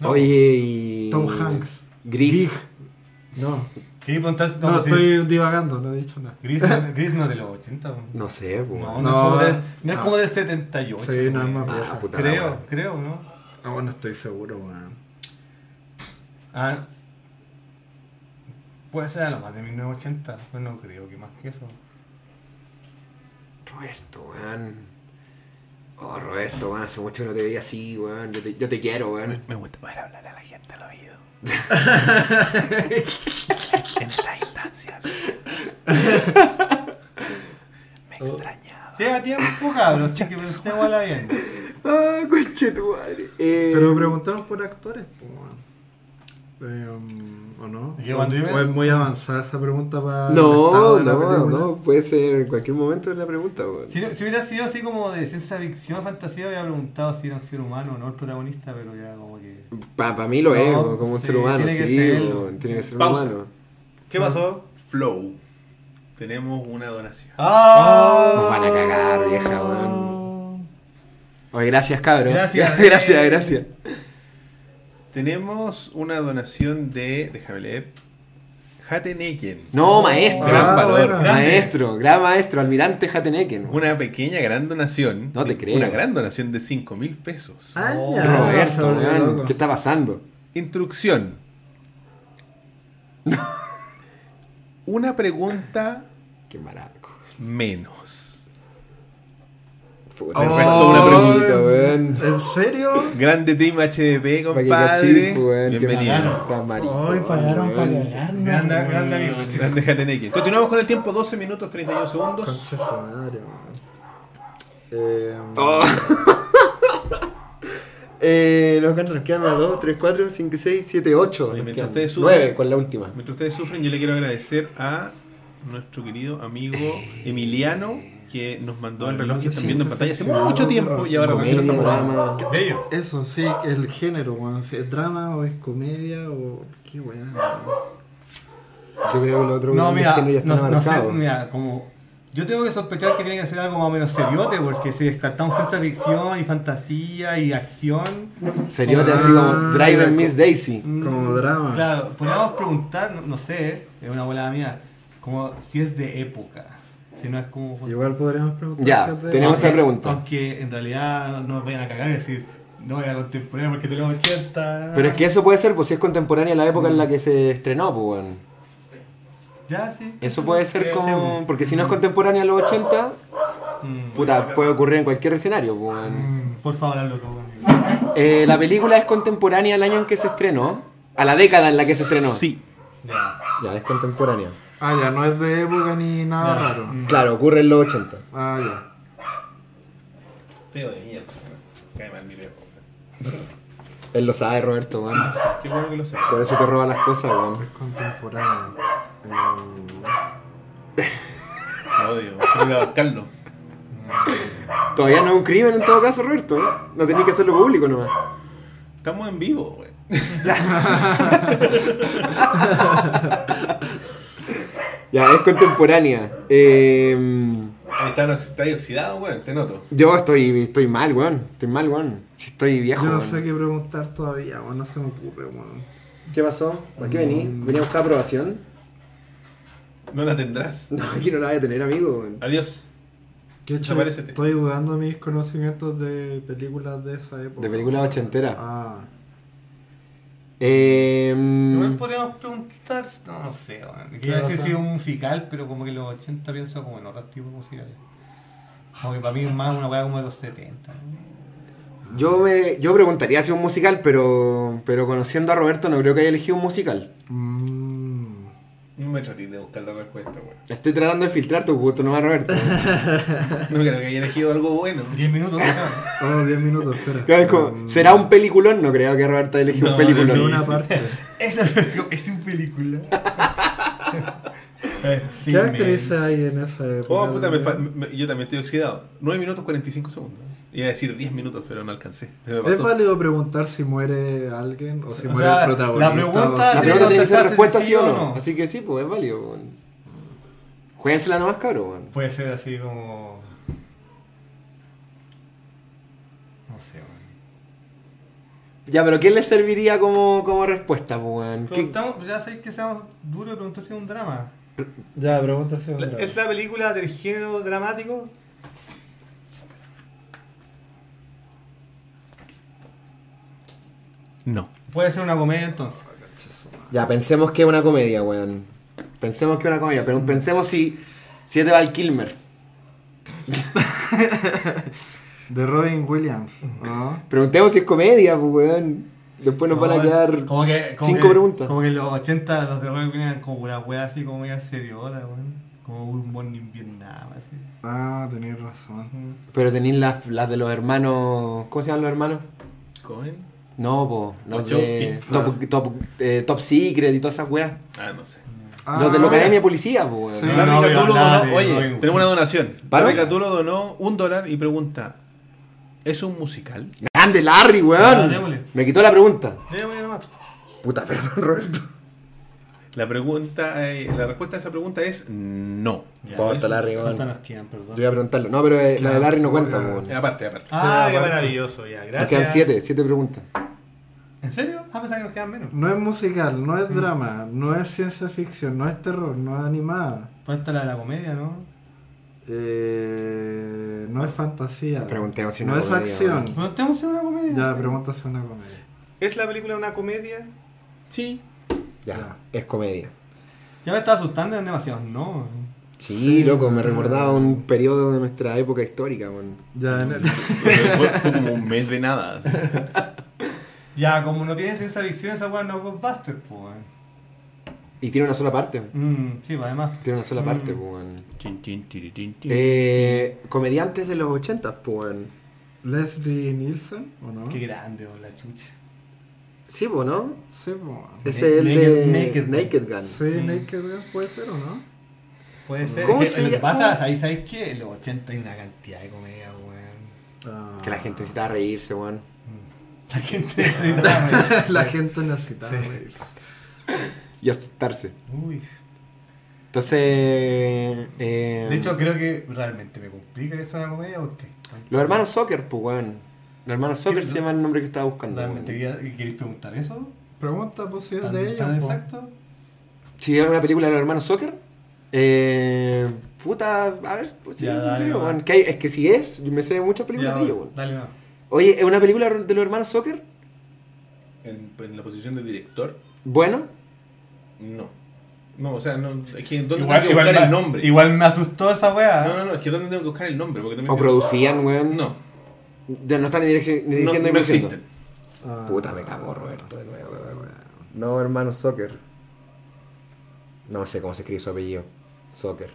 No. Oye, y. Tom Hanks. Gris. Big. No, ¿Qué no, sí. estoy divagando, no he dicho nada. Gris, no- Gris no es de los 80. No, No sé, pues. no, No, es, como del, no es no. como del 78. Sí, no es más Ah, vieja. puta la Creo, creo, ¿no? No, bueno, estoy seguro, man. Ah. Puede ser a lo más de 1980. Pues no creo que más que eso. Roberto, weón. Oh, Roberto, weón, hace mucho que no te veía así, weón. Yo te, yo te quiero, weón. Me gusta poder hablar a la gente al oído. en estas instancias. Me extrañaba. Lleva tiempo, cabrón. Que pensé igual bien. Ah, conche tu madre. Eh, Pero preguntamos por actores, pues. Eh, um, ¿O no? Es que cuando yo- ¿O es muy avanzada esa pregunta para. el No, estado de la no, no, puede ser en cualquier momento de la pregunta. Si, si hubiera sido así como de ciencia ficción, fantasía, habría preguntado si era un ser humano o no el protagonista, pero ya como que. Para mí lo No, es, como un sí, ser humano, tiene que sí, weón, tiene que ser un Pausa. humano. ¿Qué pasó? Flow. Tenemos una donación. ¡Ah! Nos van a cagar, vieja, weón. Oye, gracias, cabrón. Gracias. gracias, gracias. Tenemos una donación de. Déjame leer. Hateneken. No, maestro. Gran Ah, valor. bueno. Maestro, gran maestro, almirante Hateneken. Una pequeña, gran donación. No te de- creo. Una gran donación de 5 mil pesos. Ah, Oh, Roberto. ¿qué está pasando? Instrucción. Una pregunta Qué maraco. menos. Puta, Oh, faltó una pregunta, weón. ¿En serio? Grande Team HDP, compadre. qué Bienvenido. Ay, pagaron para cagarnos. Grande, grande amigo. Grande Hateneken. Continuamos con el tiempo, 12 minutos 31 segundos. Concha su madre, weón. Eh, Oh. eh, nos quedan, nos quedan 1, 2, 3, 4, 5, 6, 7, 8. Oye, mientras ustedes suben- 9 con la última. Mientras ustedes sufren, yo le quiero agradecer a nuestro querido amigo Emiliano que nos mandó el reloj que están viendo en pantalla hace mucho tiempo y ahora recién lo Comedia, estamos. Bello. Eso, sí, el género. Si es drama o es comedia o. Qué weón. Yo creo que los otros No, mira, géneros ya no, están no sé, mira, como. Yo tengo que sospechar que tiene que ser algo más o menos seriote, porque si descartamos ciencia ficción y fantasía y acción. Seriote Ah, así como Drive ya, and Miss Daisy. Como drama. Claro, podríamos preguntar, no, no sé, es una bola mía, como si es de época. Si no es como. Igual podríamos preguntar. Ya, de- tenemos esa pregunta. Aunque en realidad no nos vayan a cagar y decir, No era contemporáneo porque tenemos 80. Pero es que eso puede ser, pues si es contemporánea la época en la que se estrenó, pues weón. Ya, sí. Eso puede ser Sí, como. sí. Porque si no es contemporánea a los 80, Mm. puta, puede ocurrir en cualquier escenario, pues weón. Mm, Por favor, hazlo tú. Eh, la película es contemporánea al año en que se estrenó. A la década en la que se estrenó. Sí. Ya. Ya, es contemporánea. Ah, ya, no es de época ni nada raro. Mm. Claro, ocurre en los 80. Ah, ya. Teo de mierda. Cae mal mi viejo. Él lo sabe, Roberto, weón. Qué bueno que lo sé. Por eso te roba las cosas, weón. Es contemporáneo. Lo odio. Quiero Carlos. Todavía no es un crimen en todo caso, Roberto. ¿eh? No tenés que hacerlo público nomás. Estamos en vivo, güey. Ya, es contemporánea. Eh, Ahí está, está ahí oxidado, güey. Te noto. yo estoy, estoy mal, weón. Estoy mal, weón. Si estoy viejo, Yo no weón. sé qué preguntar todavía, weón. No se me ocurre, weón. ¿Qué pasó? ¿A qué vení? ¿Venía a buscar aprobación? No la tendrás. No, aquí no la voy a tener, amigo, weón. Adiós. ¿Qué hecho? Estoy dudando de mis conocimientos de películas de esa época. De película ochentera. Ah. Eh, Igual podríamos preguntar, no, no sé. ¿Qué Quería decir si es un musical, pero como que los 80 pienso como en otros tipos de musicales. Como que para mí es más una weá como de los 70. ¿no? yo, me, yo preguntaría si es un musical, pero, pero conociendo a Roberto no creo que haya elegido un musical. Mm. Me trates de buscar la respuesta, güey. Estoy tratando de filtrar tu gusto nomás, Roberto. No creo que haya elegido algo bueno. 10 minutos. Oh, 10 minutos, espera. Claro, es como, Mm. ¿Será un peliculón? No creo que Roberto haya elegido No, un peliculón. Una parte. Es un película. Eh, sí, ¿Qué actrices hay en esa época? Oh, puta, me me- yo también estoy oxidado. 9 minutos 45 segundos. Iba a decir 10 minutos, pero no alcancé. ¿Es válido preguntar si muere alguien o si O muere sea, el protagonista? la pregunta- La pregunta tiene que ser respuesta sí o no. no. Así que sí, pues es válido. weón. Juéguensela nomás, cabrón. weón. Puede ser así como. No sé, weón. Ya, pero ¿qué le serviría como, como respuesta, pues, weón? ¿Qué- Preguntamos, ya sabéis que seamos duros y preguntar si es un drama. Ya, pregunta ¿Es la película del género dramático? No. Puede ser una comedia entonces. Ya, pensemos que es una comedia, weón. Pensemos que es una comedia, pero pensemos si, si es de Val Kilmer. De Robin Williams. ¿no? Preguntemos si es comedia, pues, weón. Después nos van a No, quedar como que, como cinco que- preguntas. Como que en los 80 los de Williams eran como una wea así como media seriota, weón. Como un buen en Vietnam, así. Ah, tenéis razón. Pero tenéis las, las de los hermanos. ¿Cómo se llaman los hermanos? ¿Cohen? No, po. Los de top, top, eh, top Secret y todas esas weas. Ah, no sé. los de la Ah, Academia de Policía, po, weón. Sí. No, nada donó, oye, tenemos una donación. Larry Catulo donó un dólar y pregunta: ¿Es un musical? Grande Larry, Ah, weón. démosle. Me quitó la pregunta. Sí, voy a llamar. Puta, perdón, Roberto. La pregunta, eh, la respuesta a esa pregunta es no. Ya, Porta, ¿ves? Larry, ¿Cuántas weón. nos quedan, perdón? Yo voy a preguntarlo. No, pero eh, la de Larry no cuenta, weón. Eh, Aparte, aparte. Ah, qué maravilloso, ya, Nos gracias. quedan siete, siete preguntas. ¿En serio? Ah, pensaba que nos quedan menos. No es musical, no es drama, no es ciencia ficción, no es terror, no es animada. Falta la de la comedia, ¿no? Eh, no es fantasía. Preguntemos si no una es comedia, acción. ¿No tenemos una comedia? Ya, Sí. pregunta si es una comedia. ¿Es la película una comedia? Sí. Ya, Ya. es comedia. Ya me estaba asustando, eran demasiados no. Sí, Sí, loco, me recordaba un periodo de nuestra época histórica, weón. Ya, en el- Fue, fue como un mes de nada. así. Ya, como no tiene ciencia ficción, esa weá no es Ghostbusters, pues. Y tiene una sola parte. Mm, sí, pues además. Tiene una sola Mm. parte, pues. Eh, comediantes de los 80, pues, weón. Leslie Nielsen, ¿o no? Qué grande, oh, la chucha. Sí, pues, ¿no? Sí, po. Ese es el Naked- de Naked Naked, Gun. Gun. Sí, Naked Gun puede ser, ¿o no? Puede ser. ¿Cómo Es que se lo que pasa, ¿sabéis, ¿sabéis qué? En los 80 hay una cantidad de comedia, weón. Ah. Que la gente necesita reírse, weón. La gente necesita reír. la gente necesita reírse. Y asustarse. Uy. Entonces. eh, De hecho, creo que realmente me complica que sea una comedia porque. Los hermanos Soccer, pues, weón. Los hermanos Soccer se llama el nombre que estaba buscando. ¿Realmente weón. queréis preguntar eso? Pregunta pues si es ¿Tan, de ellos. tan po. exacto? Si es una película de los hermanos Soccer. Eh, puta, a ver, pues, Ya, dale, creo. Que hay- es que si es, yo me sé muchas películas Ya, de ellos, weón. Dale, no. Oye, ¿es una película de los hermanos Soccer? En, en la posición de director, Bueno. No. No, o sea, no, es que ¿dónde Igual, tengo que igual, buscar el nombre? igual me asustó esa weá. No, no, no, es que ¿dónde tengo que buscar el nombre? Porque también O producían, weón. No, Ya no están ni, ni no, dirigiendo ni no existen. Ah, Puta, me cago, Roberto, de nuevo, weón. No, hermanos Soccer. No sé cómo se escribe su apellido. Soccer.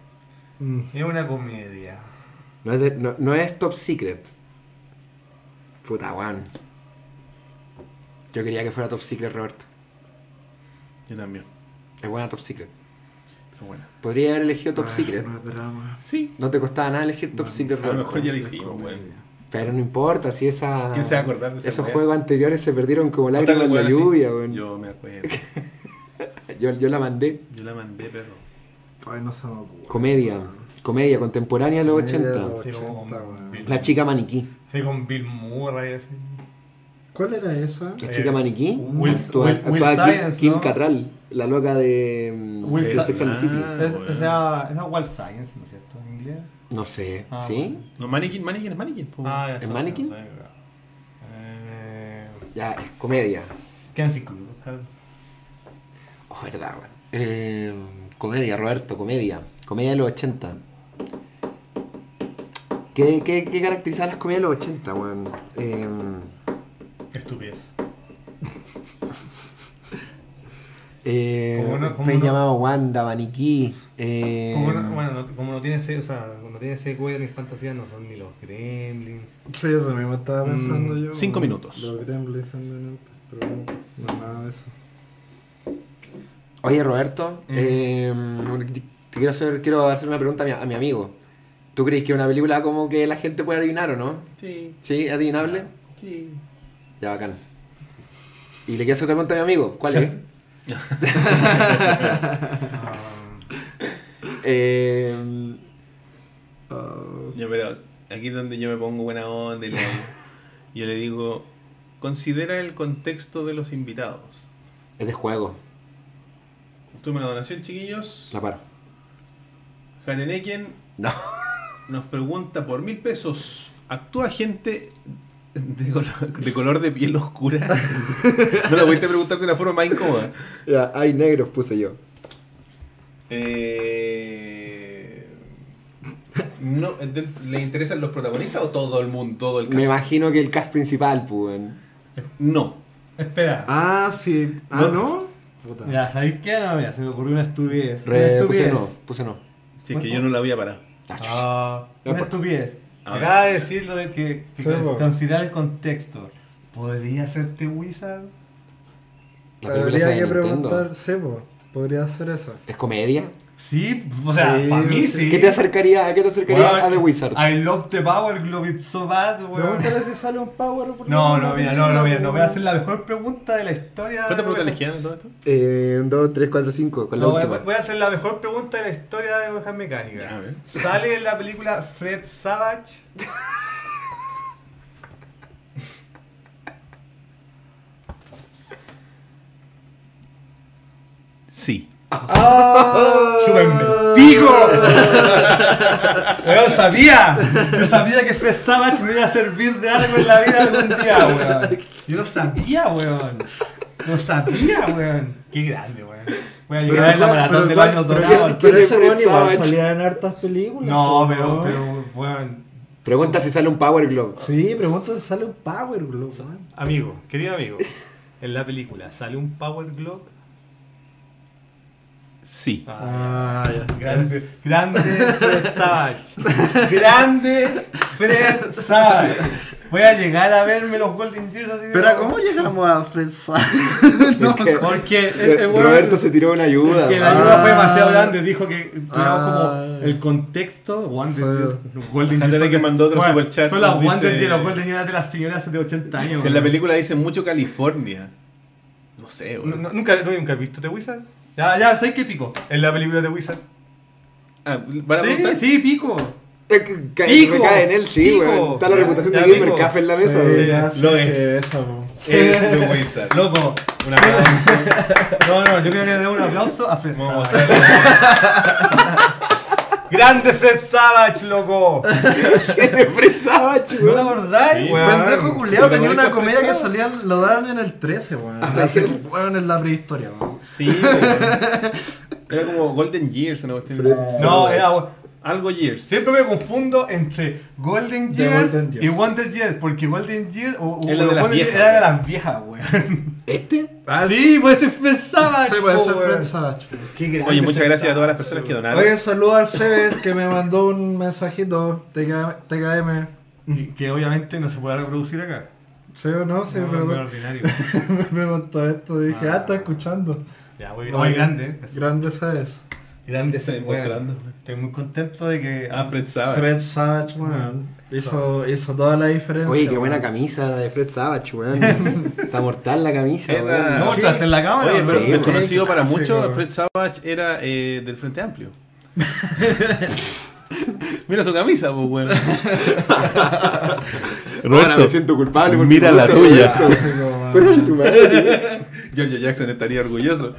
mm. Es una comedia. No es, de- no, no es Top Secret. Puta, weón. Yo quería que fuera Top Secret, Roberto. Yo también. Es buena Top Secret. Pero bueno. Podría haber elegido Top Ah, Secret. no drama. Sí. No te costaba nada elegir Top No, Secret, A lo mejor ya lo hicimos, weón. Pero no importa, si esa. ¿Quién se va a acordar de esa Esos juegos anteriores se perdieron como lágrimas en la lluvia, weón. Yo me acuerdo. Yo, yo la mandé. Yo la mandé, perro. Ay, no se me ocurre. Comedia. Comedia contemporánea de los Comedia de 80. los Sí, 80, como- weón. La chica maniquí. Sí, con Bill Murray así. ¿Cuál era esa? La Eh, chica maniquí. Will- actúa, Will- Will actúa Kim- Science, Kim ¿no? Cattrall, la loca de, mm, Will de Sex and the City. Ah, Es- bueno. esa, esa Wild Science, ¿no es cierto? En inglés. No sé, Ah, ¿sí? bueno. No, Mannequin, Mannequin es Mannequin. po. Ah, ya ¿En está, Mannequin? Eh, Ya, es comedia. Claro. Oh, verdad, weón. Eh, comedia, Roberto, comedia. Comedia de los 80. ¿Qué, qué, qué caracteriza las comedias de los 80, weón? Eh, Estupidez. Eh, no- pez no- llamado Wanda, Maniquí. Eh, Como no, bueno, no, como no tiene ese, o sea, no tiene ni fantasía, no son ni los Gremlins. Sí, eso mismo estaba pensando Mm, yo. cinco minutos. Los Gremlins andan antes, pero no, nada de eso. Oye, Roberto, Mm. eh, te quiero hacer, quiero hacer una pregunta a mi, a mi amigo. ¿Tú crees que una película como que la gente puede adivinar o no? Sí, ¿Sí? ¿Adivinable? sí. Ya, bacán. Y le quiero hacer otra pregunta a mi amigo. ¿Cuál es? Eh, Ya, pero aquí es donde yo me pongo buena onda y le, yo le digo, considera el contexto de los invitados. es de juego. Toma la donación, chiquillos. La paro. Hateneken No. nos pregunta por mil pesos. ¿Actúa gente de color de, color de piel oscura? no lo voy a preguntar de la forma más incómoda. Ya, hay negros, puse yo. Eh, no, ¿Le interesan los protagonistas o todo el mundo? Todo el Me cast? imagino que el cast principal, pues. No. espera. Ah, sí. Ah, ¿no? Puta. Ya, ¿sabéis qué? No, mira, se me ocurrió una estupidez. una Re- puse estupidez. no, puse no. Si es que yo no la había parado. Ah, Ya, una pues. estupidez. Acaba de decir lo de que, que Sí, con- considerar el contexto. ¿Podría hacerte Wizard? La Habría que preguntar, sí, po. podría ser eso. ¿Es comedia? Sí, o sea, Sí, para mí sí. ¿Qué te acercaría, a qué te acercaría a The Wizard? I love the power glove, it's so bad, weón. Pregúntale si sale un Power. por No, no, mira, no, no, mira, no voy a hacer la mejor pregunta de la historia. ¿Cuántas preguntas les quedan en todo esto? Eh, 1, 2, 3, 4, 5. Con la No, voy, última. a, voy a hacer la mejor pregunta de la historia de Ovejas Mecánicas. Ya, a ver. ¿Sale en la película Fred Savage? Sí. ¡Chúpenme el pico! Weón, sabía. Yo sabía que Fred Savage me iba a servir de algo en la vida algún día, weón. Yo lo sabía, weón. Lo sabía, weón. Qué grande, weón. Voy a llegar en la maratón de los años pero, dorados. pero ¿Quién es ese weón igual salía en hartas películas. No, po, pero, pero, weón. Pregunta si sale un Power Glove. Sí, pregunta si sale un Power Glove, weón. Amigo, querido amigo, en la película sale un Power Glove. Sí. Ah, Ah, ya. Grande, grande Fred Savage. Grande Fred Savage. Voy a llegar a verme los Golden Years así. Pero ¿cómo llegamos a Fred Savage? Es que Porque el, el weón- Roberto se tiró una ayuda. que la ayuda fue Ah. demasiado grande. Dijo que Ah. como el contexto. Wonder Fue- Years, los Golden Antes de Years. que mandó otro Bueno, superchat, Son las nos Wonder dice- Years, los Golden Years de las señoras de 80 años. Si en la película dice mucho California. No sé, No, no, ¿Nunca, no, ¿Nunca has visto The Wizard? Ya, ya, ¿sabes qué pico? En la película de Wizard. Ah, ¿Van a Sí, preguntar? sí, pico. Es que cae- Pico, me cae en él, sí, pico. weón. Está la Ya, reputación ya, de Gamer pico. Café en la mesa, Sí, weón. sí, Lo sí, es. Es The Wizard. Loco. Un aplauso. No, no, yo creo que le doy un aplauso a Fred Vamos a mostrarle. Grande Fred Savage, loco. ¿Quién pensaba, ¿No chulo? la acordáis, Sí, weón? Pendejo culiado tenía ¿Protagonista una comedia que Fred salía, lo daban en el 13, weón. Ah, weón, en la prehistoria, weón. Sí, weón. Era como Golden Years, una cuestión. Fred No, era. Algo Years. Siempre me confundo entre Golden Years Golden Years. y Wonder Years, porque Golden Years o, o- Es la de las Golden viejas, era de las viejas, weón. ¿Este? Ah, Sí, puede ser Fred Savage. Sí, puede po, ser weón. Fred Savage. weón. Qué grande Oye, muchas Fred gracias a todas las personas que donaron. Oye, saludo al Cebes que me mandó un mensajito TK TKM. Y Que obviamente no se puede reproducir acá. ¿Sí o no? Sí, No, pero es ordinario. me preguntó esto. Dije, ah, Ah. está escuchando. Ya, muy, muy grande. eh. Grande Cebes. Grande ese demostrando. Estoy muy contento de que. Ah, Fred Savage. Fred Savage, weón. Hizo, hizo toda la diferencia. Oye, qué buena camisa la de Fred Savage, weón. Está mortal la camisa, Era- weón. ¿No mostraste en la cámara? Oye, pero Sí, desconocido para muchos, Fred Savage era eh, del Frente Amplio. Mira su camisa, pues, weón. Ahora me siento culpable por mira mi la tuya. Tu madre. Giorgio Jackson estaría orgulloso.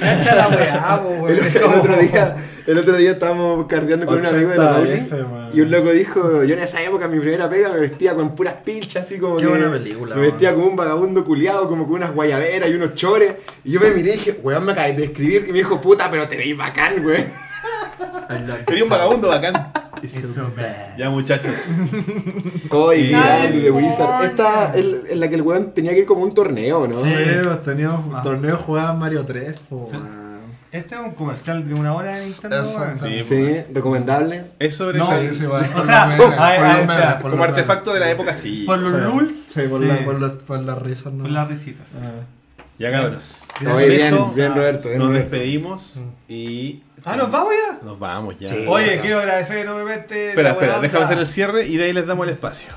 Cacha la weá, weón. El, Es el como- otro día, el otro día estábamos cardeando con un amigo de la 80 Pauli, F, y un loco dijo, yo en esa época, en mi primera pega, me vestía con puras pilchas, así como Qué que buena película, me man. vestía como un vagabundo culiado, como con unas guayaberas y unos chores, y yo me miré y dije, weón, me acabas de escribir, y me dijo, puta, pero te veis bacán, weón. Sería un vagabundo bacán. It's so bad. Ya, muchachos. Ay, grande de Wizard. Esta es en la que el weón tenía que ir como a un torneo, ¿no? Sí, pues teníamos Ah. torneo jugaba Mario 3, po, Sí. weón. Este es un comercial de una hora de Nintendo, Eso, weón. sí. Sí, recomendable. Es sobre No, ese- Sí, sí, weón, O por sea, los memes, ay, por ay, los memes, espera, por como los artefacto de la época, sí. Por los Sí. lulz. Sí, por, sí. La, por, los- por las risas, ¿no? Por las risitas. Ah. Ya, cabros. Oye, bien, eso- bien, Roberto. bien, Nos Roberto. despedimos y. Ah, ¿nos vamos ya? Nos vamos ya. Sí. Oye, quiero agradecer enormemente. Espera, espera, déjame hacer el cierre y de ahí les damos el espacio.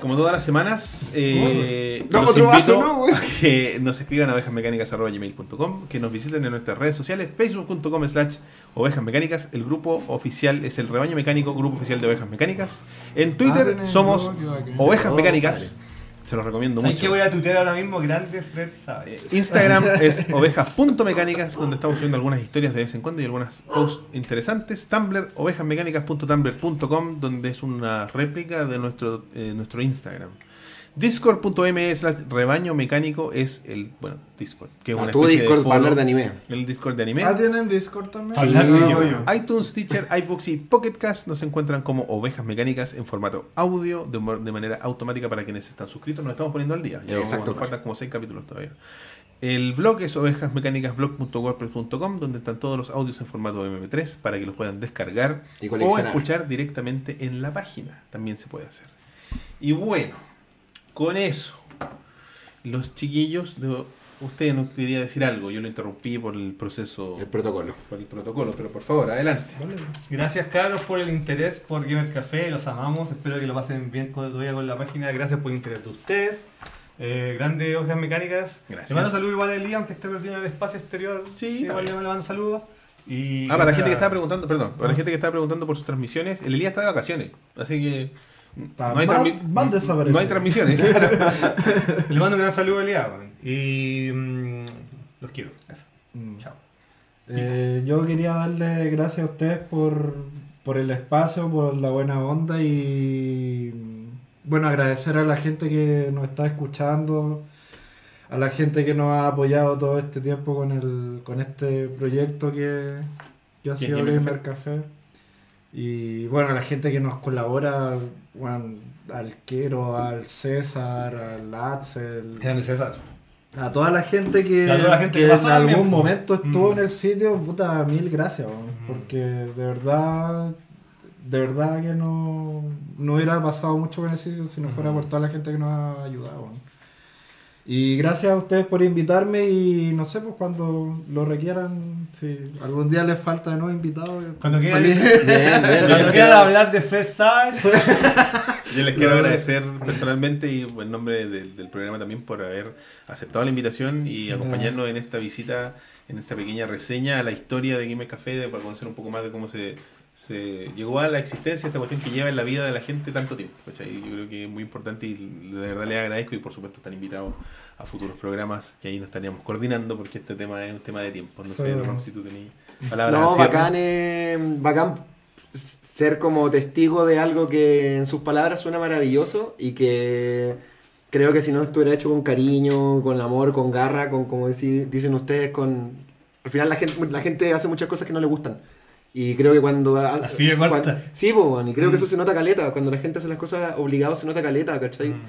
Como todas las semanas, eh, No, otro vaso, no, güey. a que nos escriban a ovejasmecánicas.gmail.com, que nos visiten en nuestras redes sociales, facebook.com slash ovejas mecánicas, el grupo oficial es el rebaño mecánico, grupo oficial de ovejas mecánicas. En Twitter Ah, somos ovejas mecánicas, se los recomiendo ¿Sabes mucho. qué voy a tutear ahora mismo? Grande Fred Savage. Eh, Instagram es ovejas.mecánicas, donde estamos subiendo algunas historias de vez en cuando y algunas posts interesantes. Tumblr, ovejasmecánicas.tumblr.com, donde es una réplica de nuestro, eh, nuestro Instagram. Discord.me slash rebaño mecánico es el, bueno, Discord, que es A una tu especie Discord de para hablar foro, de anime. El Discord de anime. Ah, ¿tienen Discord también? Hablar de yoyo. iTunes, Teacher, iBooks y Pocketcast nos encuentran como ovejas mecánicas en formato audio de, manera automática para quienes están suscritos. Nos estamos poniendo al día. Ya Exacto. nos faltan como 6 capítulos todavía. El blog es ovejasmecánicasblog.wordpress.com donde están todos los audios en formato MP3 para que los puedan descargar Y o escuchar directamente en la página. También se puede hacer. Y bueno, con eso, los chiquillos, de, usted nos quería decir algo. Yo lo interrumpí por el proceso, El protocolo. por el protocolo, pero por favor, adelante. Gracias, Carlos, por el interés por Gamer Café. Los amamos. Espero que lo pasen bien con, todavía con la página. Gracias por el interés de ustedes. Eh, grandes hojas mecánicas. Gracias. Le mando saludos igual a Elías, aunque esté perdido en el espacio exterior. Sí, igual le mando saludos. Y Ah, para la gente que estaba preguntando, perdón, para la Ah. gente que estaba preguntando por sus transmisiones, el Elías está de vacaciones, así que Está no hay, no hay transmisiones. Le mando un gran saludo a. Y mm, los quiero. Eso. Mm. Chao. Eh, yo quería darle gracias a ustedes por, por el espacio, por la buena onda y bueno, agradecer a la gente que nos está escuchando, a la gente que nos ha apoyado todo este tiempo con el con este proyecto que, que ha ¿Qué es sido Gamer Gamer Café. Y bueno, a la gente que nos colabora, bueno, al Quero, al César, al Axel, César. a toda la gente que, Y a toda la gente que en algún momento estuvo Mm. en el sitio, puta, mil gracias, Mm. porque de verdad, de verdad que no, no hubiera pasado mucho con el sitio si no fuera Mm. por toda la gente que nos ha ayudado. Y gracias a ustedes por invitarme y no sé, pues cuando lo requieran, si algún día les falta de nuevo invitado, Cuando quieran. Bien, bien. cuando quieran hablar de Fred Savage, Yo les quiero agradecer personalmente y en nombre del, del programa también por haber aceptado la invitación y acompañarnos en esta visita, en esta pequeña reseña a la historia de Gamer Café, para conocer un poco más de cómo se, se llegó a la existencia esta cuestión que lleva en la vida de la gente tanto tiempo. ¿cachai? Yo creo que es muy importante y de verdad les agradezco y por supuesto están invitados a futuros programas que ahí nos estaríamos coordinando porque este tema es un tema de tiempo. No sé. Ron, si tú tenías palabras No, bacán, eh, bacán ser como testigo de algo que en sus palabras suena maravilloso y que creo que si no estuviera hecho con cariño, con amor, con garra, con como dicen ustedes, con... Al final la gente, la gente hace muchas cosas que no le gustan. Y creo que cuando... Así de corta. cuan- sí, weón, y creo que Mm. eso se nota caleta. Cuando la gente hace las cosas obligados se nota caleta, ¿cachai? Mm.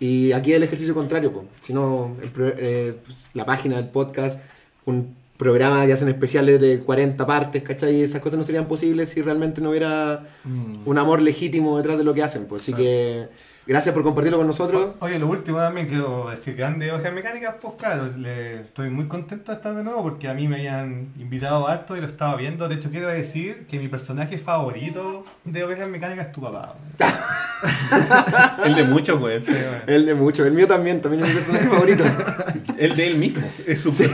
Y aquí el ejercicio contrario, po. si no, eh, pues, la página del podcast, un programa que hacen especiales de 40 partes, ¿cachai? Esas cosas no serían posibles si realmente no hubiera Mm. un amor legítimo detrás de lo que hacen. Pues. Así que gracias por compartirlo con nosotros. Oye, lo último también quiero decir, grande Ovejas Mecánicas, pues claro, le- estoy muy contento de estar de nuevo porque a mí me habían invitado harto y lo estaba viendo. De hecho, quiero decir que mi personaje favorito de Ovejas Mecánicas es tu papá. El de muchos, güey. Sí. El de mucho, el mío también, también es mi personaje favorito. El de él mismo. Es su, su-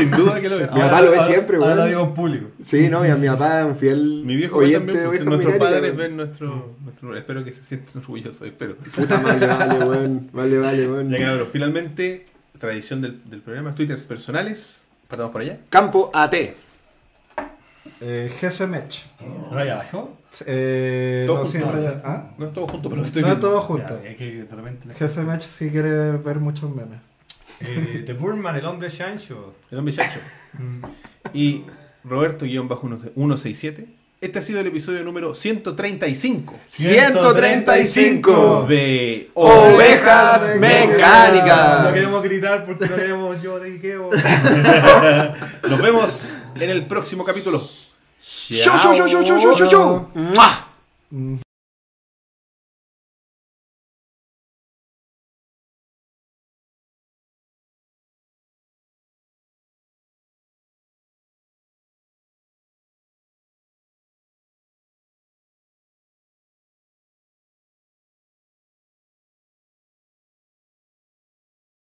Sin duda que lo es. Mi papá lo ve Ahora- siempre, ahora weón. lo digo en público. Sí, no, mi, mi papá es un fiel Mi viejo güey, oyente también. pues, nuestros padres ven nuestro, nuestro- Espero que se sientan orgullosos, espero. Puta madre, vale, weón. Vale, vale, weón. Ya finalmente, tradición del, del programa, twitters personales. Partamos por allá. Campo AT. Eh, GC Match. Abajo. Eh, Todo no, junto. ¿Ah? No es todo junto, pero estoy No, viendo. todo junto. Ya, es que de repente. le- GC Match si quiere ver muchos memes. Eh, The Burman, el hombre chancho. El hombre chacho. Mm. Y Roberto-167. Este ha sido el episodio número 135 135 de Ovejas No Mecánicas. queremos gritar porque no queremos lloriqueo. Nos vemos en el próximo capítulo. Chau, chau, chau, chau. ¡Mua! Mm.